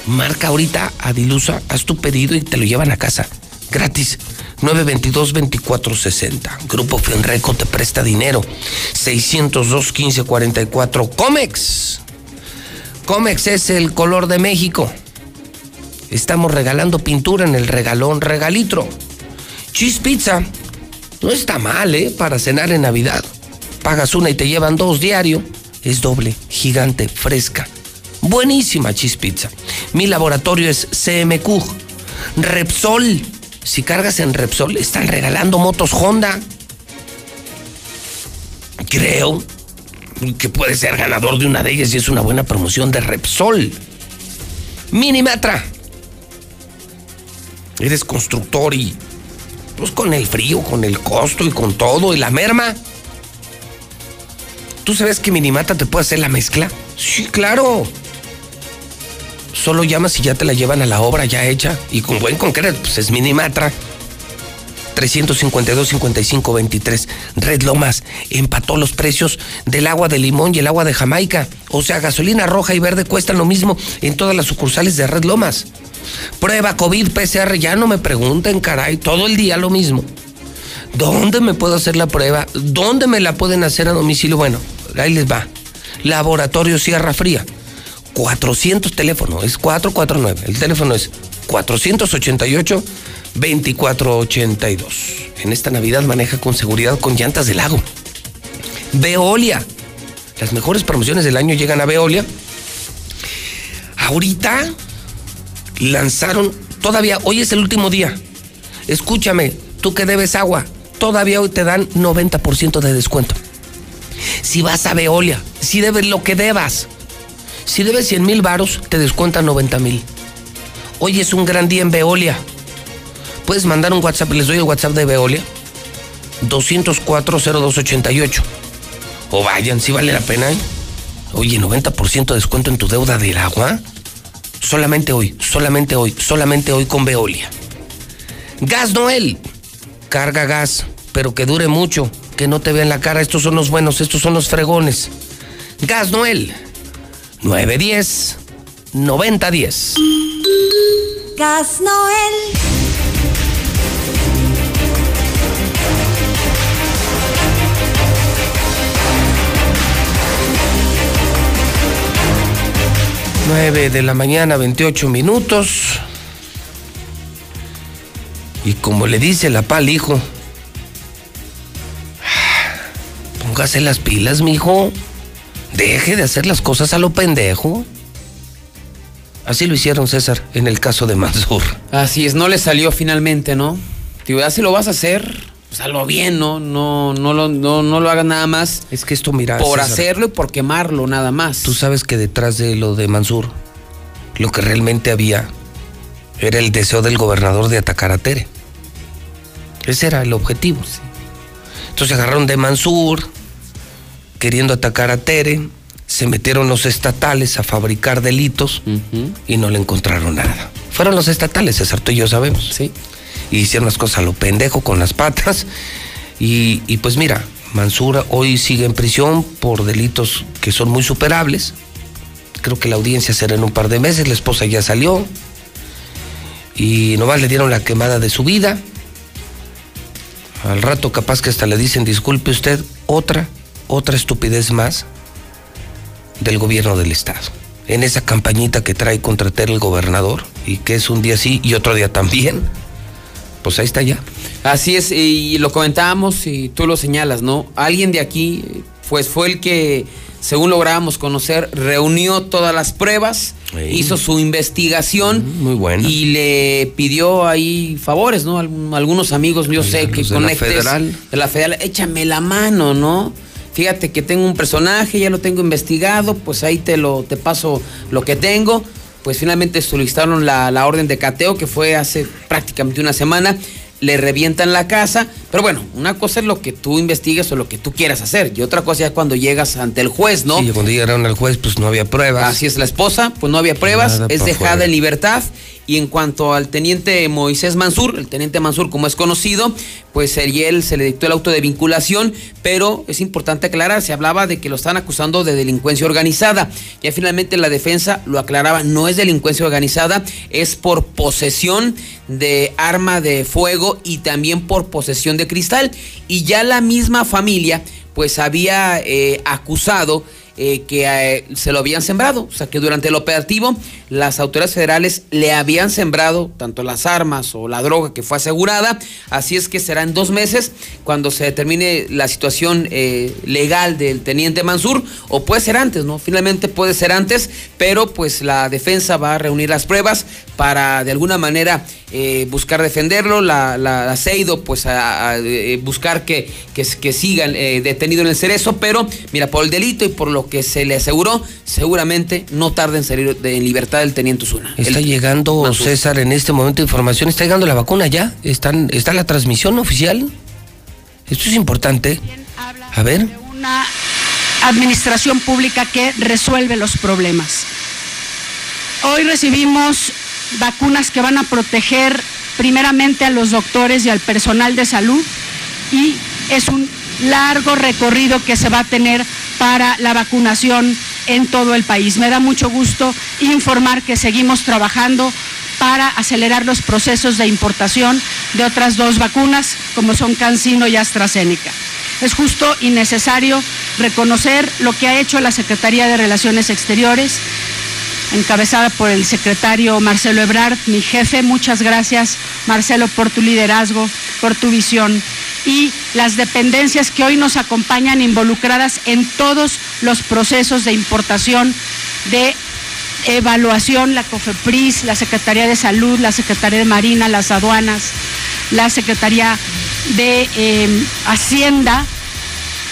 Marca ahorita a Dilusa, haz tu pedido y te lo llevan a casa. Gratis. 922-2460. Grupo Fenreco te presta dinero. 602-1544. Comex. Comex es el color de México. Estamos regalando pintura en el regalón regalitro. Cheese Pizza. No está mal, ¿eh? Para cenar en Navidad. Pagas una y te llevan dos diario. Es doble, gigante, fresca. Buenísima Cheese Pizza. Mi laboratorio es CMQ. Repsol. Si cargas en Repsol, están regalando motos Honda. Creo que puede ser ganador de una de ellas y es una buena promoción de Repsol. Minimatra. Eres constructor y pues con el frío, con el costo y con todo y la merma. ¿Tú sabes que Minimatra te puede hacer la mezcla? Sí, claro. Solo llamas y ya te la llevan a la obra ya hecha y con buen concreto, pues es Minimatra. 352-5523. Red Lomas empató los precios del agua de limón y el agua de Jamaica. O sea, gasolina roja y verde cuestan lo mismo en todas las sucursales de Red Lomas. Prueba COVID, PCR, ya no me pregunten, caray, todo el día lo mismo. ¿Dónde me puedo hacer la prueba? ¿Dónde me la pueden hacer a domicilio? Bueno, ahí les va. Laboratorio Sierra Fría. 400 teléfono, es 449. El teléfono es 488 2482. En esta Navidad maneja con seguridad con llantas de lago. Veolia. Las mejores promociones del año llegan a Veolia. Ahorita lanzaron, todavía, hoy es el último día. Escúchame, tú que debes agua, todavía hoy te dan 90% de descuento. Si vas a Veolia, si debes lo que debas, si debes 100 mil varos, te descuentan 90 mil. Hoy es un gran día en Veolia. Puedes mandar un WhatsApp, les doy el WhatsApp de Veolia. 204-0288. O vayan, si vale la pena. ¿eh? Oye, 90% de descuento en tu deuda del agua. Solamente hoy, solamente hoy, solamente hoy con Veolia. Gas Noel. Carga gas, pero que dure mucho, que no te vean la cara. Estos son los buenos, estos son los fregones. Gas Noel. 910 9010. Gas Noel. Nueve de la mañana, 28 minutos. Y como le dice la pal, hijo, [sighs] póngase las pilas, mijo. Deje de hacer las cosas a lo pendejo. Así lo hicieron, César, en el caso de Mansur. Así es, no le salió finalmente, ¿no? Digo, ya si lo vas a hacer, pues hazlo bien, ¿no? No, no, lo, no, no lo hagas nada más. Es que esto, mira. Por César, hacerlo y por quemarlo, nada más. Tú sabes que detrás de lo de Mansur, lo que realmente había era el deseo del gobernador de atacar a Tere. Ese era el objetivo. Entonces agarraron de Mansur, queriendo atacar a Tere, se metieron los estatales a fabricar delitos y no le encontraron nada. Fueron los estatales, César, tú y yo sabemos. Sí. Y hicieron las cosas a lo pendejo con las patas. Y, y pues mira, Mansur hoy sigue en prisión por delitos que son muy superables. Creo que la audiencia será en un par de meses, la esposa ya salió. Y nomás le dieron la quemada de su vida. Al rato capaz que hasta le dicen, disculpe usted, otra, otra estupidez más del gobierno del estado. En esa campañita que trae contra el gobernador y que es un día sí y otro día también, pues ahí está ya. Así es, y lo comentábamos y tú lo señalas, ¿no? Alguien de aquí, pues fue el que, según lográbamos conocer, reunió todas las pruebas, Sí. hizo su investigación Muy bueno. y le pidió ahí favores, ¿no? Algunos amigos, yo sé que la conectes Federal. de la federal, échame la mano, ¿no? Fíjate que tengo un personaje, ya lo tengo investigado, pues ahí te lo te paso lo que tengo. Pues finalmente solicitaron la, la orden de cateo que fue hace prácticamente una semana. Le revientan la casa, pero bueno, una cosa es lo que tú investigues o lo que tú quieras hacer, y otra cosa es cuando llegas ante el juez, ¿no? Sí, cuando llegaron al juez, pues no había pruebas. Así es la esposa, pues no había pruebas, Nada es dejada fuera. en libertad. Y en cuanto al teniente Moisés Mansur, el teniente Mansur como es conocido, pues él se le dictó el auto de vinculación, pero es importante aclarar, se hablaba de que lo están acusando de delincuencia organizada. Ya finalmente la defensa lo aclaraba, no es delincuencia organizada, es por posesión de arma de fuego y también por posesión de cristal. Y ya la misma familia pues había eh, acusado eh, que eh, se lo habían sembrado, o sea que durante el operativo las autoridades federales le habían sembrado tanto las armas o la droga que fue asegurada, así es que será en dos meses cuando se determine la situación eh, legal del teniente Mansur, o puede ser antes, ¿no? Finalmente puede ser antes, pero pues la defensa va a reunir las pruebas para de alguna manera buscar defenderlo, la, la, Seido pues a, buscar que, que, sigan detenido en el cerezo, pero mira, por el delito y por lo que se le aseguró, seguramente no tarda en salir de, en libertad el teniente Osuna. Está El- llegando. César, en este momento información, está llegando la vacuna ya, Están, está la transmisión oficial. Esto es importante. A ver, una administración pública que resuelve los problemas. Hoy recibimos vacunas que van a proteger primeramente a los doctores y al personal de salud y es un largo recorrido que se va a tener para la vacunación en todo el país. Me da mucho gusto informar que seguimos trabajando para acelerar los procesos de importación de otras dos vacunas, como son CanSino y AstraZeneca. Es justo y necesario reconocer lo que ha hecho la Secretaría de Relaciones Exteriores, encabezada por el secretario Marcelo Ebrard, mi jefe. Muchas gracias, Marcelo, por tu liderazgo, por tu visión y las dependencias que hoy nos acompañan involucradas en todos los procesos de importación, de evaluación, la COFEPRIS, la Secretaría de Salud, la Secretaría de Marina, las aduanas, la Secretaría de eh, Hacienda,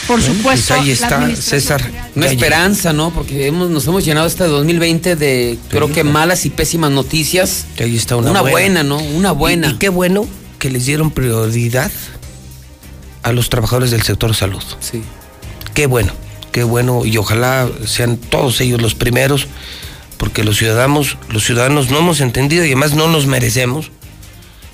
por Bueno, supuesto. pues ahí está, César. Una esperanza, ¿no? Porque hemos, nos hemos llenado este 2020 de, creo que malas y pésimas noticias. Ahí está una, Una buena, ¿no? Una buena. Y, y qué bueno que les dieron prioridad a los trabajadores del sector salud. Sí. Qué bueno, qué bueno. Y ojalá sean todos ellos los primeros, porque los ciudadanos, los ciudadanos no hemos entendido y además no nos merecemos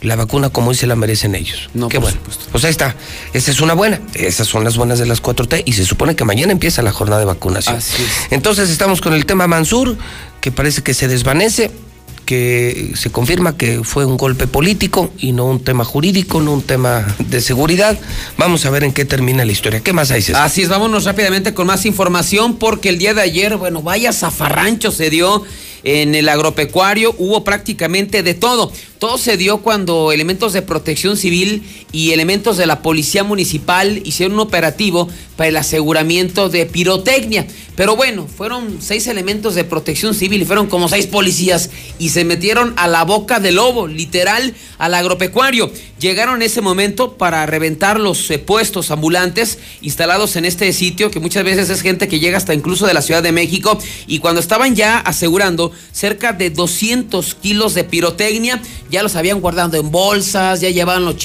la vacuna como hoy se la merecen ellos. No, qué por bueno. Pues ahí está. Esa es una buena. Esas son las buenas de las 4T y se supone que mañana empieza la jornada de vacunación. Así es. Entonces estamos con el tema Mansur, que parece que se desvanece, que se confirma que fue un golpe político y no un tema jurídico, no un tema de seguridad. Vamos a ver en qué termina la historia. ¿Qué más hay, César? Así es, vámonos rápidamente con más información porque el día de ayer, bueno, vaya zafarrancho se dio en el agropecuario, hubo prácticamente de todo. Todo se dio cuando elementos de protección civil y elementos de la policía municipal hicieron un operativo para el aseguramiento de pirotecnia. Pero bueno, fueron seis elementos de protección civil y fueron como seis policías y se metieron a la boca del lobo, literal, al agropecuario. Llegaron en ese momento para reventar los eh, puestos ambulantes instalados en este sitio, que muchas veces es gente que llega hasta incluso de la Ciudad de México. Y cuando estaban ya asegurando cerca de 200 kilos de pirotecnia, ya los habían guardado en bolsas, ya llevaban los,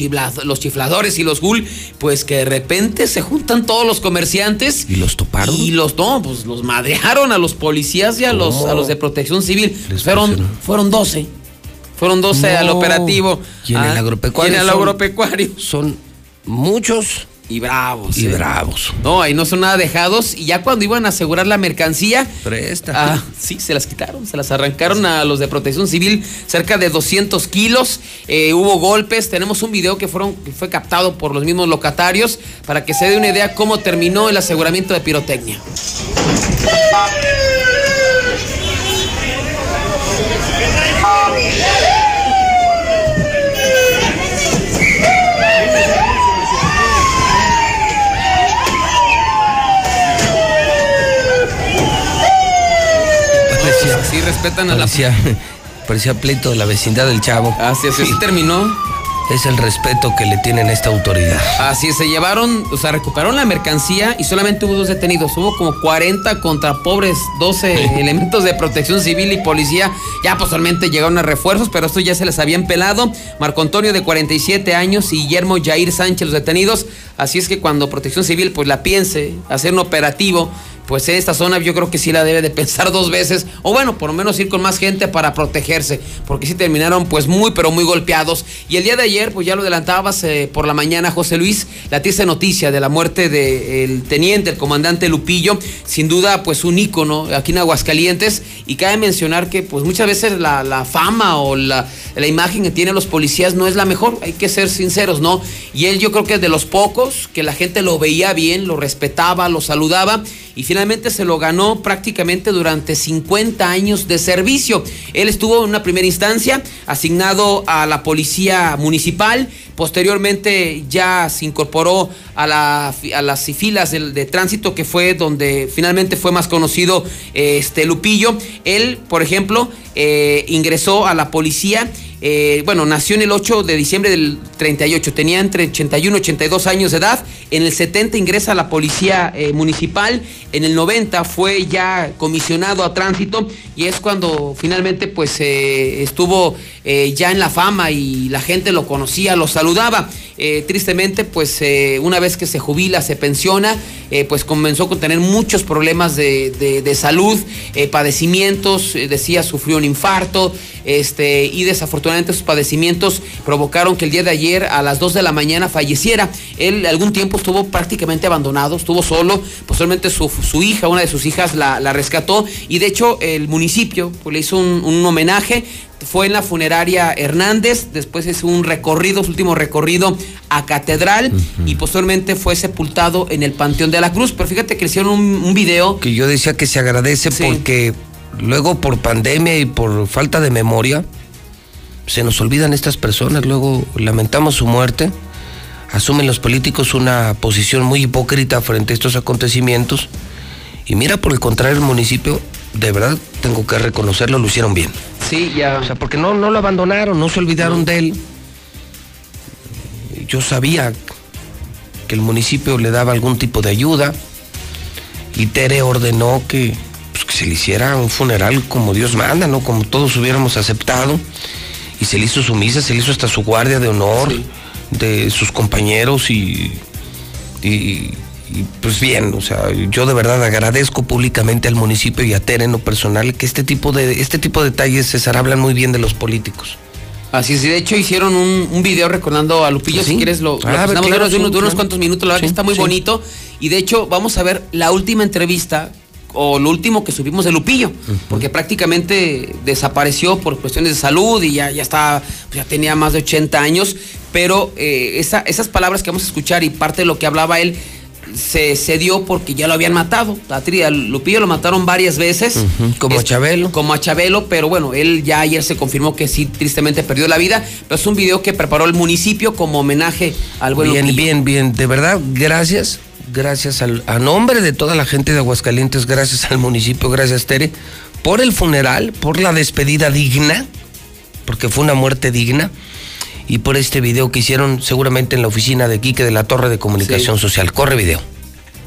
los chifladores y los gul, pues que de repente se juntan todos los comerciantes. ¿Y los toparon? Y los, no, pues los madrearon a los policías y a los, a los de protección civil. Les Fueron, fueron 12. Fueron 12 al operativo. Y en el Ah, agropecuario y en el son- agropecuario. Son muchos Y bravos. y eh. bravos. No, ahí no son nada dejados. Y ya cuando iban a asegurar la mercancía, Presta. Ah, sí, se las quitaron, se las arrancaron a los de protección civil, cerca de 200 kilos. Eh, hubo golpes, tenemos un video que, fueron, que fue captado por los mismos locatarios para que se dé una idea cómo terminó el aseguramiento de pirotecnia. Parecía, Sí, respetan a la... parecía, [laughs] parecía pleito de la vecindad del chavo. Así es, así terminó. Es el respeto que le tienen a esta autoridad. Así es, se llevaron, o sea, recuperaron la mercancía y solamente hubo dos detenidos. Hubo como 40 contra pobres 12 [laughs] elementos de protección civil y policía. Ya posteriormente llegaron a refuerzos, pero estos ya se les habían pelado. Marco Antonio de 47 años y Guillermo Jair Sánchez los detenidos. Así es que cuando protección civil pues la piense hacer un operativo, pues esta zona yo creo que sí la debe de pensar dos veces. O bueno, por lo menos ir con más gente para protegerse. Porque sí terminaron pues muy pero muy golpeados. Y el día de ayer, pues ya lo adelantabas eh, por la mañana, José Luis, la triste noticia de la muerte del teniente, el comandante Lupillo. Sin duda pues un ícono aquí en Aguascalientes. Y cabe mencionar que pues muchas veces la, la fama o la, la imagen que tienen los policías no es la mejor. Hay que ser sinceros, ¿no? Y él yo creo que es de los pocos que la gente lo veía bien, lo respetaba, lo saludaba y finalmente se lo ganó prácticamente durante 50 años de servicio. Él estuvo en una primera instancia asignado a la policía municipal, posteriormente ya se incorporó a, la, a las filas de, tránsito que fue donde finalmente fue más conocido este Lupillo. Él, por ejemplo, eh, ingresó a la policía eh, bueno, nació en el 8 de diciembre del 38, tenía entre 81 y 82 años de edad. En el 70 ingresa a la policía eh, municipal. En el 90 fue ya comisionado a tránsito y es cuando finalmente pues estuvo ya en la fama y la gente lo conocía, lo saludaba. Saludaba. Eh, tristemente, pues eh, una vez que se jubila, se pensiona, eh, pues comenzó con tener muchos problemas de, de- salud, padecimientos, decía, sufrió un infarto, este, y desafortunadamente esos padecimientos provocaron que el día de ayer a las 2 de la mañana falleciera. Él algún tiempo estuvo prácticamente abandonado, estuvo solo, posteriormente su, su hija, una de sus hijas, la, la rescató, y de hecho el municipio pues, le hizo un, un homenaje fue en la funeraria Hernández, después hizo un recorrido, su último recorrido a Catedral y posteriormente fue sepultado en el Panteón de la Cruz. Pero fíjate que hicieron un, un video. Que yo decía que se agradece porque luego por pandemia y por falta de memoria se nos olvidan estas personas, luego lamentamos su muerte, asumen los políticos una posición muy hipócrita frente a estos acontecimientos. Y mira por el contrario el municipio, de verdad tengo que reconocerlo, lo hicieron bien. Sí, ya. O sea, porque no, no lo abandonaron, no se olvidaron de él. Yo sabía que el municipio le daba algún tipo de ayuda y Tere ordenó que, pues, que se le hiciera un funeral como Dios manda, ¿no? Como todos hubiéramos aceptado. Y se le hizo su misa, se le hizo hasta su guardia de honor de sus compañeros y, y, y, pues bien, o sea, yo de verdad agradezco públicamente al municipio y a Tere en lo personal que este tipo de, este tipo de detalles, César, hablan muy bien de los políticos. Así es, y de hecho hicieron un, un video recordando a Lupillo, si quieres lo, lo Ah, ver, claro, de unos, de cuantos minutos, la verdad que está muy sí. bonito. Y de hecho vamos a ver la última entrevista o lo último que subimos de Lupillo, porque prácticamente desapareció por cuestiones de salud y ya, ya está, pues ya tenía más de 80 años, pero eh, esa- esas palabras que vamos a escuchar y parte de lo que hablaba él se, se dio porque ya lo habían matado. A Tri- a Lupillo lo mataron varias veces. Como a Es- Chabelo. Como a Chabelo, pero bueno, él ya ayer se confirmó que sí, tristemente perdió la vida. Pero es un video que preparó el municipio como homenaje al buen Bien, Lupillo. bien, bien. De verdad, gracias. Gracias al, a nombre de toda la gente de Aguascalientes, gracias al municipio, gracias Tere, por el funeral, por la despedida digna, porque fue una muerte digna, y por este video que hicieron seguramente en la oficina de Quique de la Torre de Comunicación Social. Corre video.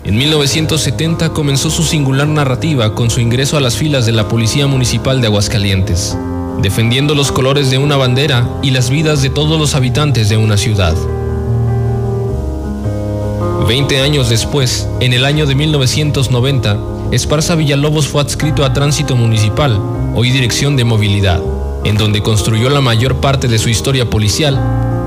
En 1970 comenzó su singular narrativa con su ingreso a las filas de la Policía Municipal de Aguascalientes, defendiendo los colores de una bandera y las vidas de todos los habitantes de una ciudad. Veinte años después, en el año de 1990, Esparza Villalobos fue adscrito a Tránsito Municipal, hoy Dirección de Movilidad, en donde construyó la mayor parte de su historia policial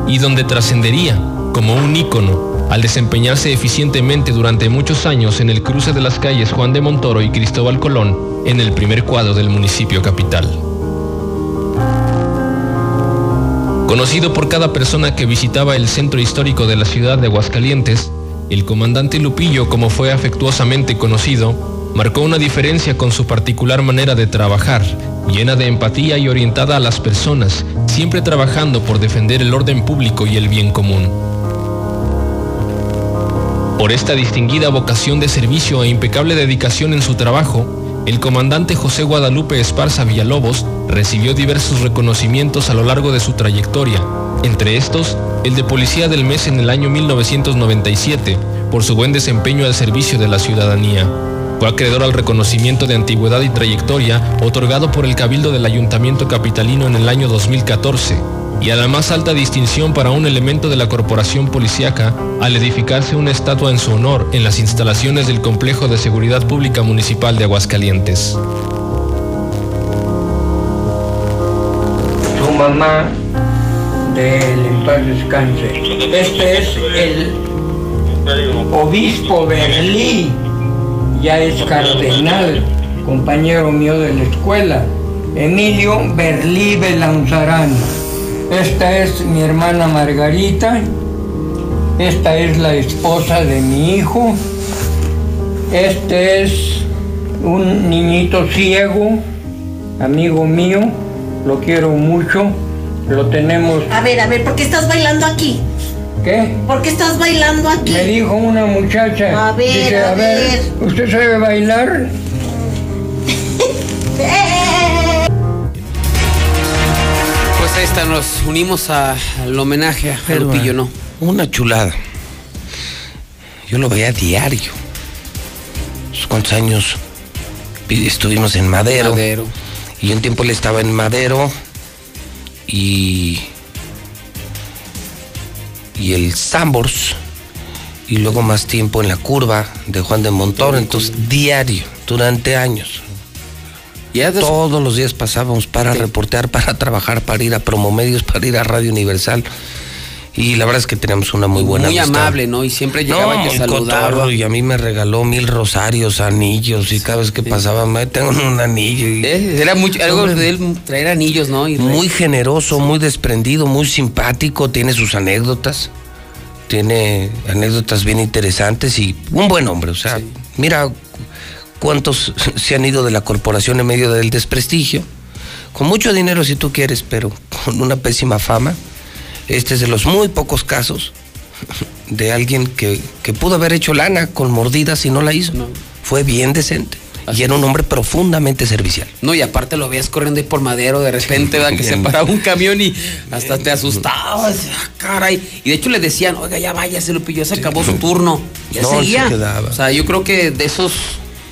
y donde trascendería como un ícono al desempeñarse eficientemente durante muchos años en el cruce de las calles Juan de Montoro y Cristóbal Colón en el primer cuadro del municipio capital. Conocido por cada persona que visitaba el centro histórico de la ciudad de Aguascalientes, el comandante Lupillo, como fue afectuosamente conocido, marcó una diferencia con su particular manera de trabajar, llena de empatía y orientada a las personas, siempre trabajando por defender el orden público y el bien común. Por esta distinguida vocación de servicio e impecable dedicación en su trabajo, el comandante José Guadalupe Esparza Villalobos recibió diversos reconocimientos a lo largo de su trayectoria, entre estos el de Policía del Mes en el año 1997 por su buen desempeño al servicio de la ciudadanía. Fue acreedor al reconocimiento de antigüedad y trayectoria otorgado por el Cabildo del Ayuntamiento Capitalino en el año 2014 y a la más alta distinción para un elemento de la corporación policíaca al edificarse una estatua en su honor en las instalaciones del Complejo de Seguridad Pública Municipal de Aguascalientes. su mamá del paz descanse. Este es el obispo Berlí, ya es cardenal, compañero mío de la escuela, Emilio Berlí Belanzarán. Esta es mi hermana Margarita, esta es la esposa de mi hijo, este es un niñito ciego, amigo mío, lo quiero mucho, lo tenemos. A ver, a ver, ¿por qué estás bailando aquí? ¿Qué? ¿Por qué estás bailando aquí? Me dijo una muchacha. A ver, dice, a a ver, ¿usted sabe bailar? [laughs] Pues ahí está, nos unimos a- al homenaje a Pero, Lupillo, ¿no? Una chulada. Yo lo veía diario. Pues, ¿Cuántos años vi- estuvimos en Madero? Madero. Y un tiempo él estaba en Madero y y el Sambors, y luego más tiempo en la curva de Juan de Montoro, entonces diario, durante años. Todos los días pasábamos para reportear, para [laughs] trabajar, para ir a Promomedios, para ir a Radio Universal. Y la verdad es que teníamos una muy buena Muy amistad. amable, ¿no? Y siempre llegaba No, y te saludaba. y a mí me regaló mil rosarios, anillos, y cada vez que pasaba, me tengo un anillo. y- Eh, Era mucho, algo de él traer anillos, ¿no? Y muy generoso, muy desprendido, muy simpático, tiene sus anécdotas, tiene anécdotas bien interesantes y un buen hombre, o sea, mira cu- cuántos se han ido de la corporación en medio del desprestigio, con mucho dinero si tú quieres, pero con una pésima fama. Este es de los muy pocos casos de alguien que, que pudo haber hecho lana con mordidas y no la hizo. Fue bien decente. Y era un hombre profundamente servicial. No, y aparte lo veías corriendo ahí por madero, de repente, ¿verdad? Que se paraba un camión y [laughs] hasta te asustabas. ah, caray. Y de hecho le decían, oiga, ya váyase, Lupillo, se acabó su turno. Ya No, se seguía. O sea, yo creo que de esos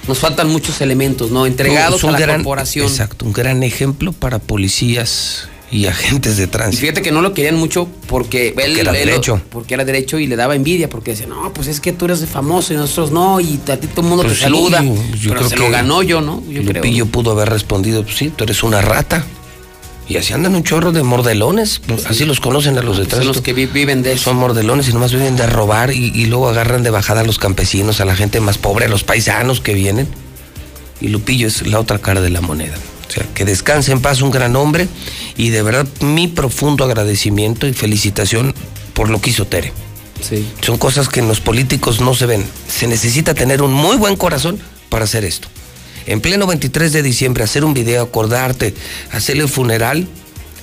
nos faltan muchos elementos, ¿no? Entregados a la gran- corporación. Exacto, un gran ejemplo para policías y agentes de Y tránsito. fíjate que no lo querían mucho porque, él- era él- derecho. porque era derecho y le daba envidia porque decía, no, pues es que tú eres famoso y nosotros no, y a ti todo el mundo Pues te sí, saluda. yo pero creo se que lo ganó yo, ¿no? Yo creo. Lupillo pudo haber respondido, pues sí, tú eres una rata. Y así andan un chorro de mordelones, pues, así los conocen a los de Son tránsito. los que vi- viven de eso. Son mordelones y nomás viven de robar y, y luego agarran de bajada a los campesinos, a la gente más pobre, a los paisanos que vienen. Y Lupillo es la otra cara de la moneda. O sea, que descanse en paz un gran hombre y de verdad mi profundo agradecimiento y felicitación por lo que hizo Tere. Sí. Son cosas que en los políticos no se ven. Se necesita tener un muy buen corazón para hacer esto. En pleno 23 de diciembre, hacer un video, acordarte, hacerle un funeral,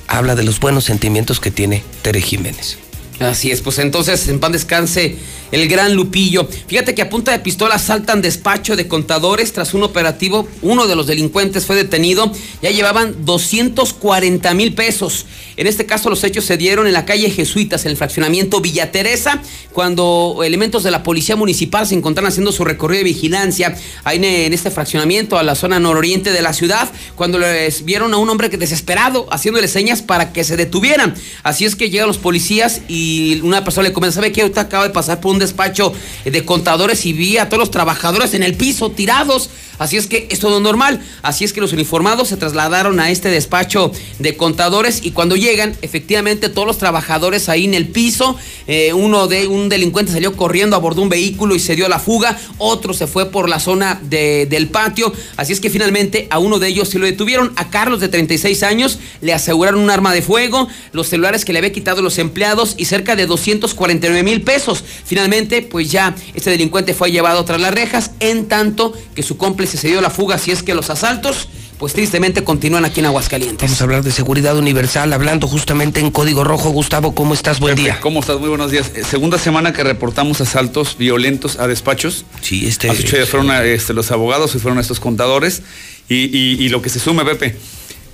habla de los buenos sentimientos que tiene Tere Jiménez. Así es, pues entonces en pan descanse el gran Lupillo. Fíjate que a punta de pistola saltan despacho de contadores tras un operativo. Uno de los delincuentes fue detenido. Ya llevaban 240 mil pesos. En este caso los hechos se dieron en la calle Jesuitas, en el fraccionamiento Villa Teresa, cuando elementos de la policía municipal se encontraron haciendo su recorrido de vigilancia ahí en, este fraccionamiento a la zona nororiente de la ciudad, cuando les vieron a un hombre desesperado haciéndole señas para que se detuvieran. Así es que llegan los policías y una persona le comenta, ¿sabe qué? Ahorita acaba de pasar por un despacho de contadores y vi a todos los trabajadores en el piso tirados. Así es que es todo normal. Así es que los uniformados se trasladaron a este despacho de contadores y cuando llegan, efectivamente todos los trabajadores ahí en el piso, eh, uno de un delincuente salió corriendo, abordó un vehículo y se dio la fuga, otro se fue por la zona de- del patio. Así es que finalmente a uno de ellos se lo detuvieron, a Carlos de 36 años, le aseguraron un arma de fuego, los celulares que le había quitado los empleados y cerca de 249 mil pesos. Finalmente, pues ya este delincuente fue llevado tras las rejas, en tanto que su cómplice se dio la fuga, si es que los asaltos, pues tristemente continúan aquí en Aguascalientes. Vamos a hablar de seguridad universal, hablando justamente en código rojo. Gustavo, ¿cómo estás? Buen día. ¿Cómo estás? Muy buenos días. Eh, Segunda semana que reportamos asaltos violentos a despachos. Sí, este. Hace ocho días fueron a, este, los abogados y fueron estos contadores. Y, y- y lo que se sume, Pepe,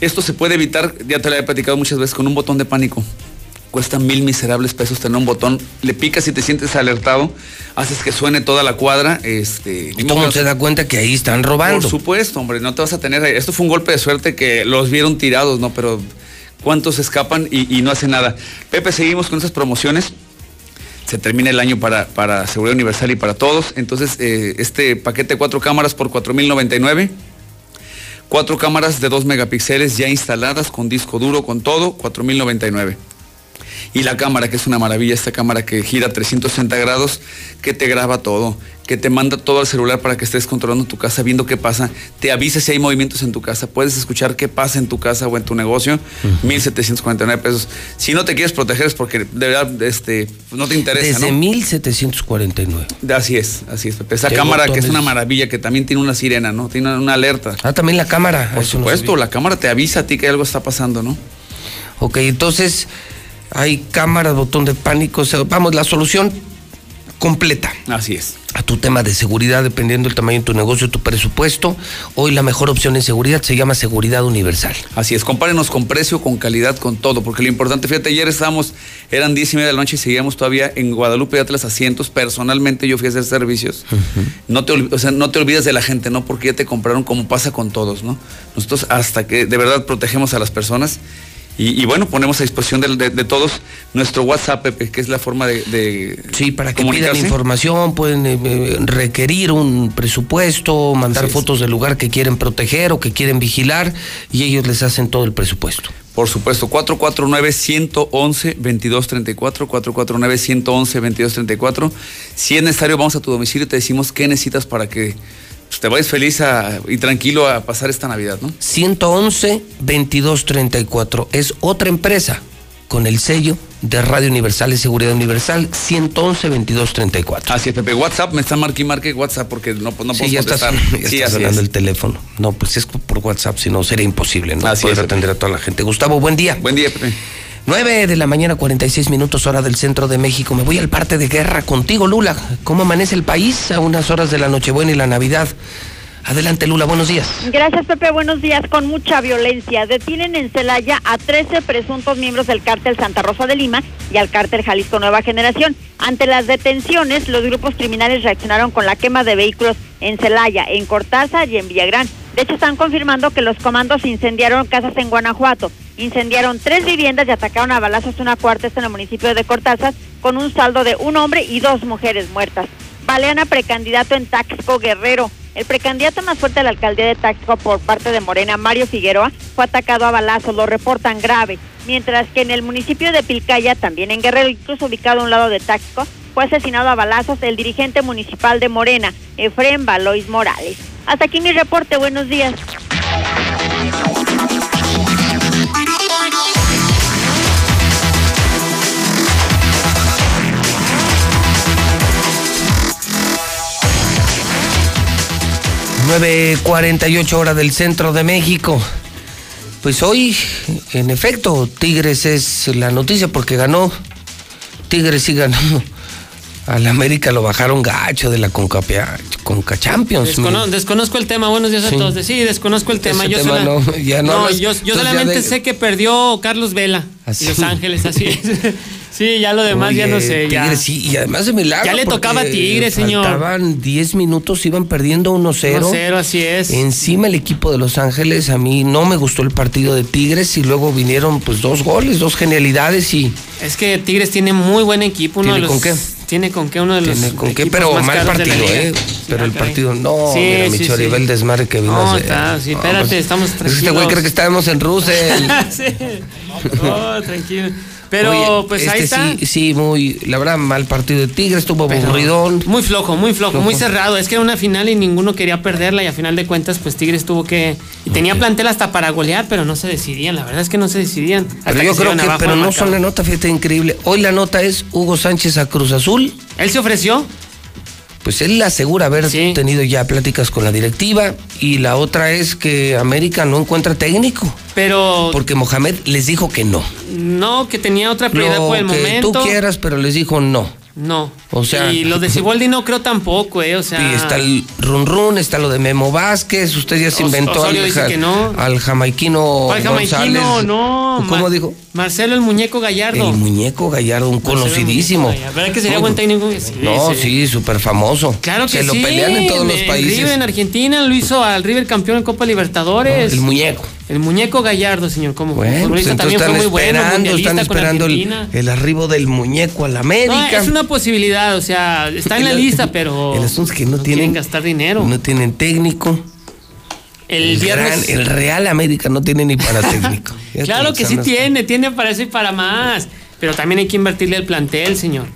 esto se puede evitar, ya te lo he platicado muchas veces, con un botón de pánico. Cuesta mil miserables pesos tener un botón. Le picas y te sientes alertado. Haces que suene toda la cuadra. Este, Y todo se da cuenta que ahí están robando. por supuesto, hombre, no te vas a tener. Esto fue un golpe de suerte que los vieron tirados, ¿no? Pero ¿cuántos escapan y, y no hacen nada? Pepe, seguimos con esas promociones. Se termina el año para, para Seguridad Universal y para todos. Entonces, eh, este paquete de cuatro cámaras por 4.099. Cuatro cámaras de 2 megapíxeles ya instaladas con disco duro, con todo, 4.099. Y la cámara, que es una maravilla, esta cámara que gira 360 grados, que te graba todo, que te manda todo al celular para que estés controlando tu casa, viendo qué pasa, te avisa si hay movimientos en tu casa, puedes escuchar qué pasa en tu casa o en tu negocio, 1.749 pesos. Si no te quieres proteger es porque de verdad este, no te interesa, Desde ¿no? 1749. Así es, así es, Pepe. Esa ¿Qué cámara que es una maravilla, que también tiene una sirena, ¿no? Tiene una, alerta. Ah, también la cámara. Por eso supuesto, la cámara te avisa a ti que algo está pasando, ¿no? Ok, entonces hay cámaras, botón de pánico. o sea, vamos, la solución completa. Así es. A tu tema de seguridad, dependiendo del tamaño de tu negocio, tu presupuesto. Hoy la mejor opción en seguridad se llama Seguridad Universal. Así es, compárenos con precio, con calidad, con todo, porque lo importante, fíjate, ayer estábamos, eran 10 y media de la noche y seguíamos todavía en Guadalupe de Atlas asientos. Personalmente yo fui a hacer servicios. No te, o sea, no te olvides de la gente, ¿no? Porque ya te compraron como pasa con todos, ¿no? Nosotros hasta que de verdad protegemos a las personas Y, y bueno, ponemos a disposición de, de- de todos nuestro WhatsApp, Pepe, que es la forma de, de Sí, para que pidan información, pueden eh, eh, requerir un presupuesto, mandar fotos del lugar que quieren proteger o que quieren vigilar y ellos les hacen todo el presupuesto. Por supuesto, 449-111-2234, 449-111-2234. Si es necesario, vamos a tu domicilio y te decimos qué necesitas para que te vayas feliz a- y tranquilo a pasar esta Navidad, ¿no? 111-2234 es otra empresa con el sello de Radio Universal y Seguridad Universal 111-2234. Así es, Pepe. WhatsApp, me está marque y marque WhatsApp porque no, no puedo Sí, ya estás, contestar. ya Sí, estás hablando es. el teléfono. No, pues es por WhatsApp, si no sería imposible, ¿no? Así Poder es, atender a toda la gente. Gustavo, buen día. Buen día, Pepe. 9 de la mañana, 46 minutos hora del centro de México. Me voy al parte de guerra contigo, Lula. ¿Cómo amanece el país a unas horas de la Nochebuena y la Navidad? Adelante, Lula, buenos días. Gracias, Pepe. Buenos días. Con mucha violencia. Detienen en Celaya a 13 presuntos miembros del cártel Santa Rosa de Lima y al cártel Jalisco Nueva Generación. Ante las detenciones, los grupos criminales reaccionaron con la quema de vehículos en Celaya, en Cortázar y en Villagrán. De hecho, están confirmando que los comandos incendiaron casas en Guanajuato. Incendiaron tres viviendas y atacaron a balazos una cuarta en el municipio de Cortázar, con un saldo de un hombre y dos mujeres muertas. Balean a precandidato en Taxco Guerrero. El precandidato más fuerte de la alcaldía de Taxco por parte de Morena, Mario Figueroa, fue atacado a balazos, lo reportan grave. Mientras que en el municipio de Pilcaya, también en Guerrero, incluso ubicado a un lado de Taxco, fue asesinado a balazos el dirigente municipal de Morena, Efrén Valois Morales. Hasta aquí mi reporte, buenos días. Ocho hora del centro de México. Pues hoy, en efecto, Tigres es la noticia porque ganó. Tigres sí ganó. Al América lo bajaron gacho de la Conca, Conca Champions. Descono- desconozco el tema, buenos días Sí. a todos. Sí, desconozco el tema. Ese yo tema sola- no, ya no hablas. yo, solamente de- sé que perdió Carlos Vela Así. y Los Ángeles, así es. [laughs] sí, ya lo demás ya no sé. ya. Tigres, sí, y además de milagro. Ya le tocaba a Tigres, señor. Faltaban 10 minutos, iban perdiendo 1-0. 1-0, así es. Encima el equipo de Los Ángeles, a mí no me gustó el partido de Tigres y luego vinieron pues dos goles, dos genialidades y Es que Tigres tiene muy buen equipo. Uno ¿Tiene de los, con qué? Tiene con qué uno de los. tiene con qué, pero más mal partido. ¿eh? pero el ah, partido, no, Sí, mira, sí, mi sí. Chorivel el desmadre que vino No, está, sí, No, espérate, pues, estamos Este güey tranquilos. cree que estábamos en Russell. [laughs] sí. No, tranquilo. Pero Oye, pues ahí este está. Sí, sí, muy, la verdad, mal partido de Tigres, estuvo aburridón. Muy flojo, muy flojo, Flojo. muy cerrado. Es que era una final y ninguno quería perderla y a final de cuentas pues Tigres tuvo que... Y tenía plantel hasta para golear, pero no se decidían. La verdad es que no se decidían. Hasta Pero yo creo que, pero no son la nota, fíjate, increíble. Hoy la nota es Hugo Sánchez a Cruz Azul. ¿Él se ofreció? Pues él asegura haber tenido ya pláticas con la directiva y la otra es que América no encuentra técnico. Pero Porque Mohamed les dijo que no. no, que tenía otra prioridad Lo por el que momento. tú quieras, pero les dijo no. No. O sea- Y lo de Siboldi no creo tampoco, ¿eh? O sea... Y está el run run, está lo de Memo Vázquez, usted ya se inventó al, dice ja- que no. al jamaiquino. González. No. ¿Cómo dijo? Marcelo el Muñeco Gallardo. El muñeco Gallardo, un Marcelo conocidísimo. Gallardo. ¿Verdad que sería buen técnico? Sí, No, sí. sí, súper famoso. Claro que Se lo sí. pelean en todos los países. River en Argentina lo hizo al River campeón en Copa Libertadores. El muñeco. El muñeco Gallardo, señor, como Bueno, pues también están fue muy bueno, esperando, mundialista están esperando el, el arribo del muñeco a la América. No, es una posibilidad, o sea, está en la [laughs] lista, pero El asunto es que no, quieren tienen gastar dinero. No tienen técnico. el viernes gran- el Real América no tiene ni para [laughs] técnico. Claro que sí tiene, tiene para eso y para más. Pero también hay que invertirle al plantel, señor.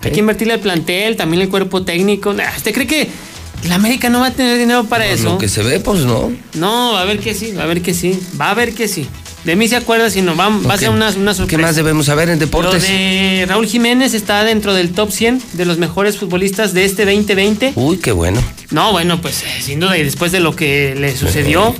Hay que invertirle al plantel, también el cuerpo técnico. ¿Usted cree que la América no va a tener dinero para Por eso? Lo que se ve, pues no. No, va a ver que sí, va a ver que sí. Va a ver que sí. De mí se acuerda si no, va, va a ser una, una sorpresa. ¿Qué más debemos saber en Lo deportes? de Raúl Jiménez está dentro del top 100 de los mejores futbolistas de este 2020. Uy, qué bueno. No, bueno, pues eh, sin duda, y después de lo que le sucedió.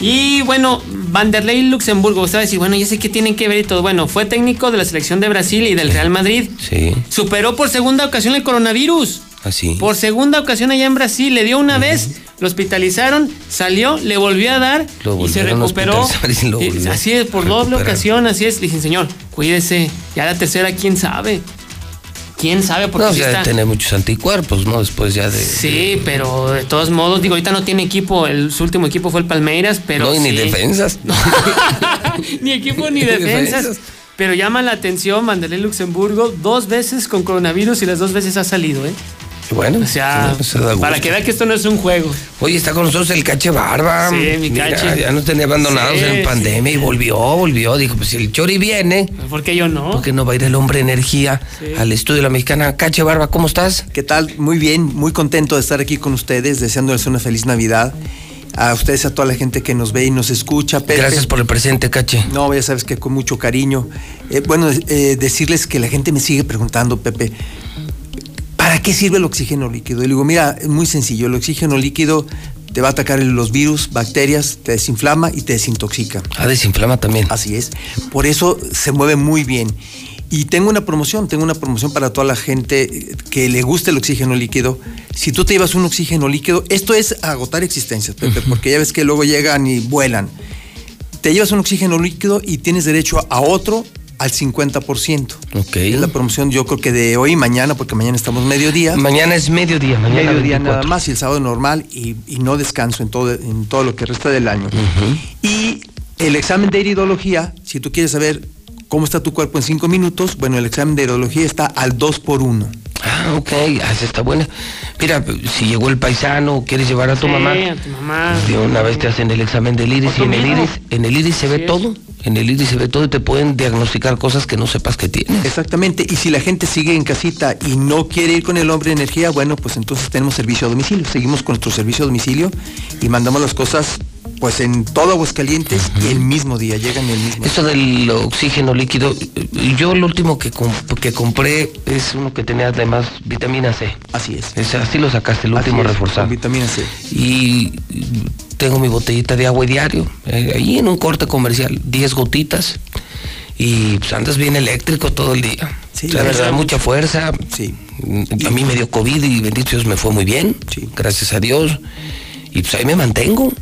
Y bueno, Vanderlei Luxemburgo, usted va a decir, bueno, ya sé qué tienen que ver y todo. Bueno, fue técnico de la selección de Brasil y del Real Madrid. Sí, Superó por segunda ocasión el coronavirus. Así. Por segunda ocasión allá en Brasil, le dio una vez, lo hospitalizaron, salió, le volvió a dar Lo y se recuperó. hospitalizar y lo Y volvió así es, por doble ocasión, así es. Le dije, señor, cuídese. Ya la tercera, quién sabe. ¿Quién sabe? Porque No, o sí está- tener muchos anticuerpos, ¿no? Después ya de. Sí, pero de todos modos, digo, ahorita no tiene equipo, el, su último equipo fue el Palmeiras, pero. no, y ni defensas. [laughs] [laughs] ni equipo ni [laughs] defensas. Pero llama la atención Vanderlei Luxemburgo dos veces con coronavirus y las dos veces ha salido, ¿eh? Bueno, O sea, se da gusto. para que vea que esto no es un juego. Oye, está con nosotros el Cache Barba. Sí, mi Mira, Cache. ya nos tenía abandonados Sí, en sí. pandemia y volvió, volvió. Dijo, pues si el Chori viene, ¿Por qué yo no? ¿por qué no va a ir el hombre energía al estudio de la mexicana? Cache Barba, ¿cómo estás? ¿Qué tal? Muy bien, muy contento de estar aquí con ustedes, deseándoles una feliz Navidad. A ustedes, a toda la gente que nos ve y nos escucha. Pepe. Gracias por el presente, Cache. No, ya sabes que con mucho cariño. Eh, bueno, eh, decirles que la gente me sigue preguntando, Pepe, ¿para qué sirve el oxígeno líquido? Y le digo, mira, es muy sencillo. El oxígeno líquido te va a atacar los virus, bacterias, te desinflama y te desintoxica. Ah, desinflama también. Así es. Por eso se mueve muy bien. Y tengo una promoción, tengo una promoción para toda la gente eh, que le guste el oxígeno líquido. Si tú te llevas un oxígeno líquido, esto es agotar existencias, Pepe, porque ya ves que luego llegan y vuelan. Te llevas un oxígeno líquido y tienes derecho a otro al 50%. Ok. Es la promoción yo creo que de hoy y mañana, porque mañana estamos mediodía. Mañana es mediodía, mañana mediodía 24. nada más y el sábado normal y, y no descanso en todo, en todo lo que resta del año. Y el examen de iridología, si tú quieres saber cómo está tu cuerpo en cinco minutos, bueno, el examen de iridología está al 2 por 1 Ah, ok, ah, esa está buena. Mira, si llegó el paisano, quieres llevar a tu Sí, mamá. a tu mamá. De una vez te hacen el examen del iris y en el iris, en el iris se ve todo. En el iris se ve todo y te pueden diagnosticar cosas que no sepas que tienes. Exactamente, y si la gente sigue en casita y no quiere ir con el hombre de energía, bueno, pues entonces tenemos servicio a domicilio. Seguimos con nuestro servicio a domicilio y mandamos las cosas pues en todo Aguascalientes y el mismo día, llegan el mismo Esto del oxígeno líquido, yo el último que, que compré es uno que tenía además vitamina C. Así es. Es- así lo sacaste, el último es, reforzado. con vitamina C. Y tengo mi botellita de agua diario, eh, ahí en un corte comercial, 10 gotitas. Y pues andas bien eléctrico todo el día. Sí, la la verdad, verdad, mucha fuerza. Sí. A mí me dio COVID y bendito Dios me fue muy bien. Gracias a Dios. Y pues ahí me mantengo.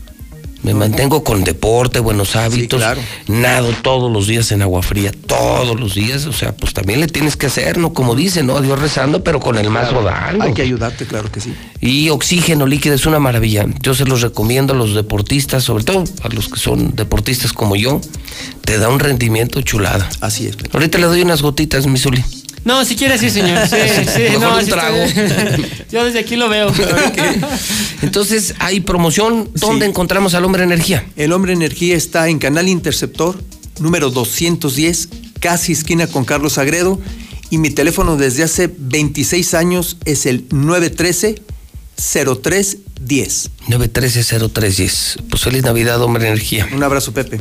Me mantengo con deporte, buenos hábitos. claro. Nado todos los días en agua fría, todos los días. O sea, pues también le tienes que hacer, ¿no? Como dicen, ¿no? A Dios rezando, pero con el mazo dando. Hay que ayudarte, claro que sí. Y oxígeno líquido es una maravilla. Yo se los recomiendo a los deportistas, sobre todo a los que son deportistas como yo. Te da un rendimiento chulada. Así es. Ahorita le doy unas gotitas, mi Zuli. No, si quiere, sí, señor. [laughs] Sí, sí, Mejor no, un trago. estoy- [laughs] Yo desde aquí lo veo. [laughs] Entonces, hay promoción. ¿Dónde encontramos al hombre energía? El hombre energía está en Canal Interceptor, número 210, casi esquina con Carlos Agredo. Y mi teléfono desde hace 26 años es el 913-0310. 913-0310. Pues feliz Navidad, hombre energía. Un abrazo, Pepe.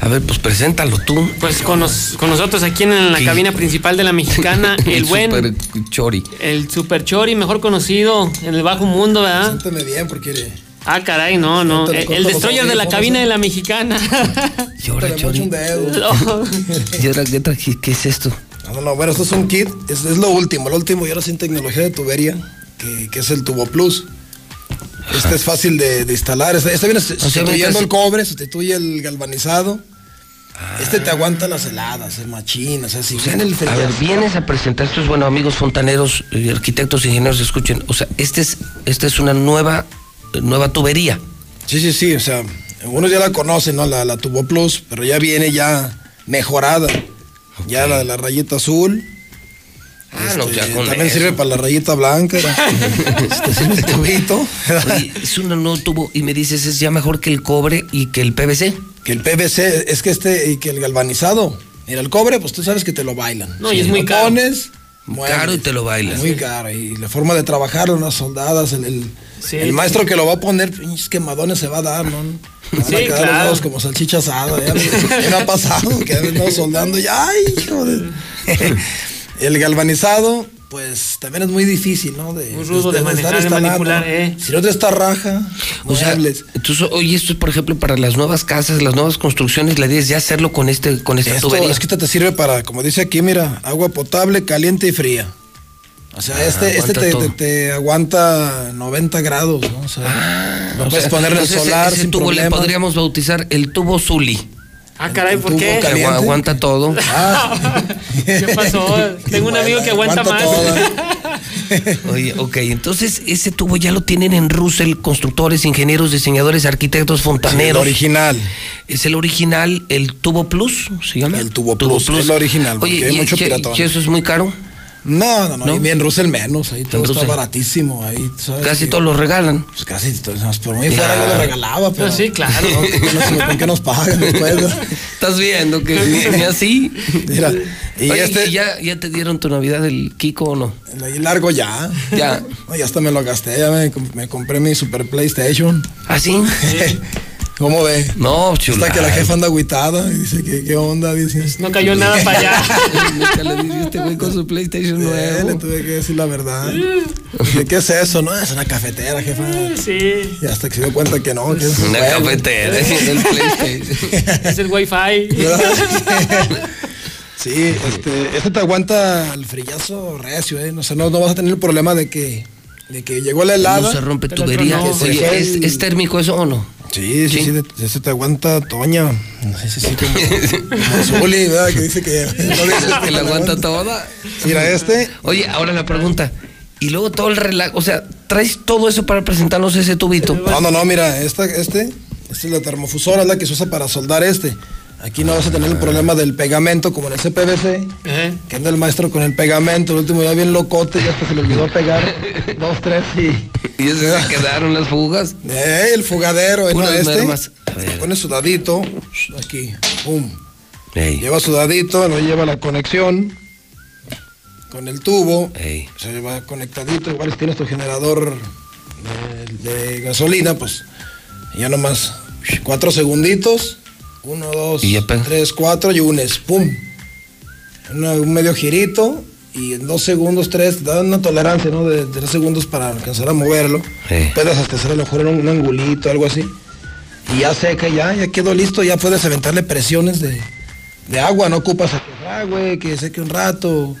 A ver, pues preséntalo tú. Pues con, nos- con nosotros aquí en la cabina principal de la mexicana, [laughs] el, buen, super chori. el super chori, mejor conocido en el bajo mundo, ¿verdad? Siéntame bien porque Ah, caray, no, no. Lo El, el destroyer de la cabina ¿eh? de la mexicana. [laughs] Y ahora, Chori. mocho un dedo. [laughs] No. ¿Y ahora qué, qué es esto? No, no, no, bueno, esto es un kit, es, es lo último, lo último y ahora sin tecnología de tubería, que, que es el Tubo Plus. Este es fácil de, de instalar, este, este viene sustituyendo el cobre, sustituye el galvanizado. Este te aguanta las heladas, el machín, o sea, si viene el A ver, vienes a presentar estos, bueno, amigos fontaneros, y arquitectos, ingenieros, escuchen. O sea, este es, esta es una nueva, nueva tubería. Sí, sí, sí, o sea, algunos ya la conocen, ¿no? La, la Tubo Plus, pero ya viene ya mejorada. Ya la, la rayita azul. Ah, no, ya con también eso. sirve para la rayita blanca. [laughs] este sirve el tubito. Oye, es un nuevo tubo y me dices es ya mejor que el cobre y que el PVC. Que el PVC, es que este, y que el galvanizado. Mira, el cobre, pues tú sabes que te lo bailan. No, y es muy lo caro. pones, Caro y te lo bailas. Muy caro. Y la forma de trabajar, unas soldadas, el, el, Sí. el maestro que lo va a poner, pinches quemadones se va a dar, ¿no? Van a quedar los claro. dedos como salchicha asada. Ya, me- ha pasado que han soldando y ¡ay, hijo de-! [laughs] El galvanizado, pues también es muy difícil, ¿no? De, Muy rudo de estar manejar, de instalando. manipular, ¿eh? Si no te está raja, O sea, entonces, oye, esto es, por ejemplo, para las nuevas casas, las nuevas construcciones, la idea es ya hacerlo con este, con esta Esto tubería. es que esto te sirve para, como dice aquí, mira, agua potable, caliente y fría. O sea, Ah, este, este te, te- te aguanta 90 grados, ¿no? O sea, lo O puedes sea, poner en el entonces ese- solar ese sin tubo le problema. podríamos bautizar el tubo Zuli. Ah, caray, ¿por tubo qué? Que caliente. agua- aguanta todo. [laughs] Ah. ¿Qué pasó? Tengo un amigo que aguanta, más. toda. [laughs] Oye, ok, entonces ese tubo ya lo tienen en Russell, constructores, ingenieros, diseñadores, arquitectos, fontaneros. el original. Es el original, el tubo plus, ¿se llama? El tubo plus, es el original, porque Oye, hay ¿y, mucho y- piratón. y eso es muy caro? No, no, no, ¿No? y bien Russell menos, ahí todo En está baratísimo, ahí, ¿sabes? Casi todos lo regalan. Pues casi todos, por mí fuera yo lo regalaba, pero... sí, claro. No, [laughs] ¿Con con qué nos pagan después? no? [laughs] Estás viendo que ni, así. Mira, y Oye, este- ¿y ya, ya te dieron tu Navidad del Kiko o no? Ahí largo ya. Ya. [laughs] Ya hasta me lo gasté, ya me, me compré mi Super PlayStation. ¿Ah, sí? ¿Cómo ve? No, chula. Hasta que la jefa anda agüitada y dice, ¿qué, qué onda? Dice, No cayó nada para allá. [laughs] [laughs] Nunca le dije este güey con su PlayStation Eh, nuevo. le tuve que decir la verdad. Dije, ¿qué es eso? No, es una cafetera, jefa. Sí. Y hasta que se dio cuenta que no, que es un Una juego. cafetera del PlayStation. Es el wifi. [laughs] Sí, este, este te aguanta el frillazo recio, ¿eh? O sea, no, no vas a tener el problema de que, de que llegó la helada. No se rompe tubería. no, ¿es, el- es térmico eso o no? Sí, sí, sí, de- ese te aguanta Toña. Ese sí, [laughs] como, como Zuli, ¿verdad? Que dice que... [laughs] no dice que la aguanta toda. Mira, este... Oye, ahora la pregunta. Y luego todo el relajo, o sea, traes todo eso para presentarnos ese tubito. No, no, no, mira, esta, este, esta es la termofusora, es la que se usa para soldar este. Aquí no vas a tener el problema del pegamento como en ese PVC, que anda el maestro con el pegamento, el último ya bien locote, ya hasta se le olvidó pegar [laughs] dos, tres y... Y se [laughs] quedaron las fugas. Eh, el fugadero, eh, Puras este, pone sudadito, aquí, pum. Ey. Lleva sudadito, no lleva la conexión con el tubo, se lleva conectadito, igual si tienes tu generador de, de gasolina, pues ya nomás cuatro segunditos, uno, dos, tres, cuatro y unes, pum. Una- un medio girito y en dos segundos, tres, da una tolerancia, ¿no? De, de tres segundos para alcanzar a moverlo. Puedes hasta hacer a lo mejor un, un angulito, algo así. Y ya seca, ya, ya quedó listo, ya puedes aventarle presiones de, de agua, no ocupas a que agüe, que seque un rato.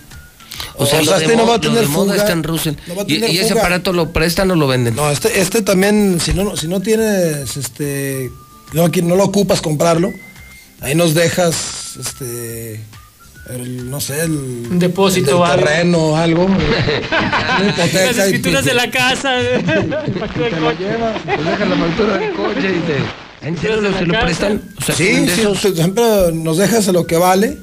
O sea, de, este no va a tener fuga. está en Russell. No va a ¿Y, tener y ese fuga. aparato lo prestan o lo venden? No, este, este también, si no, si no tienes, este, no, qui- no lo ocupas comprarlo, ahí nos dejas, este, el, no sé, el, Un depósito el algo. terreno o algo. [laughs] Una hipoteca Las y- escrituras de la casa. [laughs] factura [laughs] del coche. Pues deja la factura del coche y te... ¿En serio lo- se lo prestan? O sea, sí, ¿de sí, esos? siempre nos dejas lo que vale,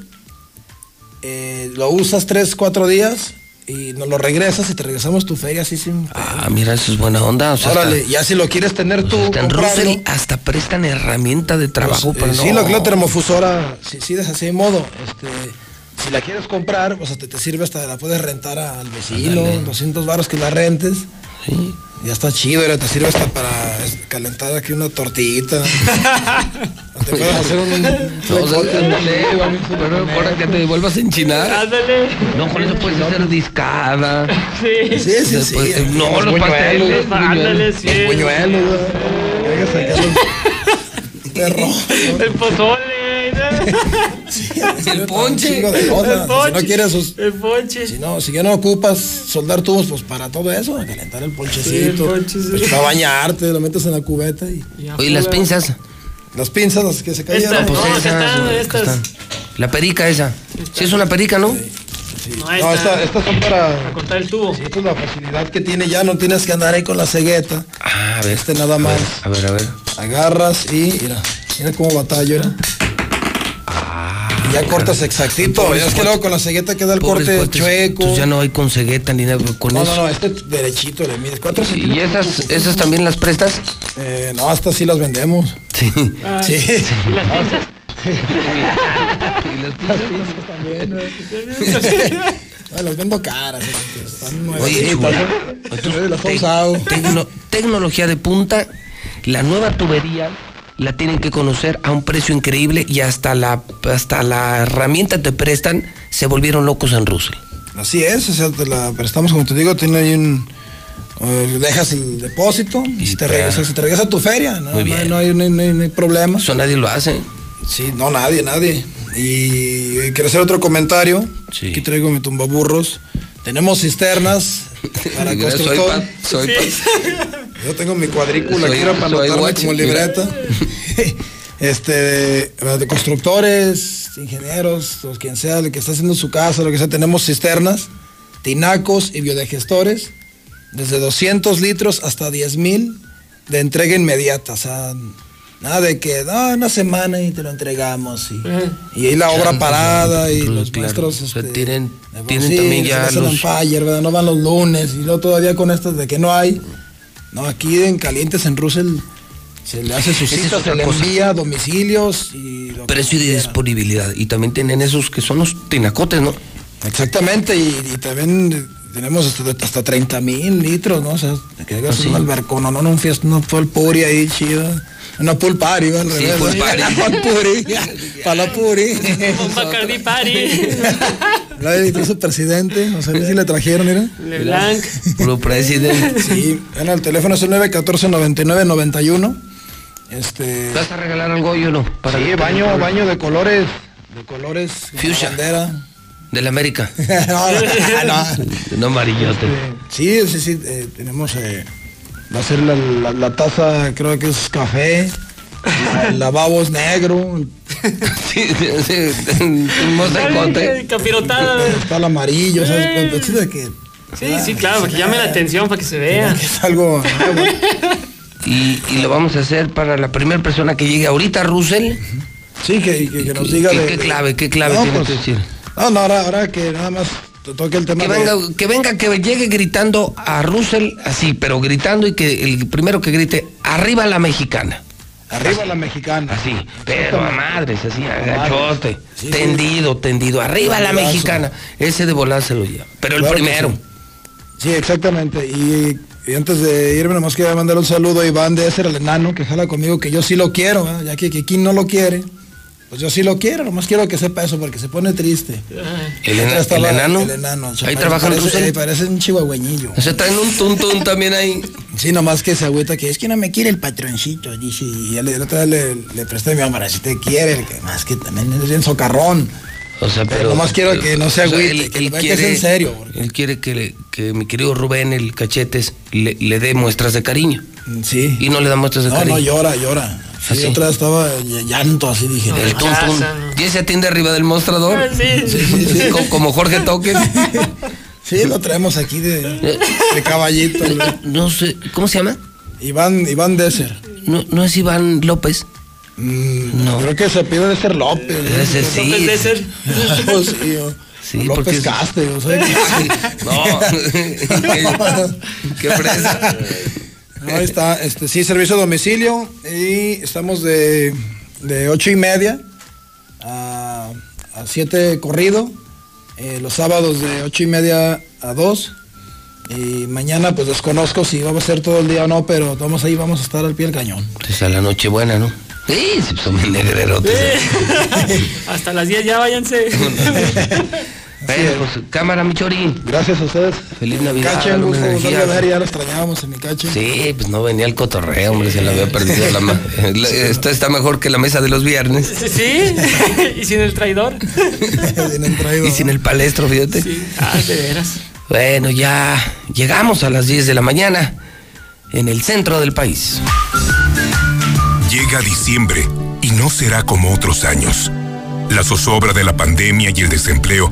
eh, lo usas tres, cuatro días y nos lo regresas y te regresamos tu feria así sin... Ah, mira, eso es buena onda. O sea, Órale, hasta- ya si lo quieres tener tú, hasta en. Russell hasta prestan herramienta de trabajo, Pues, pero eh, no. Sí, lo que la termofusora, si sí, de así de modo, este, si la quieres comprar, pues hasta te sirve, hasta la puedes rentar al vecino, 200 baros que la rentes. Sí. Ya está chido, era, te sirve hasta para calentar aquí una tortillita. [laughs] Te puedes hacer un... un- No, o sea, ándale, pero ahora que te vuelvas a enchinar. Ándale. No, con eso puedes hacer discada. Sí. Sí, sí, sí. Pues, no, los pasteles. Ándale, sí. [laughs] El pozole. El ponche. De cosas. El ponche. Si no quieres sus- El ponche. Si no, si ya no ocupas soldar tubos, pues para todo eso, a calentar el ponchecito. Sí, el ponche, sí. pues, para bañarte, lo metes en la cubeta y. Oye, las pinzas. Las pinzas, las que se cayeron. Estas, Pues no, esas, que están, estas. están. La perica esa. Sí, es una perica, ¿no? No, No, esta- esta- estas son para. Para cortar el tubo. Sí, esta es la facilidad que tiene ya, no tienes que andar ahí con la cegueta. Ah, a ver. Este nada más. A ver, a ver. Agarras y mira, mira cómo batalla, mira. Ya cortas exactito. Pobres es que luego con la cegueta queda el corte cuates, chueco. Ya no hay con cegueta ni nada con No, eso. no, no, este derechito le mides. ¿Cuántos ¿Y esas, esas también las prestas? Eh, no, estas sí las vendemos. Sí. Ah, Sí. ¿Y las pinzas? No, las vendo caras. este, Están Oye. ¿no? Entonces, Las te- tecno- tecnología de punta, la nueva tubería la tienen que conocer a un precio increíble y hasta la hasta la herramienta te prestan, se volvieron locos en Russell. Así es, o sea, te la prestamos, como te digo, tiene ahí un. eh, dejas el depósito y te regresa, se te regresa tu feria, ¿no? Muy No hay- bien. No, hay, no, hay, no hay- no hay problema. Eso nadie lo hace. Sí, no, nadie, nadie. Y eh, quiero hacer otro comentario. Sí. Aquí traigo mi tumbaburros. Tenemos cisternas para Mira, soy pa- soy pa- Yo tengo mi cuadrícula Soy- aquí para anotarme como libreta. [laughs] este, de constructores, ingenieros, los quien sea, el que está haciendo su casa, lo que sea, tenemos cisternas tinacos y biodigestores, desde 200 litros hasta 10 mil de entrega inmediata. O sea, nada de que, no, una semana y te lo entregamos. Y, y ahí la obra parada y los maestros. este, tienen, pues tienen sí, también ya los... fire, ¿verdad? No van los lunes y luego todavía con estas de que no hay. No, aquí en Calientes en Russell se le hace su Esa es cita, otra se le envía a domicilios y lo Precio y disponibilidad. Y también tienen esos que son los tinacotes, ¿no? Exactamente, y, y también tenemos hasta, hasta 30 mil litros, ¿no? O sea, que hagas ¿Ah, sí? un albercón, no, no, un fiesta, no fue el puri ahí, chido. Una pool party, ¿va? Al Sí, revés. [laughs] pool party. [laughs] Para la puri. Un Bacardi Party. [laughs] La edificio presidente, no sé si le trajeron, mira. LeBlanc. Puro presidente. Sí, bueno, el teléfono es el 914-9991. Este. ¿Vas a regalar algo yo no? Para sí, baño, baño de colores. De colores. Fuchsia. Bandera. De la América. no, no. No amarillote. Sí, sí, sí, eh, tenemos, eh, va a ser la, la- la taza, creo que es café, el lavabo es negro, [laughs] Sí, sí, un mosaicote. Capirotada. está el amarillo, ¿sabes? Pero, pero sí de que Sí, sí, claro, para que llame la atención, para que se vea. es algo nuevo. Y, y lo vamos a hacer para la primera persona que llegue ahorita, Russell. Sí, que, que- que nos diga ¿Qué, de- qué clave, qué clave No, tiene pues, que decir? No, no, ahora, ahora que nada más toque el tema Que de- venga, que venga, que llegue gritando a Russell así, pero gritando y que el primero que grite, arriba la mexicana. Arriba la mexicana. Así, pero a madres, así, agachote, Sí, tendido, tendido, arriba la mexicana. Ese de volar se lo lleva. Pero el Claro que primero. Sí, Sí, exactamente. Y, y antes de irme, nomás quería mandar un saludo a Iván de ese, el enano, que jala conmigo, que yo sí lo quiero, ¿eh? ya que Kikín no lo quiere. Pues yo sí lo quiero, nomás quiero que sepa eso porque se pone triste. ¿El, ena- el enano? El enano. Ahí Parece- trabaja en parece, Russell. eh, parece un chihuahueñillo. Se traen un tuntún también ahí. Sí, nomás que se agüita que es que no me quiere el patroncito, dice. Y ya le, el otro día le, le presté a mi mamá, si te quiere, que más que también es bien socarrón. O sea, Pero pero. nomás quiero que no se o sea, agüite, que vea que es en serio, Él quiere que, le- que mi querido Rubén, el cachetes, le, le dé muestras de cariño. Sí. Y no le da muestras de No, cariño. no, llora, llora. Sí, ¿Ah, sí? otra estaba ll- llanto, así dije. El "No, tuntún. ¿Y ese atiende arriba del mostrador? Ah, Sí. Sí, sí, sí. Co- Como Jorge Toque. [laughs] Sí, lo traemos aquí de, de caballito. No sé, ¿cómo se llama? Iván, Iván Deser. No, no es Iván López. No. Creo que se pide de ser López. ¿no? Ese [laughs] sí. López de ser. Oh, sí, Sí, porque López es- Caste, o sea, [laughs] que- No. qué, qué fresa. No, ahí está, este, sí, servicio a domicilio y estamos de, de ocho y media a, a siete corrido, eh, los sábados de ocho y media a dos y mañana pues desconozco si vamos a ser todo el día o no, pero vamos ahí, vamos a estar al pie del cañón. Es a la noche buena, ¿no? Sí, sí, son negrerotes. [laughs] Hasta las 10 ya váyanse. [laughs] Bueno, pues cámara, Michorín. Gracias a ustedes. Feliz Navidad. Cache, un gusto volverlo a ver, ya lo extrañábamos en mi cache. Sí, pues no venía el cotorreo, hombre, se la había perdido la ma- [laughs] la- Esto está mejor que la mesa de los viernes. Sí, [laughs] y [laughs] sin el traidor. Y sin el palestro, fíjate. Ah, de veras. Bueno, ya llegamos a las 10 de la mañana en el centro del país. Llega diciembre y no será como otros años. La zozobra de la pandemia y el desempleo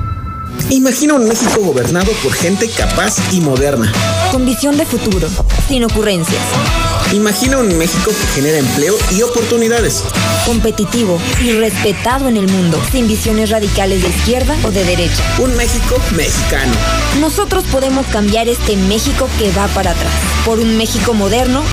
Imagina un México gobernado por gente capaz y moderna. Con visión de futuro, sin ocurrencias. Imagina un México que genera empleo y oportunidades. Competitivo y respetado en el mundo, sin visiones radicales de izquierda o de derecha. Un México mexicano. Nosotros podemos cambiar este México que va para atrás, por un México moderno